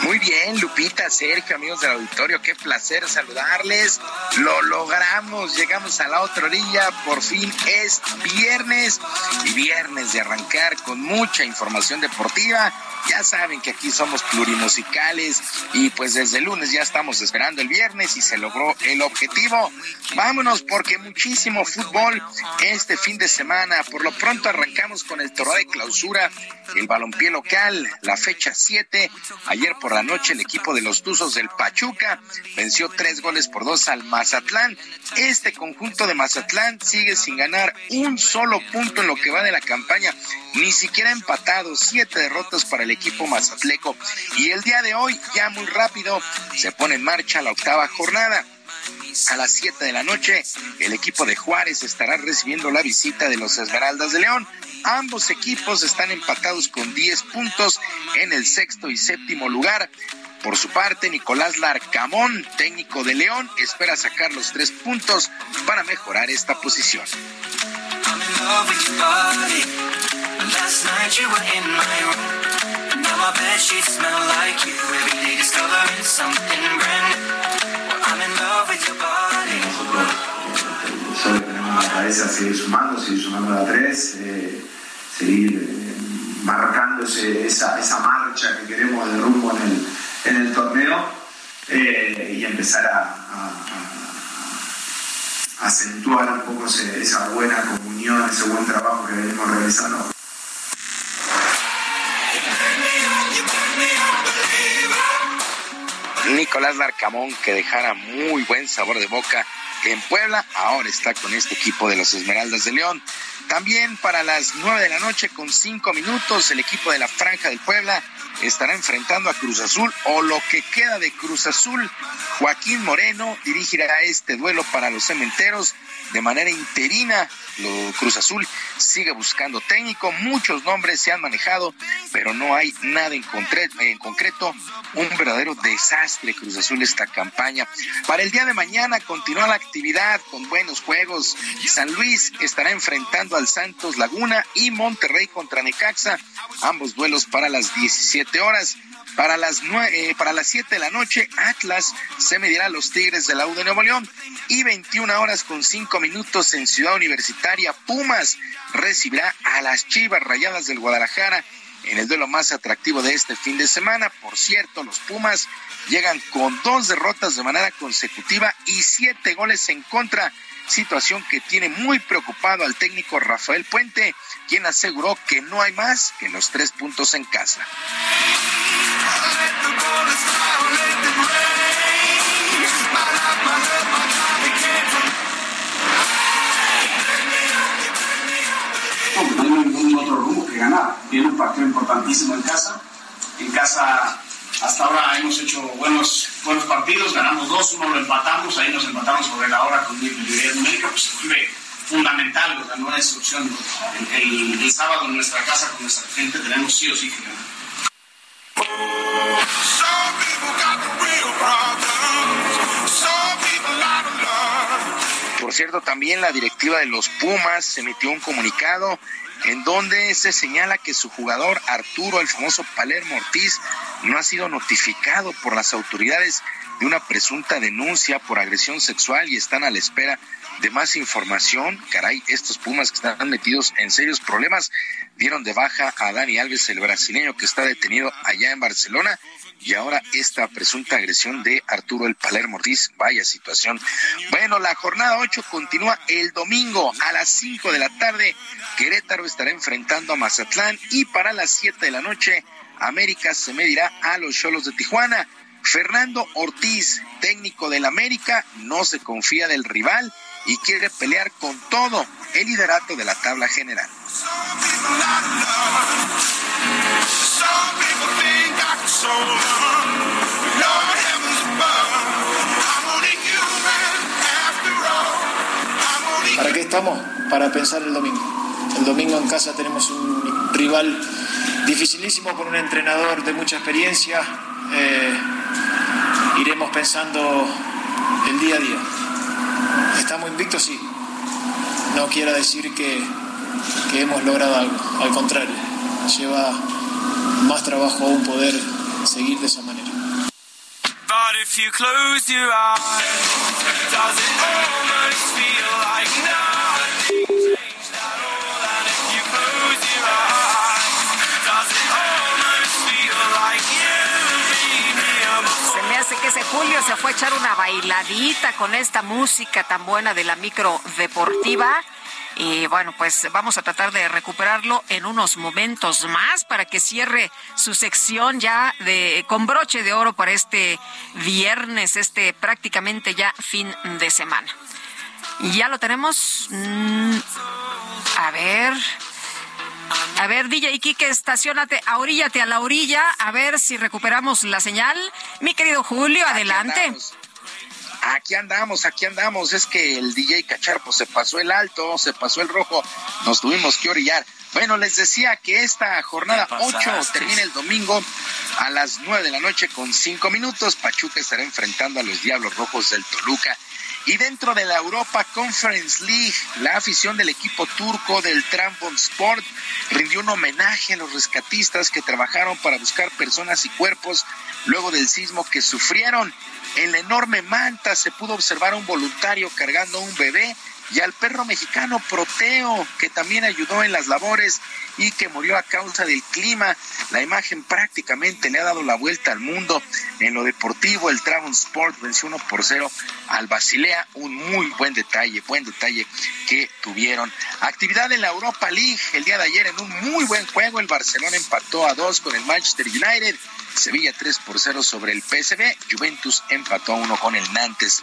Muy bien, Lupita, Sergio, amigos del auditorio, qué placer saludarles. Lo logramos, llegamos a la otra orilla, por fin es viernes y viernes de arrancar con mucha información deportiva ya saben que aquí somos plurimusicales y pues desde el lunes ya estamos esperando el viernes y se logró el objetivo. Vámonos porque muchísimo fútbol este fin de semana. Por lo pronto arrancamos con el torneo de clausura, el balompié local, la fecha 7. Ayer por la noche el equipo de los Tuzos del Pachuca venció tres goles por dos al Mazatlán. Este conjunto de Mazatlán sigue sin ganar un solo punto en lo que va de la campaña, ni siquiera empatado, siete derrotas para el equipo mazatleco. Y el día de hoy, ya muy rápido, se pone en marcha la octava jornada. A las 7 de la noche, el equipo de Juárez estará recibiendo la visita de los Esmeraldas de León. Ambos equipos están empatados con 10 puntos en el sexto y séptimo lugar. Por su parte, Nicolás Larcamón, técnico de León, espera sacar los tres puntos para mejorar esta posición. Solo tenemos la cabeza seguir sumando, seguir sumando a tres, eh, seguir eh, marcando esa, marcha que queremos de rumbo en el, en el torneo eh, y empezar a, acentuar un poco esa buena comunión, ese buen trabajo que venimos realizando. Nicolás Larcamón, que dejara muy buen sabor de boca en Puebla, ahora está con este equipo de los Esmeraldas de León. También para las nueve de la noche con cinco minutos, el equipo de la Franja del Puebla estará enfrentando a Cruz Azul o lo que queda de Cruz Azul. Joaquín Moreno dirigirá este duelo para los cementeros de manera interina. Lo Cruz Azul sigue buscando técnico. Muchos nombres se han manejado, pero no hay nada en, en concreto. Un verdadero desastre Cruz Azul esta campaña. Para el día de mañana continúa la actividad con buenos juegos. San Luis estará enfrentando al Santos Laguna y Monterrey contra Necaxa. Ambos duelos para las 17 horas. Para las, nueve, eh, para las 7 de la noche, Atlas se medirá a los Tigres de la U de Nuevo León. Y 21 horas con 5 minutos en Ciudad Universitaria, Pumas recibirá a las Chivas Rayadas del Guadalajara en el duelo más atractivo de este fin de semana. Por cierto, los Pumas llegan con dos derrotas de manera consecutiva y siete goles en contra situación que tiene muy preocupado al técnico Rafael Puente, quien aseguró que no hay más que los tres puntos en casa. No hay ningún otro rumbo que ganar. Viene un partido importantísimo en casa. En casa hasta ahora hemos hecho buenos, buenos partidos, ganamos dos, uno lo empatamos, ahí nos empatamos sobre la hora con inferioridad numérica, pues se vuelve fundamental, o sea, no es opción. El, el, sábado en nuestra casa con nuestra gente tenemos sí o sí que ganar. Por cierto, también la directiva de los Pumas emitió un comunicado en donde se señala que su jugador Arturo, el famoso Palermo Ortiz, no ha sido notificado por las autoridades de una presunta denuncia por agresión sexual y están a la espera de más información. Caray, estos Pumas que están metidos en serios problemas dieron de baja a Dani Alves, el brasileño que está detenido allá en Barcelona. Y ahora esta presunta agresión de Arturo el Palermo Ortiz. Vaya situación. Bueno, la jornada 8 continúa el domingo a las 5 de la tarde. Querétaro estará enfrentando a Mazatlán y para las 7 de la noche América se medirá a los Cholos de Tijuana. Fernando Ortiz, técnico del América, no se confía del rival y quiere pelear con todo el liderato de la tabla general. ¿Para qué estamos? Para pensar el domingo. El domingo en casa tenemos un rival dificilísimo con un entrenador de mucha experiencia. Eh, iremos pensando el día a día. ¿Estamos invictos? Sí. no quiera decir que, hemos logrado algo. Al contrario, lleva más trabajo aún poder seguir de esa manera. But Julio se fue a echar una bailadita con esta música tan buena de la micro deportiva. Y bueno, pues vamos a tratar de recuperarlo en unos momentos más para que cierre su sección ya de con broche de oro para este viernes, este prácticamente ya fin de semana. Ya lo tenemos. Mm, a ver. A ver, DJ Kike, estacionate, ahoríllate a la orilla, a ver si recuperamos la señal. Mi querido Julio, adelante. andamos. Aquí andamos, aquí andamos. Es que el DJ Cacharpo se pasó el alto, se pasó el rojo. Nos tuvimos que orillar. Bueno, les decía que esta jornada Te pasaste. 8 termina el domingo a las 9 de la noche con 5 minutos. Pachuca estará enfrentando a los Diablos Rojos del Toluca. Y dentro de la Europa Conference League, la afición del equipo turco del Sport rindió un homenaje a los rescatistas que trabajaron para buscar personas y cuerpos luego del sismo que sufrieron. En la enorme manta se pudo observar a un voluntario cargando un bebé y al perro mexicano Proteo, que también ayudó en las labores y que murió a causa del clima. La imagen prácticamente le ha dado la vuelta al mundo. En lo deportivo, el Sport venció 1 por 0 al Basilea. Un muy buen detalle, buen detalle que tuvieron. Actividad en la Europa League. El día de ayer en un muy buen juego, el Barcelona empató a 2 con el Manchester United. Sevilla 3 por 0 sobre el PSV. Juventus empató a 1 con el Nantes.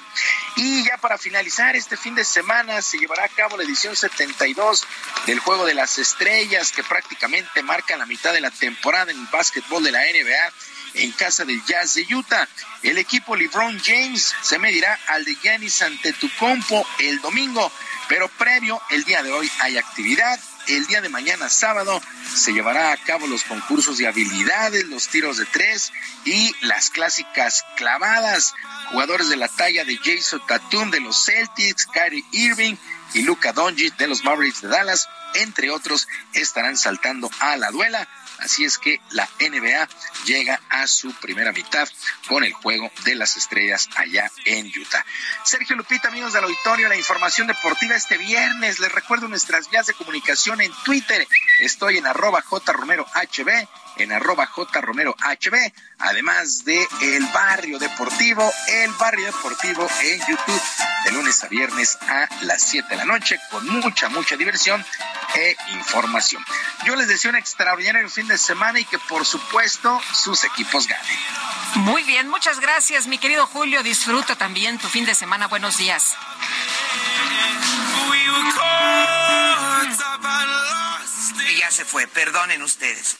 Y ya para finalizar, este fin de semana se llevará a cabo la edición 72 del Juego de las Estrellas, que prácticamente marca la mitad de la temporada en el básquetbol de la NBA en casa del Jazz de Utah. El equipo LeBron James se medirá al de Giannis Antetokounmpo el domingo, pero previo el día de hoy hay actividad. El día de mañana, sábado, se llevará a cabo los concursos de habilidades, los tiros de tres y las clásicas clavadas. Jugadores de la talla de Jason Tatum de los Celtics, Kyrie Irving y Luka Doncic de los Mavericks de Dallas, entre otros, estarán saltando a la duela. Así es que la NBA llega a su primera mitad con el juego de las estrellas allá en Utah. Sergio Lupita, amigos del auditorio, la información deportiva este viernes. Les recuerdo nuestras vías de comunicación en Twitter. Estoy en arroba jromerohb, en arroba jromerohb, además de El Barrio Deportivo, El Barrio Deportivo en YouTube, de lunes a viernes a las 7 de la noche, con mucha, mucha diversión e información. Yo les deseo un extraordinario fin de semana y que por supuesto sus equipos ganen. Muy bien, muchas gracias, mi querido Julio. Disfruta también tu fin de semana. Buenos días. In Ya se fue, perdonen ustedes.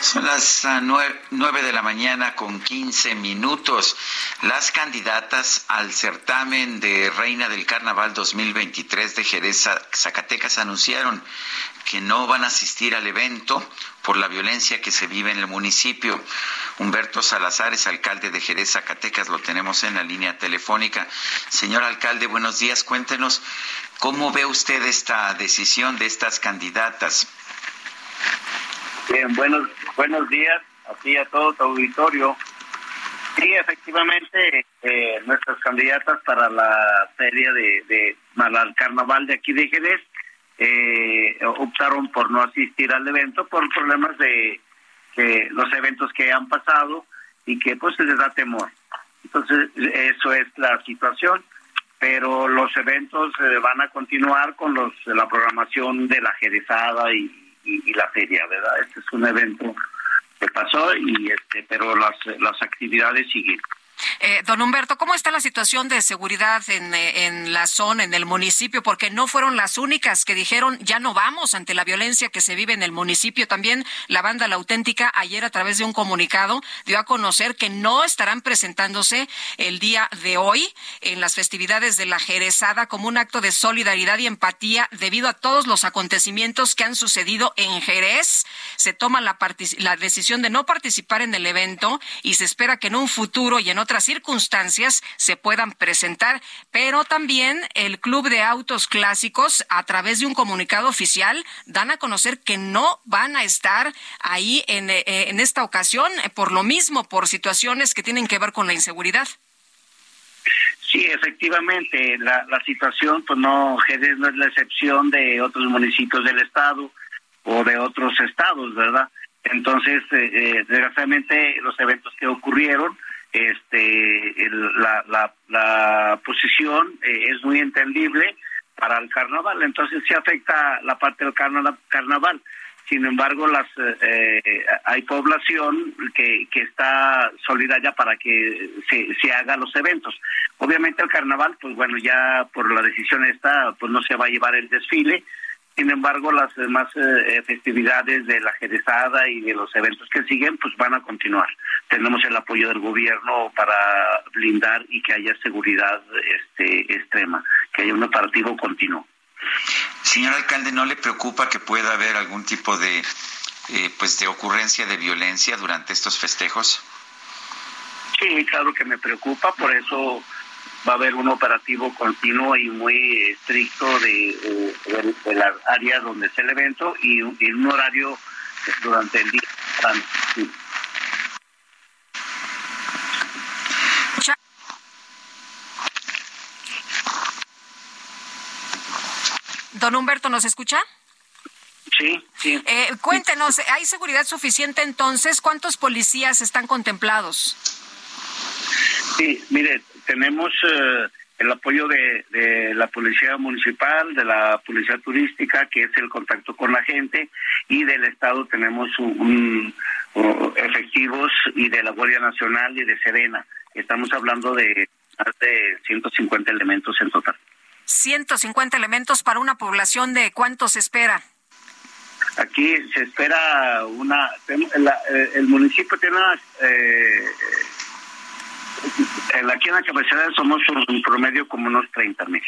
Son las ah, nue- nueve de la mañana con 15 minutos. Las candidatas al certamen de Reina del Carnaval 2023 de Jerez, Za- Zacatecas, anunciaron que no van a asistir al evento por la violencia que se vive en el municipio. Humberto Salazar es alcalde de Jerez, Zacatecas, lo tenemos en la línea telefónica. Señor alcalde, buenos días. Cuéntenos cómo ve usted esta decisión de estas candidatas. Bien, buenos, buenos días a y a todo tu auditorio. Sí, efectivamente, eh, nuestras candidatas para la feria de, de para carnaval de aquí de Jerez eh, optaron por no asistir al evento por problemas de que los eventos que han pasado y que pues les da temor. Entonces, eso es la situación, pero los eventos eh, van a continuar con los la programación de la Jerezada y, y- y la feria, ¿verdad? Este es un evento que pasó y este, pero las las actividades siguen. Eh, don Humberto, ¿cómo está la situación de seguridad en, eh, en la zona, en el municipio? Porque no fueron las únicas que dijeron ya no vamos ante la violencia que se vive en el municipio. También la banda La Auténtica ayer a través de un comunicado dio a conocer que no estarán presentándose el día de hoy en las festividades de la Jerezada como un acto de solidaridad y empatía debido a todos los acontecimientos que han sucedido en Jerez. Se toma la, la decisión de no participar en el evento y se espera que en un futuro y en otras circunstancias se puedan presentar, pero también el Club de Autos Clásicos, a través de un comunicado oficial, dan a conocer que no van a estar ahí en, eh, en esta ocasión por lo mismo, por situaciones que tienen que ver con la inseguridad. Sí, efectivamente, la, la situación, pues no, Jerez no es la excepción de otros municipios del estado o de otros estados, ¿verdad? Entonces, eh, eh, desgraciadamente, los eventos que ocurrieron, este, la, la, la, posición eh, es muy entendible para el carnaval, entonces sí afecta la parte del carnaval. Sin embargo, las eh, hay población que, que está solidaria para que se, se hagan los eventos. Obviamente el carnaval, pues bueno, ya por la decisión esta, pues no se va a llevar el desfile, sin embargo, las demás eh, festividades de la Jerezada y de los eventos que siguen, pues van a continuar. Tenemos el apoyo del gobierno para blindar y que haya seguridad este, extrema, que haya un operativo continuo. Señor alcalde, ¿no le preocupa que pueda haber algún tipo de, eh, pues, de ocurrencia de violencia durante estos festejos? Sí, claro que me preocupa, por eso va a haber un operativo continuo y muy estricto de, de, las áreas donde es el evento y, un horario durante el día. Don Humberto, ¿nos escucha? Sí, sí. Eh, cuéntenos, ¿hay seguridad suficiente entonces? ¿Cuántos policías están contemplados? Sí, mire, tenemos eh, el apoyo de, de, la Policía Municipal, de la Policía Turística, que es el contacto con la gente, y del Estado tenemos un, efectivos y de la Guardia Nacional y de Serena. Estamos hablando de más de 150 elementos en total. 150 elementos para una población de cuánto se espera. Aquí se espera una. El municipio tiene una. Eh, aquí en la cabecera somos un promedio como unos 30 mil.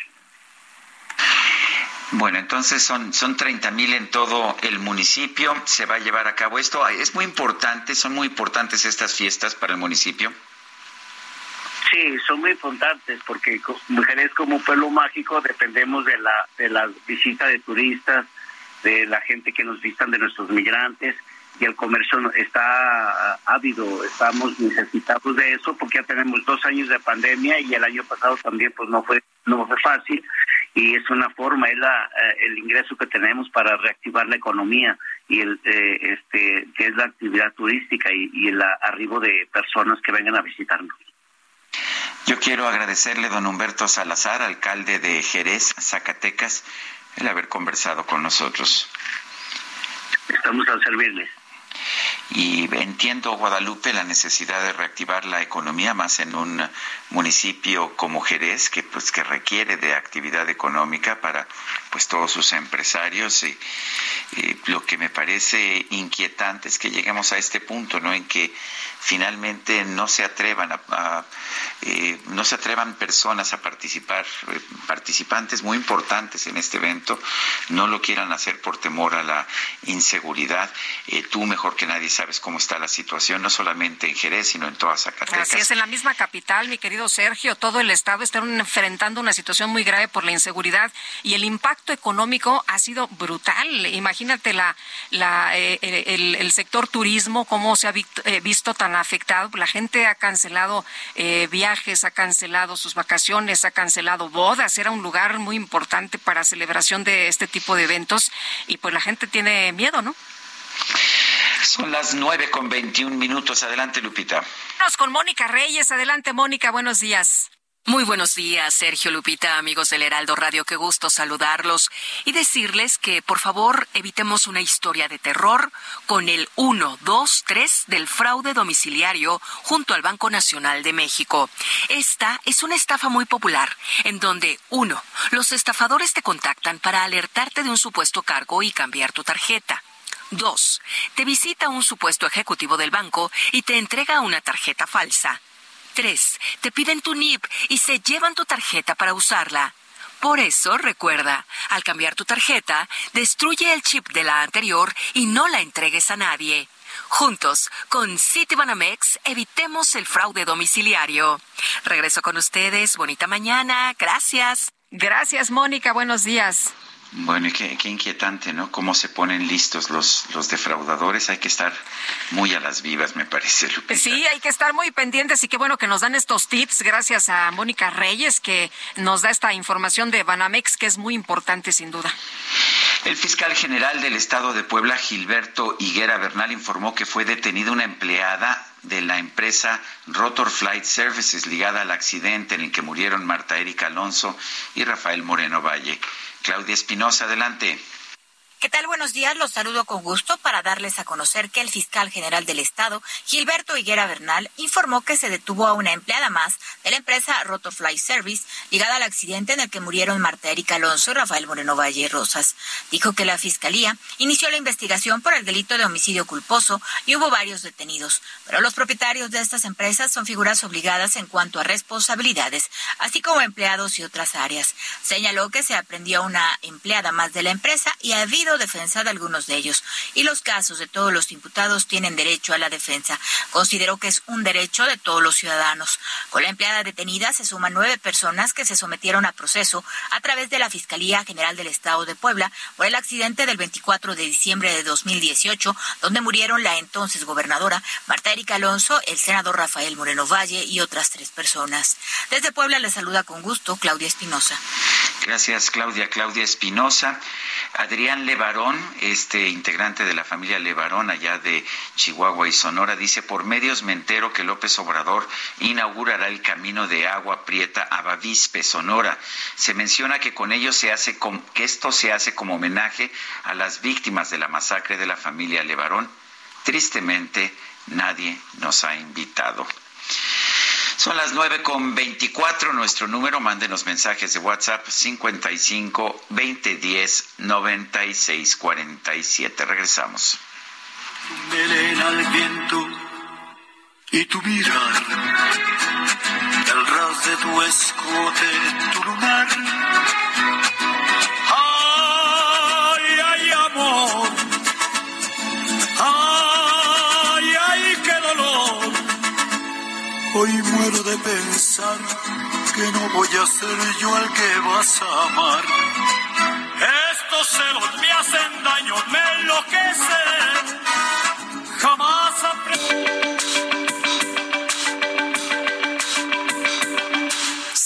Bueno, entonces son, son 30 mil en todo el municipio. Se va a llevar a cabo esto. Es muy importante, son muy importantes estas fiestas para el municipio. Sí, son muy importantes porque Mujeres como pueblo mágico dependemos de la, de la visita de turistas, de la gente que nos visitan, de nuestros migrantes y el comercio está ávido, estamos necesitados de eso porque ya tenemos dos años de pandemia y el año pasado también pues no fue no fue fácil y es una forma es la, eh, el ingreso que tenemos para reactivar la economía y el eh, este que es la actividad turística y, y el arribo de personas que vengan a visitarnos. Yo quiero agradecerle, don Humberto Salazar, alcalde de Jerez, Zacatecas, el haber conversado con nosotros. Estamos a servirles. Y entiendo, Guadalupe, la necesidad de reactivar la economía más en un municipio como Jerez, que pues que requiere de actividad económica para pues todos sus empresarios. Y, lo que me parece inquietante es que lleguemos a este punto, ¿no? En que finalmente no se atrevan a, eh, no se atrevan personas a participar, eh, participantes muy importantes en este evento, no lo quieran hacer por temor a la inseguridad. Eh, tú mejor que nadie sabes cómo está la situación, no solamente en Jerez, sino en toda Zacatecas. Así es, en la misma capital, mi querido Sergio, todo el estado está enfrentando una situación muy grave por la inseguridad y el impacto económico ha sido brutal. Imagínate la, la el, sector turismo, cómo se ha visto tan afectado. La gente ha cancelado eh, viajes, ha cancelado sus vacaciones, ha cancelado bodas. Era un lugar muy importante para celebración de este tipo de eventos y pues la gente tiene miedo, ¿no? Son las nueve con veintiún minutos. Adelante, Lupita. Vamos con Mónica Reyes. Adelante, Mónica. Buenos días. Muy buenos días, Sergio Lupita, amigos del Heraldo Radio, qué gusto saludarlos y decirles que por favor evitemos una historia de terror con el 1, 2, 3 del fraude domiciliario junto al Banco Nacional de México. Esta es una estafa muy popular en donde, uno, los estafadores te contactan para alertarte de un supuesto cargo y cambiar tu tarjeta. Dos, te visita un supuesto ejecutivo del banco y te entrega una tarjeta falsa. 3. Te piden tu NIP y se llevan tu tarjeta para usarla. Por eso, recuerda, al cambiar tu tarjeta, destruye el chip de la anterior y no la entregues a nadie. Juntos, con Citibanamex, evitemos el fraude domiciliario. Regreso con ustedes. Bonita mañana. Gracias. Gracias, Mónica. Buenos días. Bueno, y qué, inquietante, ¿no? Cómo se ponen listos los, los defraudadores. Hay que estar muy a las vivas, me parece, Lupita. Sí, hay que estar muy pendientes y qué bueno que nos dan estos tips. Gracias a Mónica Reyes, que nos da esta información de Banamex, que es muy importante, sin duda. El fiscal general del estado de Puebla, Gilberto Higuera Bernal, informó que fue detenida una empleada de la empresa Rotor Flight Services ligada al accidente en el que murieron Marta Erika Alonso y Rafael Moreno Valle. Claudia Espinosa, adelante. ¿Qué tal? Buenos días. Los saludo con gusto para darles a conocer que el fiscal general del Estado, Gilberto Higuera Bernal, informó que se detuvo a una empleada más de la empresa Rotofly Service ligada al accidente en el que murieron Marta Erika Alonso y Rafael Moreno Valle Rosas. Dijo que la fiscalía inició la investigación por el delito de homicidio culposo y hubo varios detenidos, pero los propietarios de estas empresas son figuras obligadas en cuanto a responsabilidades, así como empleados y otras áreas. Señaló que se aprendió a una empleada más de la empresa y ha habido defensa de algunos de ellos y los casos de todos los imputados tienen derecho a la defensa. Consideró que es un derecho de todos los ciudadanos. Con la empleada detenida se suman nueve personas que se sometieron a proceso a través de la Fiscalía General del Estado de Puebla por el accidente del 24 de diciembre de 2018, donde murieron la entonces gobernadora Marta Erika Alonso, el senador Rafael Moreno Valle y otras tres personas. Desde Puebla le saluda con gusto Claudia Espinosa. Gracias, Claudia. Claudia Espinosa. Adrián Levarón, este integrante de la familia Levarón allá de Chihuahua y Sonora, dice, por medios me entero que López Obrador inaugurará el camino de agua prieta a Bavispe, Sonora. Se menciona que con ello se hace, que esto se hace como homenaje a las víctimas de la masacre de la familia Levarón. Tristemente, nadie nos ha invitado. Son las nueve con veinticuatro. Nuestro número, mándenos mensajes de WhatsApp 55 2010 96 47. Regresamos. Melena al viento y tu mirar, el ras de tu escote, tu lunar. Ay, ay, amor. Hoy muero de pensar que no voy a ser yo el que vas a amar. Estos celos me hacen daño, me enloquecen.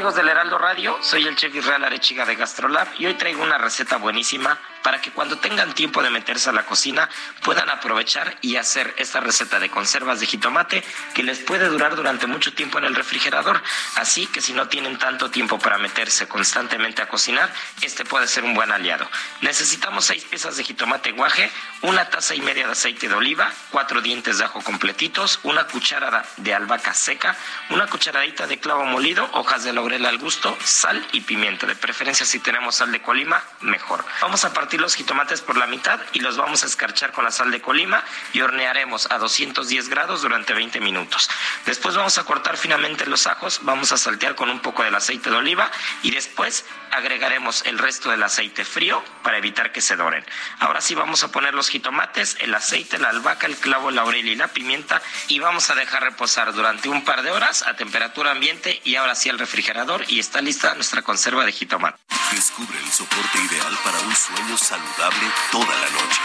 Amigos del Heraldo Radio, soy el chef Israel Arechiga de Gastrolab y hoy traigo una receta buenísima para que cuando tengan tiempo de meterse a la cocina puedan aprovechar y hacer esta receta de conservas de jitomate que les puede durar durante mucho tiempo en el refrigerador. Así que si no tienen tanto tiempo para meterse constantemente a cocinar, este puede ser un buen aliado. Necesitamos seis piezas de jitomate guaje, una taza y media de aceite de oliva, cuatro dientes de ajo completitos, una cucharada de albahaca seca, una cucharadita de clavo molido, hojas de laurel al gusto, sal y pimienta. De preferencia si tenemos sal de colima, mejor. Vamos a partir los jitomates por la mitad y los vamos a escarchar con la sal de colima y hornearemos a 210 grados durante 20 minutos. Después vamos a cortar finamente los ajos, vamos a saltear con un poco del aceite de oliva y después agregaremos el resto del aceite frío para evitar que se doren. Ahora sí vamos a poner los jitomates, el aceite, la albahaca, el clavo, el laurel y la pimienta y vamos a dejar reposar durante un par de horas a temperatura ambiente y ahora sí al refrigerador y está lista nuestra conserva de jitomate. Descubre el soporte ideal para un sueño saludable toda la noche.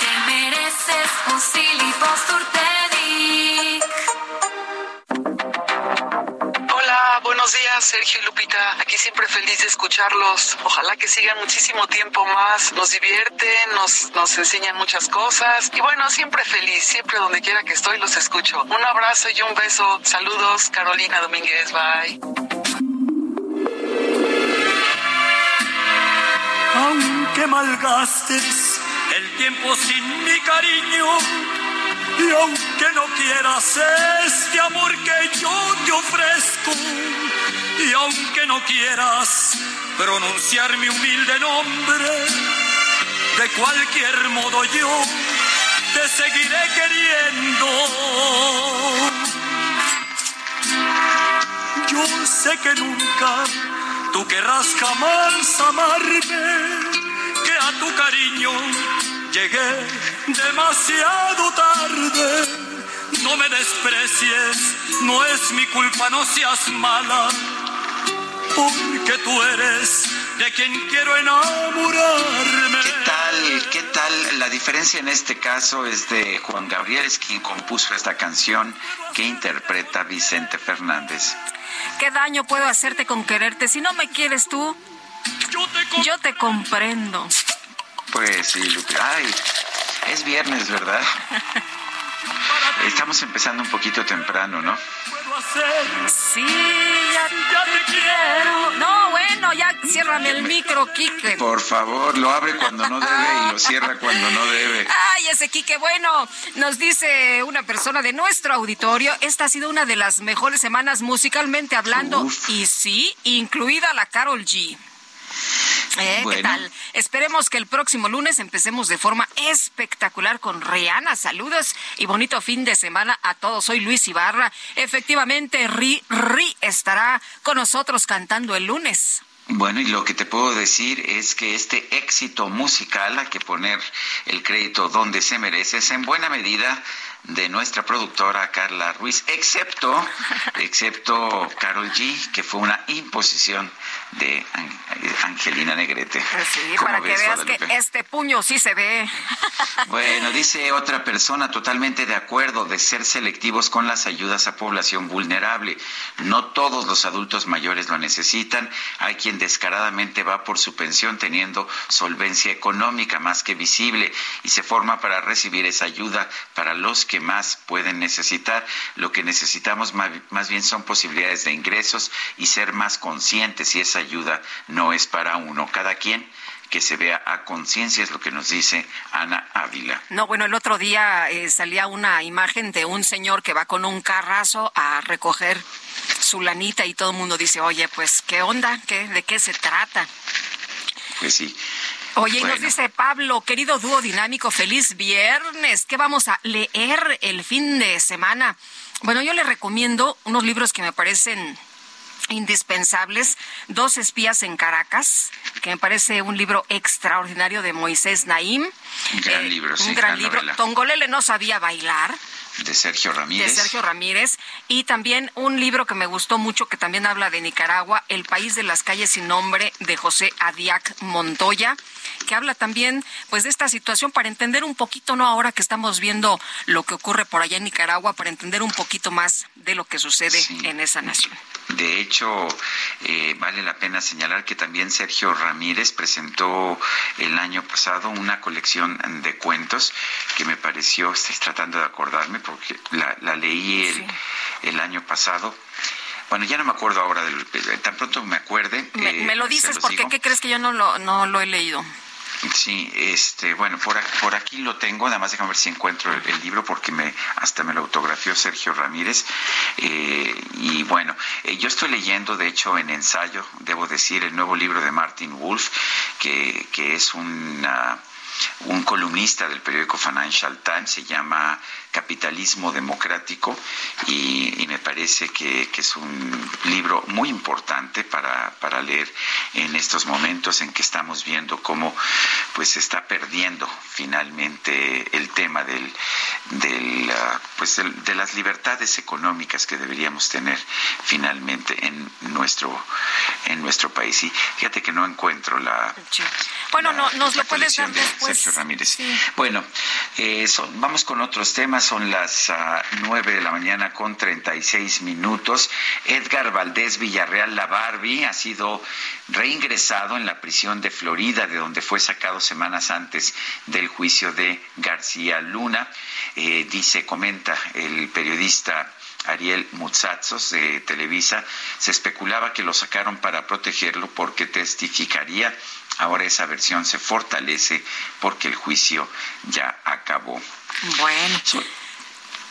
Te mereces un Silly buenos días, Sergio y Lupita. Aquí siempre feliz de escucharlos. Ojalá que sigan muchísimo tiempo más. Nos divierten, nos, nos enseñan muchas cosas. Y bueno, siempre feliz, siempre donde quiera que estoy los escucho. Un abrazo y un beso. Saludos, Carolina Domínguez. Bye. Aunque malgastes el tiempo sin mi cariño y aunque no quieras este amor que yo te ofrezco, y aunque no quieras pronunciar mi humilde nombre, de cualquier modo yo te seguiré queriendo. Yo sé que nunca tú querrás jamás amarme, que a tu cariño llegué demasiado tarde. No me desprecies, no es mi culpa, no seas mala, porque tú eres de quien quiero enamorarme. ¿Qué tal? ¿Qué tal? La diferencia en este caso es de Juan Gabriel, es quien compuso esta canción que interpreta Vicente Fernández. ¿Qué daño puedo hacerte con quererte? Si no me quieres tú, yo te comprendo. Pues sí, Lupe. Ay, es viernes, ¿verdad? Estamos empezando un poquito temprano, ¿no? Sí, ya, te quiero. No, bueno, ya ciérrame el micro, Quique. Por favor, lo abre cuando no debe y lo cierra cuando no debe. Ay, ese Quique, bueno, nos dice una persona de nuestro auditorio, esta ha sido una de las mejores semanas musicalmente hablando y sí, incluida la Carol G. ¿Eh? ¿Qué tal? Esperemos que el próximo lunes empecemos de forma espectacular con Rihanna. Saludos y bonito fin de semana a todos. Soy Luis Ibarra. Efectivamente, Ri Ri estará con nosotros cantando el lunes. Bueno, y lo que te puedo decir es que este éxito musical, hay que poner el crédito donde se merece, es en buena medida de nuestra productora Carla Ruiz, excepto, excepto Carol G, que fue una imposición de Angelina Negrete. Sí, para que veas que este puño sí se ve. Bueno, dice otra persona totalmente de acuerdo de ser selectivos con las ayudas a población vulnerable. No todos los adultos mayores lo necesitan. Hay quien descaradamente va por su pensión teniendo solvencia económica más que visible y se forma para recibir esa ayuda para los que más pueden necesitar. Lo que necesitamos más bien son posibilidades de ingresos y ser más conscientes y esa ayuda no es para uno. Cada quien que se vea a conciencia, es lo que nos dice Ana Ávila. No, bueno, el otro día eh, salía una imagen de un señor que va con un carrazo a recoger su lanita y todo el mundo dice, oye, pues, ¿qué onda? ¿Qué, ¿De qué se trata? Pues sí. Oye, y nos dice Pablo, querido dúo dinámico, feliz viernes. ¿Qué vamos a leer el fin de semana? Bueno, yo le recomiendo unos libros que me parecen indispensables, Dos espías en Caracas, que me parece un libro extraordinario de Moisés Naim. Un gran libro, sí. Un gran, libro. Tongolele no sabía bailar. De Sergio Ramírez. De Sergio Ramírez. Y también un libro que me gustó mucho, que también habla de Nicaragua, El país de las calles sin nombre, de José Adiac Montoya, que habla también pues de esta situación para entender un poquito, ¿no? Ahora que estamos viendo lo que ocurre por allá en Nicaragua, para entender un poquito más de lo que sucede en esa nación. De hecho, eh, vale la pena señalar que también Sergio Ramírez presentó el año pasado una colección de cuentos que me pareció, estoy tratando de acordarme porque la, leí el, el año pasado. Bueno, ya no me acuerdo ahora, del, tan pronto me acuerde. Me, me lo dices porque ¿qué crees que yo no lo, no lo he leído? Sí, este, bueno, por, por aquí lo tengo, nada más déjame ver si encuentro el, libro porque me hasta me lo autografió Sergio Ramírez. Eh, y bueno, eh, yo estoy leyendo, de hecho, en ensayo, debo decir, el nuevo libro de Martin Wolf, que, que es una un columnista del periódico Financial Times, se llama Capitalismo Democrático y, me parece que, es un libro muy importante para, leer en estos momentos en que estamos viendo cómo pues se está perdiendo finalmente el tema del, del ah, pues de las libertades económicas que deberíamos tener finalmente en nuestro en nuestro país. Y fíjate que no encuentro la bueno no nos lo puedes dar después Sergio Ramírez. Bueno eh, vamos con otros temas son las ah, nueve de la mañana con 36 minutos. Edgar Valdés Villarreal La Barbie ha sido reingresado en la prisión de Florida, de donde fue sacado semanas antes del juicio de García Luna. Eh, dice, comenta el periodista Ariel Mutsatsos de Televisa, se especulaba que lo sacaron para protegerlo porque testificaría. Ahora esa versión se fortalece porque el juicio ya acabó. Bueno.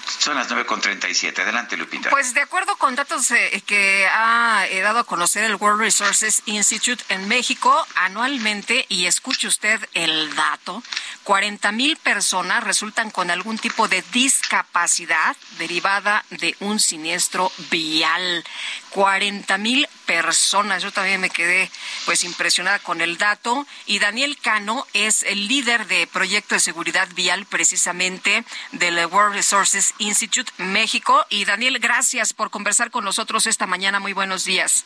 Son las 9.37. Adelante, Lupita. Pues de acuerdo con datos eh, que ha eh, dado a conocer el World Resources Institute en México, anualmente, y escuche usted el dato, 40 mil personas resultan con algún tipo de discapacidad derivada de un siniestro vial. 40 mil personas. Yo también me quedé pues impresionada con el dato. Y Daniel Cano es el líder de proyecto de seguridad vial precisamente del World Resources Institute México. Y Daniel, gracias por conversar con nosotros esta mañana. Muy buenos días.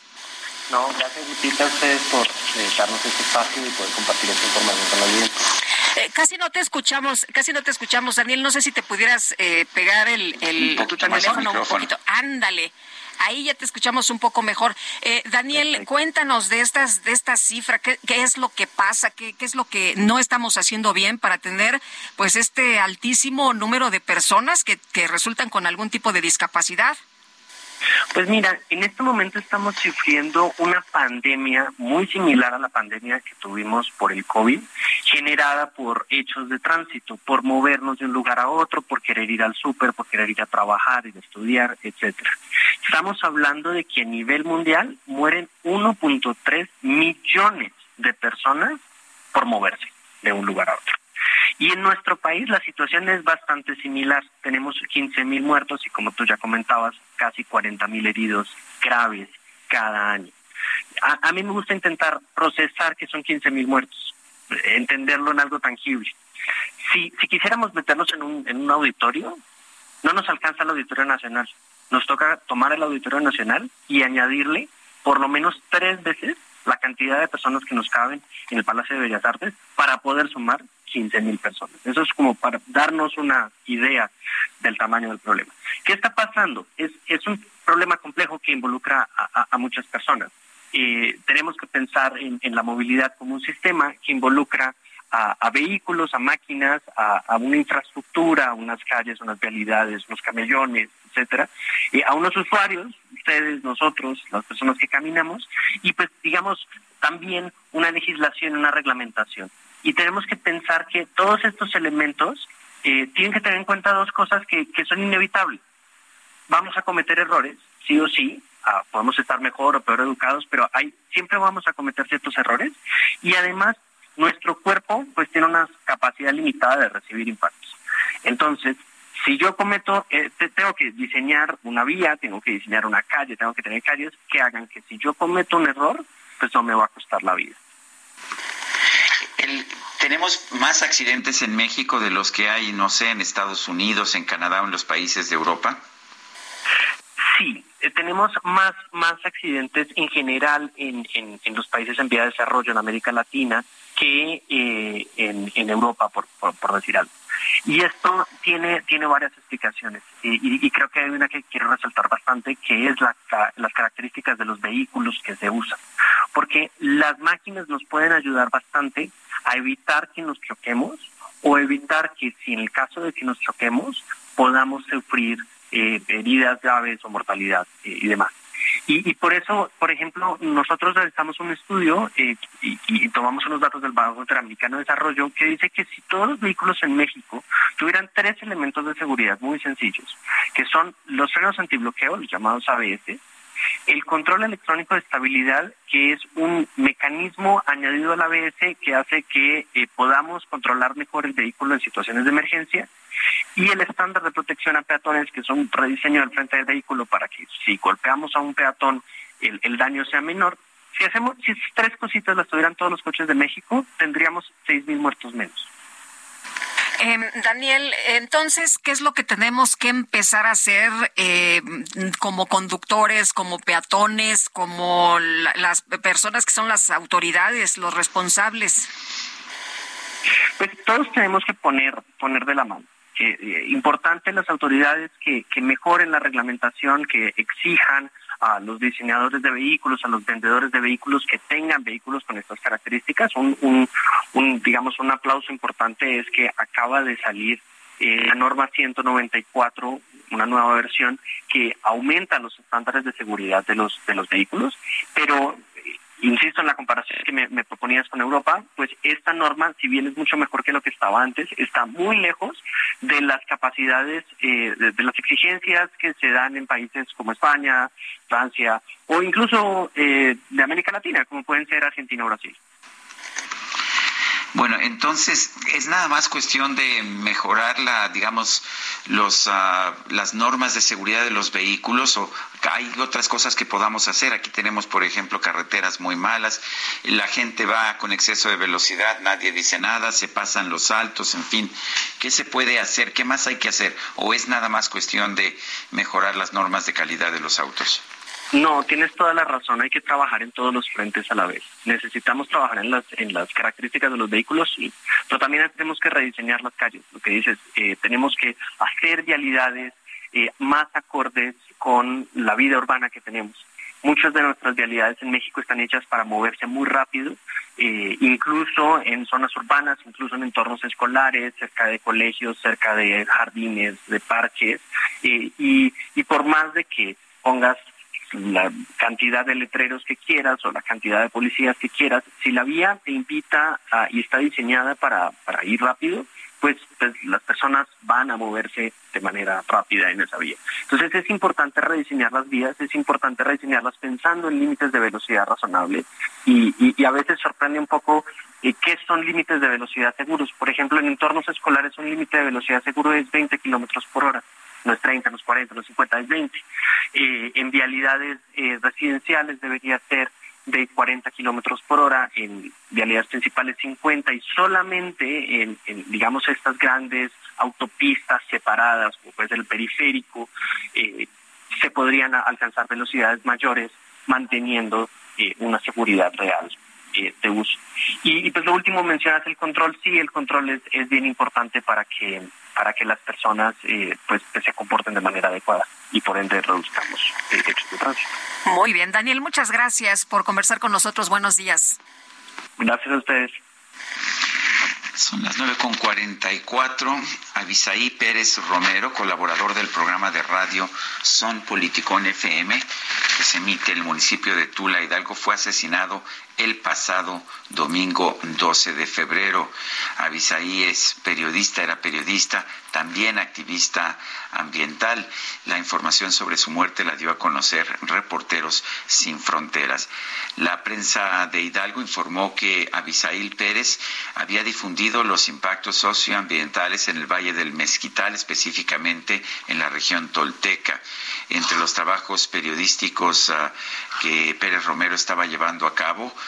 No, gracias Lupita a ustedes por eh, darnos este espacio y poder compartir esta información con la audiencia. Eh, casi no te escuchamos, casi no te escuchamos, Daniel. No sé si te pudieras eh, pegar el, el tu teléfono un poquito. Ándale ahí ya te escuchamos un poco mejor. Eh, Daniel, cuéntanos de estas, de estas cifras, ¿qué, es lo que pasa, ¿Qué, qué es lo que no estamos haciendo bien para tener pues este altísimo número de personas que, que resultan con algún tipo de discapacidad. Pues mira, en este momento estamos sufriendo una pandemia muy similar a la pandemia que tuvimos por el COVID, generada por hechos de tránsito, por movernos de un lugar a otro, por querer ir al súper, por querer ir a trabajar, ir a estudiar, etcétera. Estamos hablando de que a nivel mundial mueren 1.3 millones de personas por moverse de un lugar a otro. Y en nuestro país la situación es bastante similar. Tenemos 15 mil muertos y como tú ya comentabas, casi 40 mil heridos graves cada año. A, mí me gusta intentar procesar que son 15 mil muertos, entenderlo en algo tangible. Si, si quisiéramos meternos en un, en un auditorio, no nos alcanza el Auditorio Nacional. Nos toca tomar el Auditorio Nacional y añadirle por lo menos tres veces la cantidad de personas que nos caben en el Palacio de Bellas Artes para poder sumar 15 mil personas. Eso es como para darnos una idea del tamaño del problema. ¿Qué está pasando? Es, es un problema complejo que involucra a, muchas personas. Eh, tenemos que pensar en, la movilidad como un sistema que involucra a, vehículos, a máquinas, a, una infraestructura, unas calles, unas vialidades, unos camellones, etcétera, y a unos usuarios, ustedes, nosotros, las personas que caminamos, y pues digamos también una legislación, una reglamentación y tenemos que pensar que todos estos elementos eh, tienen que tener en cuenta dos cosas que, son inevitables. Vamos a cometer errores, sí o sí, ah, podemos estar mejor o peor educados, pero hay, siempre vamos a cometer ciertos errores y además nuestro cuerpo pues tiene una capacidad limitada de recibir impactos. Entonces, si yo cometo, eh, tengo que diseñar una vía, tengo que diseñar una calle, tengo que tener calles que hagan que si yo cometo un error, pues no me va a costar la vida tenemos más accidentes en México de los que hay, no sé, en Estados Unidos, en Canadá o en los países de Europa. Sí, eh, tenemos más, más accidentes en general en, en, los países en vía de desarrollo, en América Latina, que eh, en, en, Europa, por, por, decir algo. Y esto tiene, tiene varias explicaciones y, creo que hay una que quiero resaltar bastante, que es la, las características de los vehículos que se usan. Porque las máquinas nos pueden ayudar bastante a evitar que nos choquemos o evitar que si en el caso de que nos choquemos podamos sufrir eh, heridas graves o mortalidad eh, y demás. Y, por eso, por ejemplo, nosotros realizamos un estudio eh, y, tomamos unos datos del Banco Interamericano de Desarrollo que dice que si todos los vehículos en México tuvieran tres elementos de seguridad muy sencillos, que son los frenos antibloqueo, los llamados ABS, el control electrónico de estabilidad, que es un mecanismo añadido al ABS que hace que eh, podamos controlar mejor el vehículo en situaciones de emergencia, y el estándar de protección a peatones, que es un rediseño del frente del vehículo para que si golpeamos a un peatón el, daño sea menor. Si hacemos, si esas tres cositas las tuvieran todos los coches de México, tendríamos seis mil muertos menos. Em, Daniel, entonces, ¿qué es lo que tenemos que empezar a hacer eh, como conductores, como peatones, como las personas que son las autoridades, los responsables? Pues todos tenemos que poner, poner de la mano. Eh, importante las autoridades que, que mejoren la reglamentación, que exijan a los diseñadores de vehículos, a los vendedores de vehículos que tengan vehículos con estas características. Un, un, digamos, un aplauso importante es que acaba de salir eh, la norma 194, una nueva versión que aumenta los estándares de seguridad de los de los vehículos, pero insisto en la comparación que me, proponías con Europa, pues esta norma, si bien es mucho mejor que lo que estaba antes, está muy lejos de las capacidades, eh, de, las exigencias que se dan en países como España, Francia o incluso eh, de América Latina, como pueden ser Argentina o Brasil. Bueno, entonces es nada más cuestión de mejorar la, digamos, los, ah, las normas de seguridad de los vehículos o hay otras cosas que podamos hacer. Aquí tenemos, por ejemplo, carreteras muy malas, la gente va con exceso de velocidad, nadie dice nada, se pasan los saltos, en fin. ¿Qué se puede hacer? ¿Qué más hay que hacer? ¿O es nada más cuestión de mejorar las normas de calidad de los autos? No, tienes toda la razón. Hay que trabajar en todos los frentes a la vez. Necesitamos trabajar en las en las características de los vehículos, sí, pero también tenemos que rediseñar las calles. Lo que dices, eh, tenemos que hacer vialidades eh, más acordes con la vida urbana que tenemos. Muchas de nuestras vialidades en México están hechas para moverse muy rápido, eh, incluso en zonas urbanas, incluso en entornos escolares, cerca de colegios, cerca de jardines, de parques, y, y por más de que pongas la cantidad de letreros que quieras o la cantidad de policías que quieras, si la vía te invita y está diseñada para, para ir rápido, pues, pues, las personas van a moverse de manera rápida en esa vía. Entonces es importante rediseñar las vías, es importante rediseñarlas pensando en límites de velocidad razonable y, y, a veces sorprende un poco eh, qué son límites de velocidad seguros. Por ejemplo, en entornos escolares un límite de velocidad seguro es 20 kilómetros por hora no es 30, no es 40, no es 50, es 20. Eh, en vialidades eh, residenciales debería ser de 40 kilómetros por hora, en vialidades principales 50 y solamente en, digamos, estas grandes autopistas separadas, como puede ser el periférico, eh, se podrían alcanzar velocidades mayores manteniendo una seguridad real de uso. Y, pues lo último mencionas el control, sí, el control es, es bien importante para que para que las personas eh, pues, se comporten de manera adecuada y por ende reduzcamos el hechos de tránsito. Muy bien, Daniel, muchas gracias por conversar con nosotros. Buenos días. Gracias a ustedes. Son las 9.44. Avisaí Pérez Romero, colaborador del programa de radio Son Politicón FM, que se emite en el municipio de Tula, Hidalgo, fue asesinado el pasado domingo 12 de febrero. Avisaí es periodista, era periodista, también activista ambiental. La información sobre su muerte la dio a conocer Reporteros Sin Fronteras. La prensa de Hidalgo informó que Abisail Pérez había difundido los impactos socioambientales en el Valle del Mezquital, específicamente en la región tolteca. Entre los trabajos periodísticos ah, que Pérez Romero estaba llevando a cabo,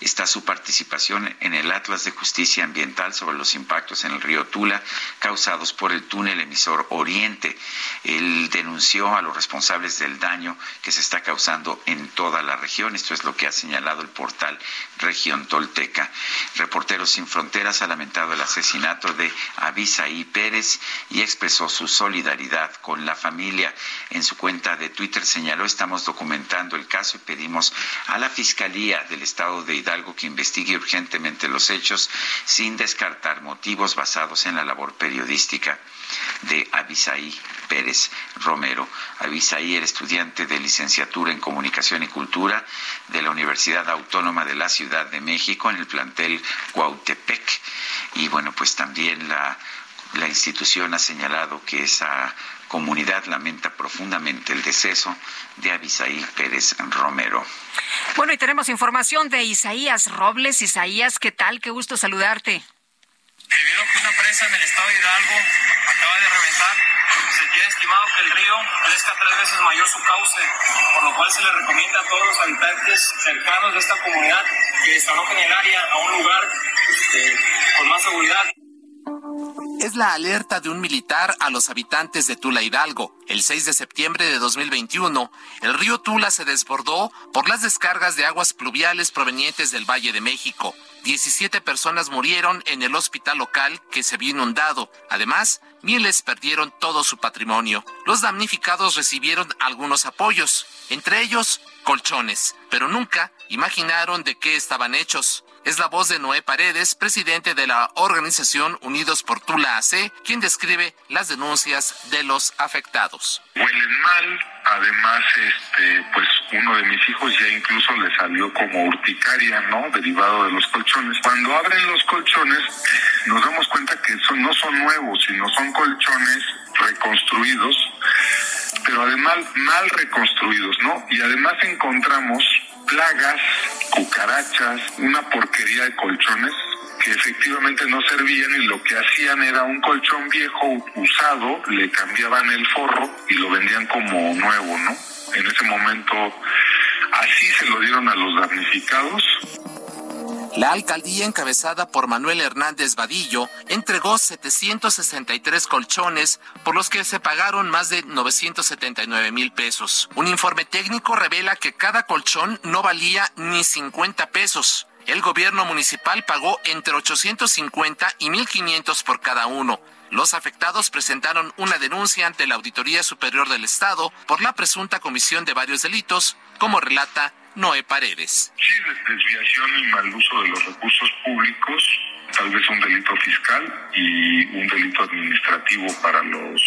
está su participación en el Atlas de Justicia Ambiental sobre los impactos en el río Tula causados por el túnel emisor Oriente. Él denunció a los responsables del daño que se está causando en toda la región. Esto es lo que ha señalado el portal Región Tolteca. Reporteros Sin Fronteras ha lamentado el asesinato de Abisaí Pérez y expresó su solidaridad con la familia. En su cuenta de Twitter señaló, estamos documentando el caso y pedimos a la Fiscalía del Estado de Hidalgo que investigue urgentemente los hechos sin descartar motivos basados en la labor periodística de Abisaí Pérez Romero. Abisaí era estudiante de licenciatura en Comunicación y Cultura de la Universidad Autónoma de la Ciudad de México en el plantel Cuautepec. Y bueno, pues también la, la institución ha señalado que esa comunidad lamenta profundamente el deceso de Abisaí Pérez Romero. Bueno, y tenemos información de Isaías Robles. Isaías, ¿qué tal? Qué gusto saludarte. Debido a que una presa en el estado de Hidalgo acaba de reventar, se tiene estimado que el río crezca tres veces mayor su cauce, por lo cual se le recomienda a todos los habitantes cercanos de esta comunidad que desalojen el área a un lugar este, con más seguridad es la alerta de un militar a los habitantes de Tula Hidalgo. El 6 de septiembre de 2021, el río Tula se desbordó por las descargas de aguas pluviales provenientes del Valle de México. 17 personas murieron en el hospital local que se vio inundado. Además, miles perdieron todo su patrimonio. Los damnificados recibieron algunos apoyos, entre ellos colchones, pero nunca imaginaron de qué estaban hechos. Es la voz de Noé Paredes, presidente de la organización Unidos por Tula AC, quien describe las denuncias de los afectados. Huelen mal, además, este, pues uno de mis hijos ya incluso le salió como urticaria, ¿no? Derivado de los colchones. Cuando abren los colchones, nos damos cuenta que son, no son nuevos, sino son colchones reconstruidos, pero además mal reconstruidos, ¿no? Y además encontramos plagas, cucarachas, una porquería de colchones que efectivamente no servían y lo que hacían era un colchón viejo usado, le cambiaban el forro y lo vendían como nuevo, ¿no? En ese momento así se lo dieron a los damnificados. La alcaldía encabezada por Manuel Hernández Vadillo entregó 763 colchones por los que se pagaron más de 979 mil pesos. Un informe técnico revela que cada colchón no valía ni 50 pesos. El gobierno municipal pagó entre 850 y 1.500 por cada uno. Los afectados presentaron una denuncia ante la Auditoría Superior del Estado por la presunta comisión de varios delitos, como relata Noé Paredes. Sí, desviación y mal uso de los recursos públicos, tal vez un delito fiscal y un delito administrativo para los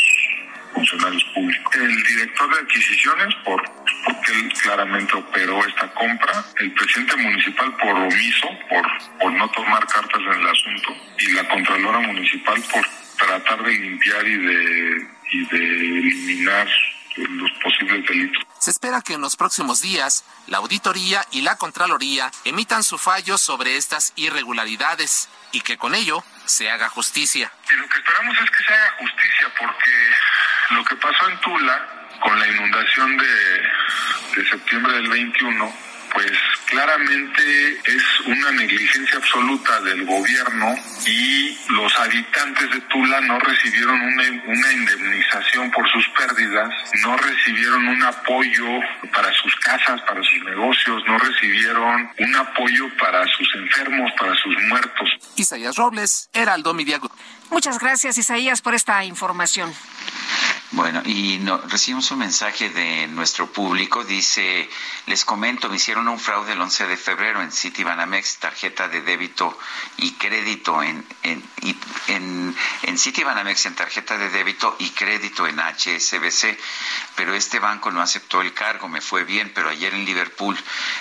funcionarios públicos. El director de adquisiciones, por, porque él claramente operó esta compra, el presidente municipal por omiso, por, por no tomar cartas en el asunto, y la contralora municipal por tratar de limpiar y de, y de eliminar los posibles delitos. Se espera que en los próximos días la auditoría y la Contraloría emitan su fallo sobre estas irregularidades y que con ello se haga justicia. Y lo que esperamos es que se haga justicia porque lo que pasó en Tula con la inundación de, de septiembre del 21 pues claramente es una negligencia absoluta del gobierno y los habitantes de Tula no recibieron una, una, indemnización por sus pérdidas, no recibieron un apoyo para sus casas, para sus negocios, no recibieron un apoyo para sus enfermos, para sus muertos. Isaías Robles, Heraldo Media Muchas gracias, Isaías, por esta información. Bueno, y no, recibimos un mensaje de nuestro público. Dice, les comento, me hicieron un fraude el 11 de febrero en Citibanamex, tarjeta de débito y crédito en, en, en, en Citibanamex, en tarjeta de débito y crédito en HSBC. Pero este banco no aceptó el cargo, me fue bien, pero ayer en Liverpool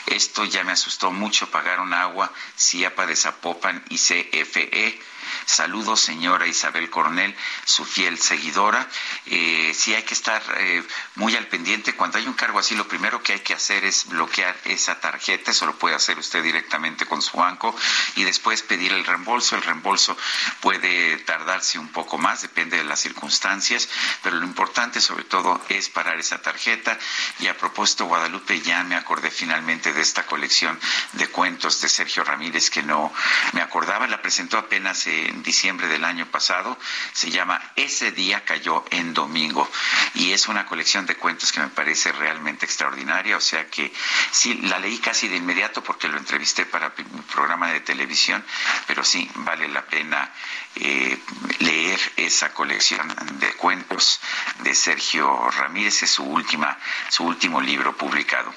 esto ya me asustó mucho. Pagaron agua, CIAPA de Zapopan y CFE Saludos, señora Isabel Coronel, su fiel seguidora. Eh, sí hay que estar eh, muy al pendiente. Cuando hay un cargo así, lo primero que hay que hacer es bloquear esa tarjeta. Eso lo puede hacer usted directamente con su banco y después pedir el reembolso. El reembolso puede tardarse un poco más, depende de las circunstancias, pero lo importante sobre todo es parar esa tarjeta. Y a propósito, Guadalupe, ya me acordé finalmente de esta colección de cuentos de Sergio Ramírez que no me acordaba. La presentó apenas en diciembre del año pasado. Se llama Ese día cayó en domingo y es una colección de cuentos que me parece realmente extraordinaria. O sea que sí, la leí casi de inmediato porque lo entrevisté para mi programa de televisión, pero sí, vale la pena eh, leer esa colección de cuentos de Sergio Ramírez, es su última, su último libro publicado.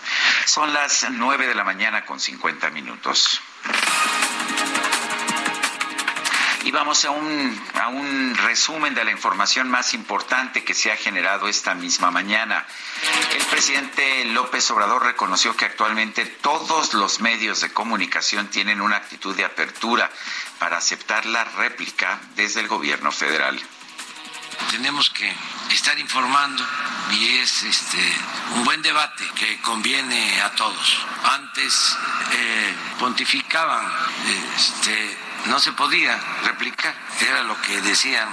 Son las nueve de la mañana con cincuenta minutos. Y vamos a un, a un resumen de la información más importante que se ha generado esta misma mañana. El presidente López Obrador reconoció que actualmente todos los medios de comunicación tienen una actitud de apertura para aceptar la réplica desde el gobierno federal tenemos que estar informando y es este un buen debate que conviene a todos. Antes eh, pontificaban este, no se podía replicar, era lo que decían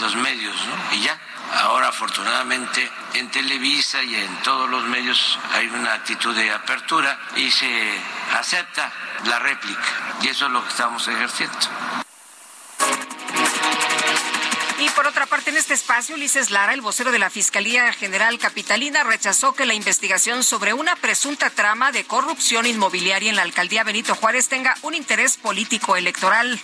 los medios, ¿no? Y ya. Ahora afortunadamente en Televisa y en todos los medios hay una actitud de apertura y se acepta la réplica y eso es lo que estamos ejerciendo. Y por otra parte, en este espacio, Ulises Lara, el vocero de la Fiscalía General Capitalina, rechazó que la investigación sobre una presunta trama de corrupción inmobiliaria en la alcaldía Benito Juárez tenga un interés político electoral.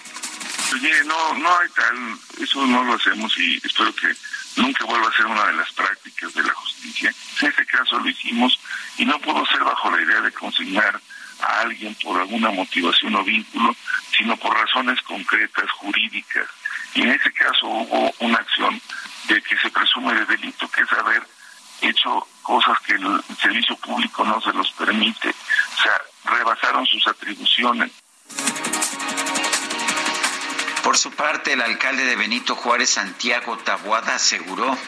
Oye, no, no hay tal, eso no lo hacemos y espero que nunca vuelva a ser una de las prácticas de la justicia. En este caso lo hicimos y no pudo ser bajo la idea de consignar a alguien por alguna motivación o vínculo, sino por razones concretas, jurídicas. Y en ese caso hubo una acción de que se presume de delito, que es haber hecho cosas que el servicio público no se los permite. O sea, rebasaron sus atribuciones. Por su parte, el alcalde de Benito Juárez, Santiago Tabuada, aseguró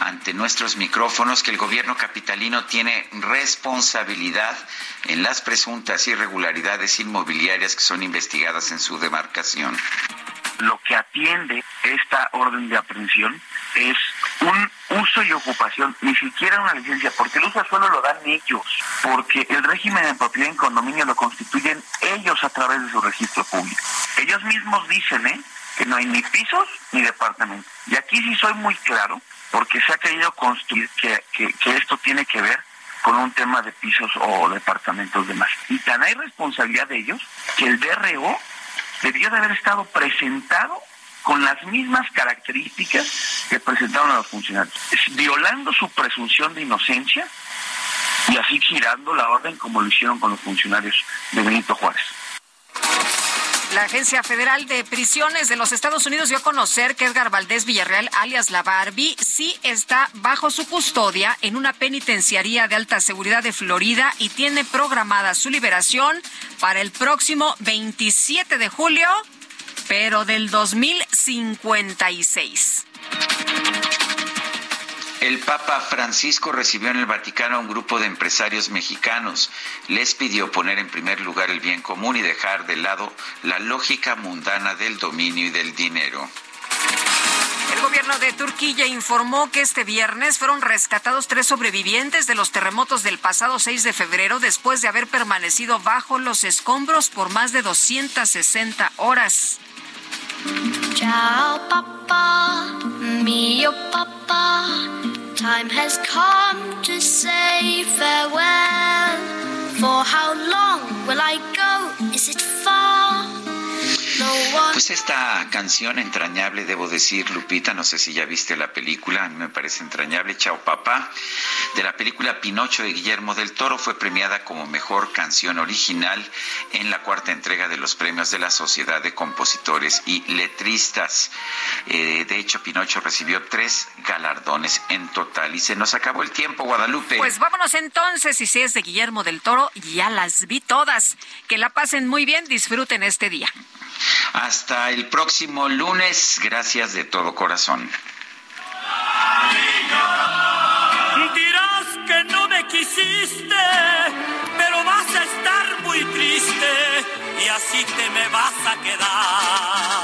ante nuestros micrófonos que el gobierno capitalino tiene responsabilidad en las presuntas irregularidades inmobiliarias que son investigadas en su demarcación. Lo que atiende esta orden de aprehensión es un uso y ocupación, ni siquiera una licencia, porque el uso solo lo dan ellos, porque el régimen de propiedad en condominio lo constituyen ellos a través de su registro público. Ellos mismos dicen, ¿eh? que no hay ni pisos ni departamentos. Y aquí sí soy muy claro, porque se ha querido construir que, que, esto tiene que ver con un tema de pisos o departamentos de más. Y tan hay responsabilidad de ellos que el DRO debió de haber estado presentado con las mismas características que presentaron a los funcionarios, violando su presunción de inocencia y así girando la orden como lo hicieron con los funcionarios de Benito Juárez. La Agencia Federal de Prisiones de los Estados Unidos dio a conocer que Edgar Valdés Villarreal, alias La Barbie, sí está bajo su custodia en una penitenciaría de alta seguridad de Florida y tiene programada su liberación para el próximo 27 de julio pero del 2056. El Papa Francisco recibió en el Vaticano a un grupo de empresarios mexicanos. Les pidió poner en primer lugar el bien común y dejar de lado la lógica mundana del dominio y del dinero. El gobierno de Turquía informó que este viernes fueron rescatados tres sobrevivientes de los terremotos del pasado 6 de febrero después de haber permanecido bajo los escombros por más de 260 horas. Ciao papa, mio oh, papa, time has come to say farewell. For how long will I go? Pues esta canción entrañable, debo decir, Lupita, no sé si ya viste la película, a mí me parece entrañable, Chao Papá, de la película Pinocho de Guillermo del Toro, fue premiada como mejor canción original en la cuarta entrega de los premios de la Sociedad de Compositores y Letristas. Eh, de hecho, Pinocho recibió tres galardones en total y se nos acabó el tiempo, Guadalupe. Pues vámonos entonces, y si es de Guillermo del Toro, ya las vi todas. Que la pasen muy bien, disfruten este día. Hasta el próximo lunes. Gracias de todo corazón. Dirás que no me quisiste, pero vas a estar muy triste y así te me vas a quedar.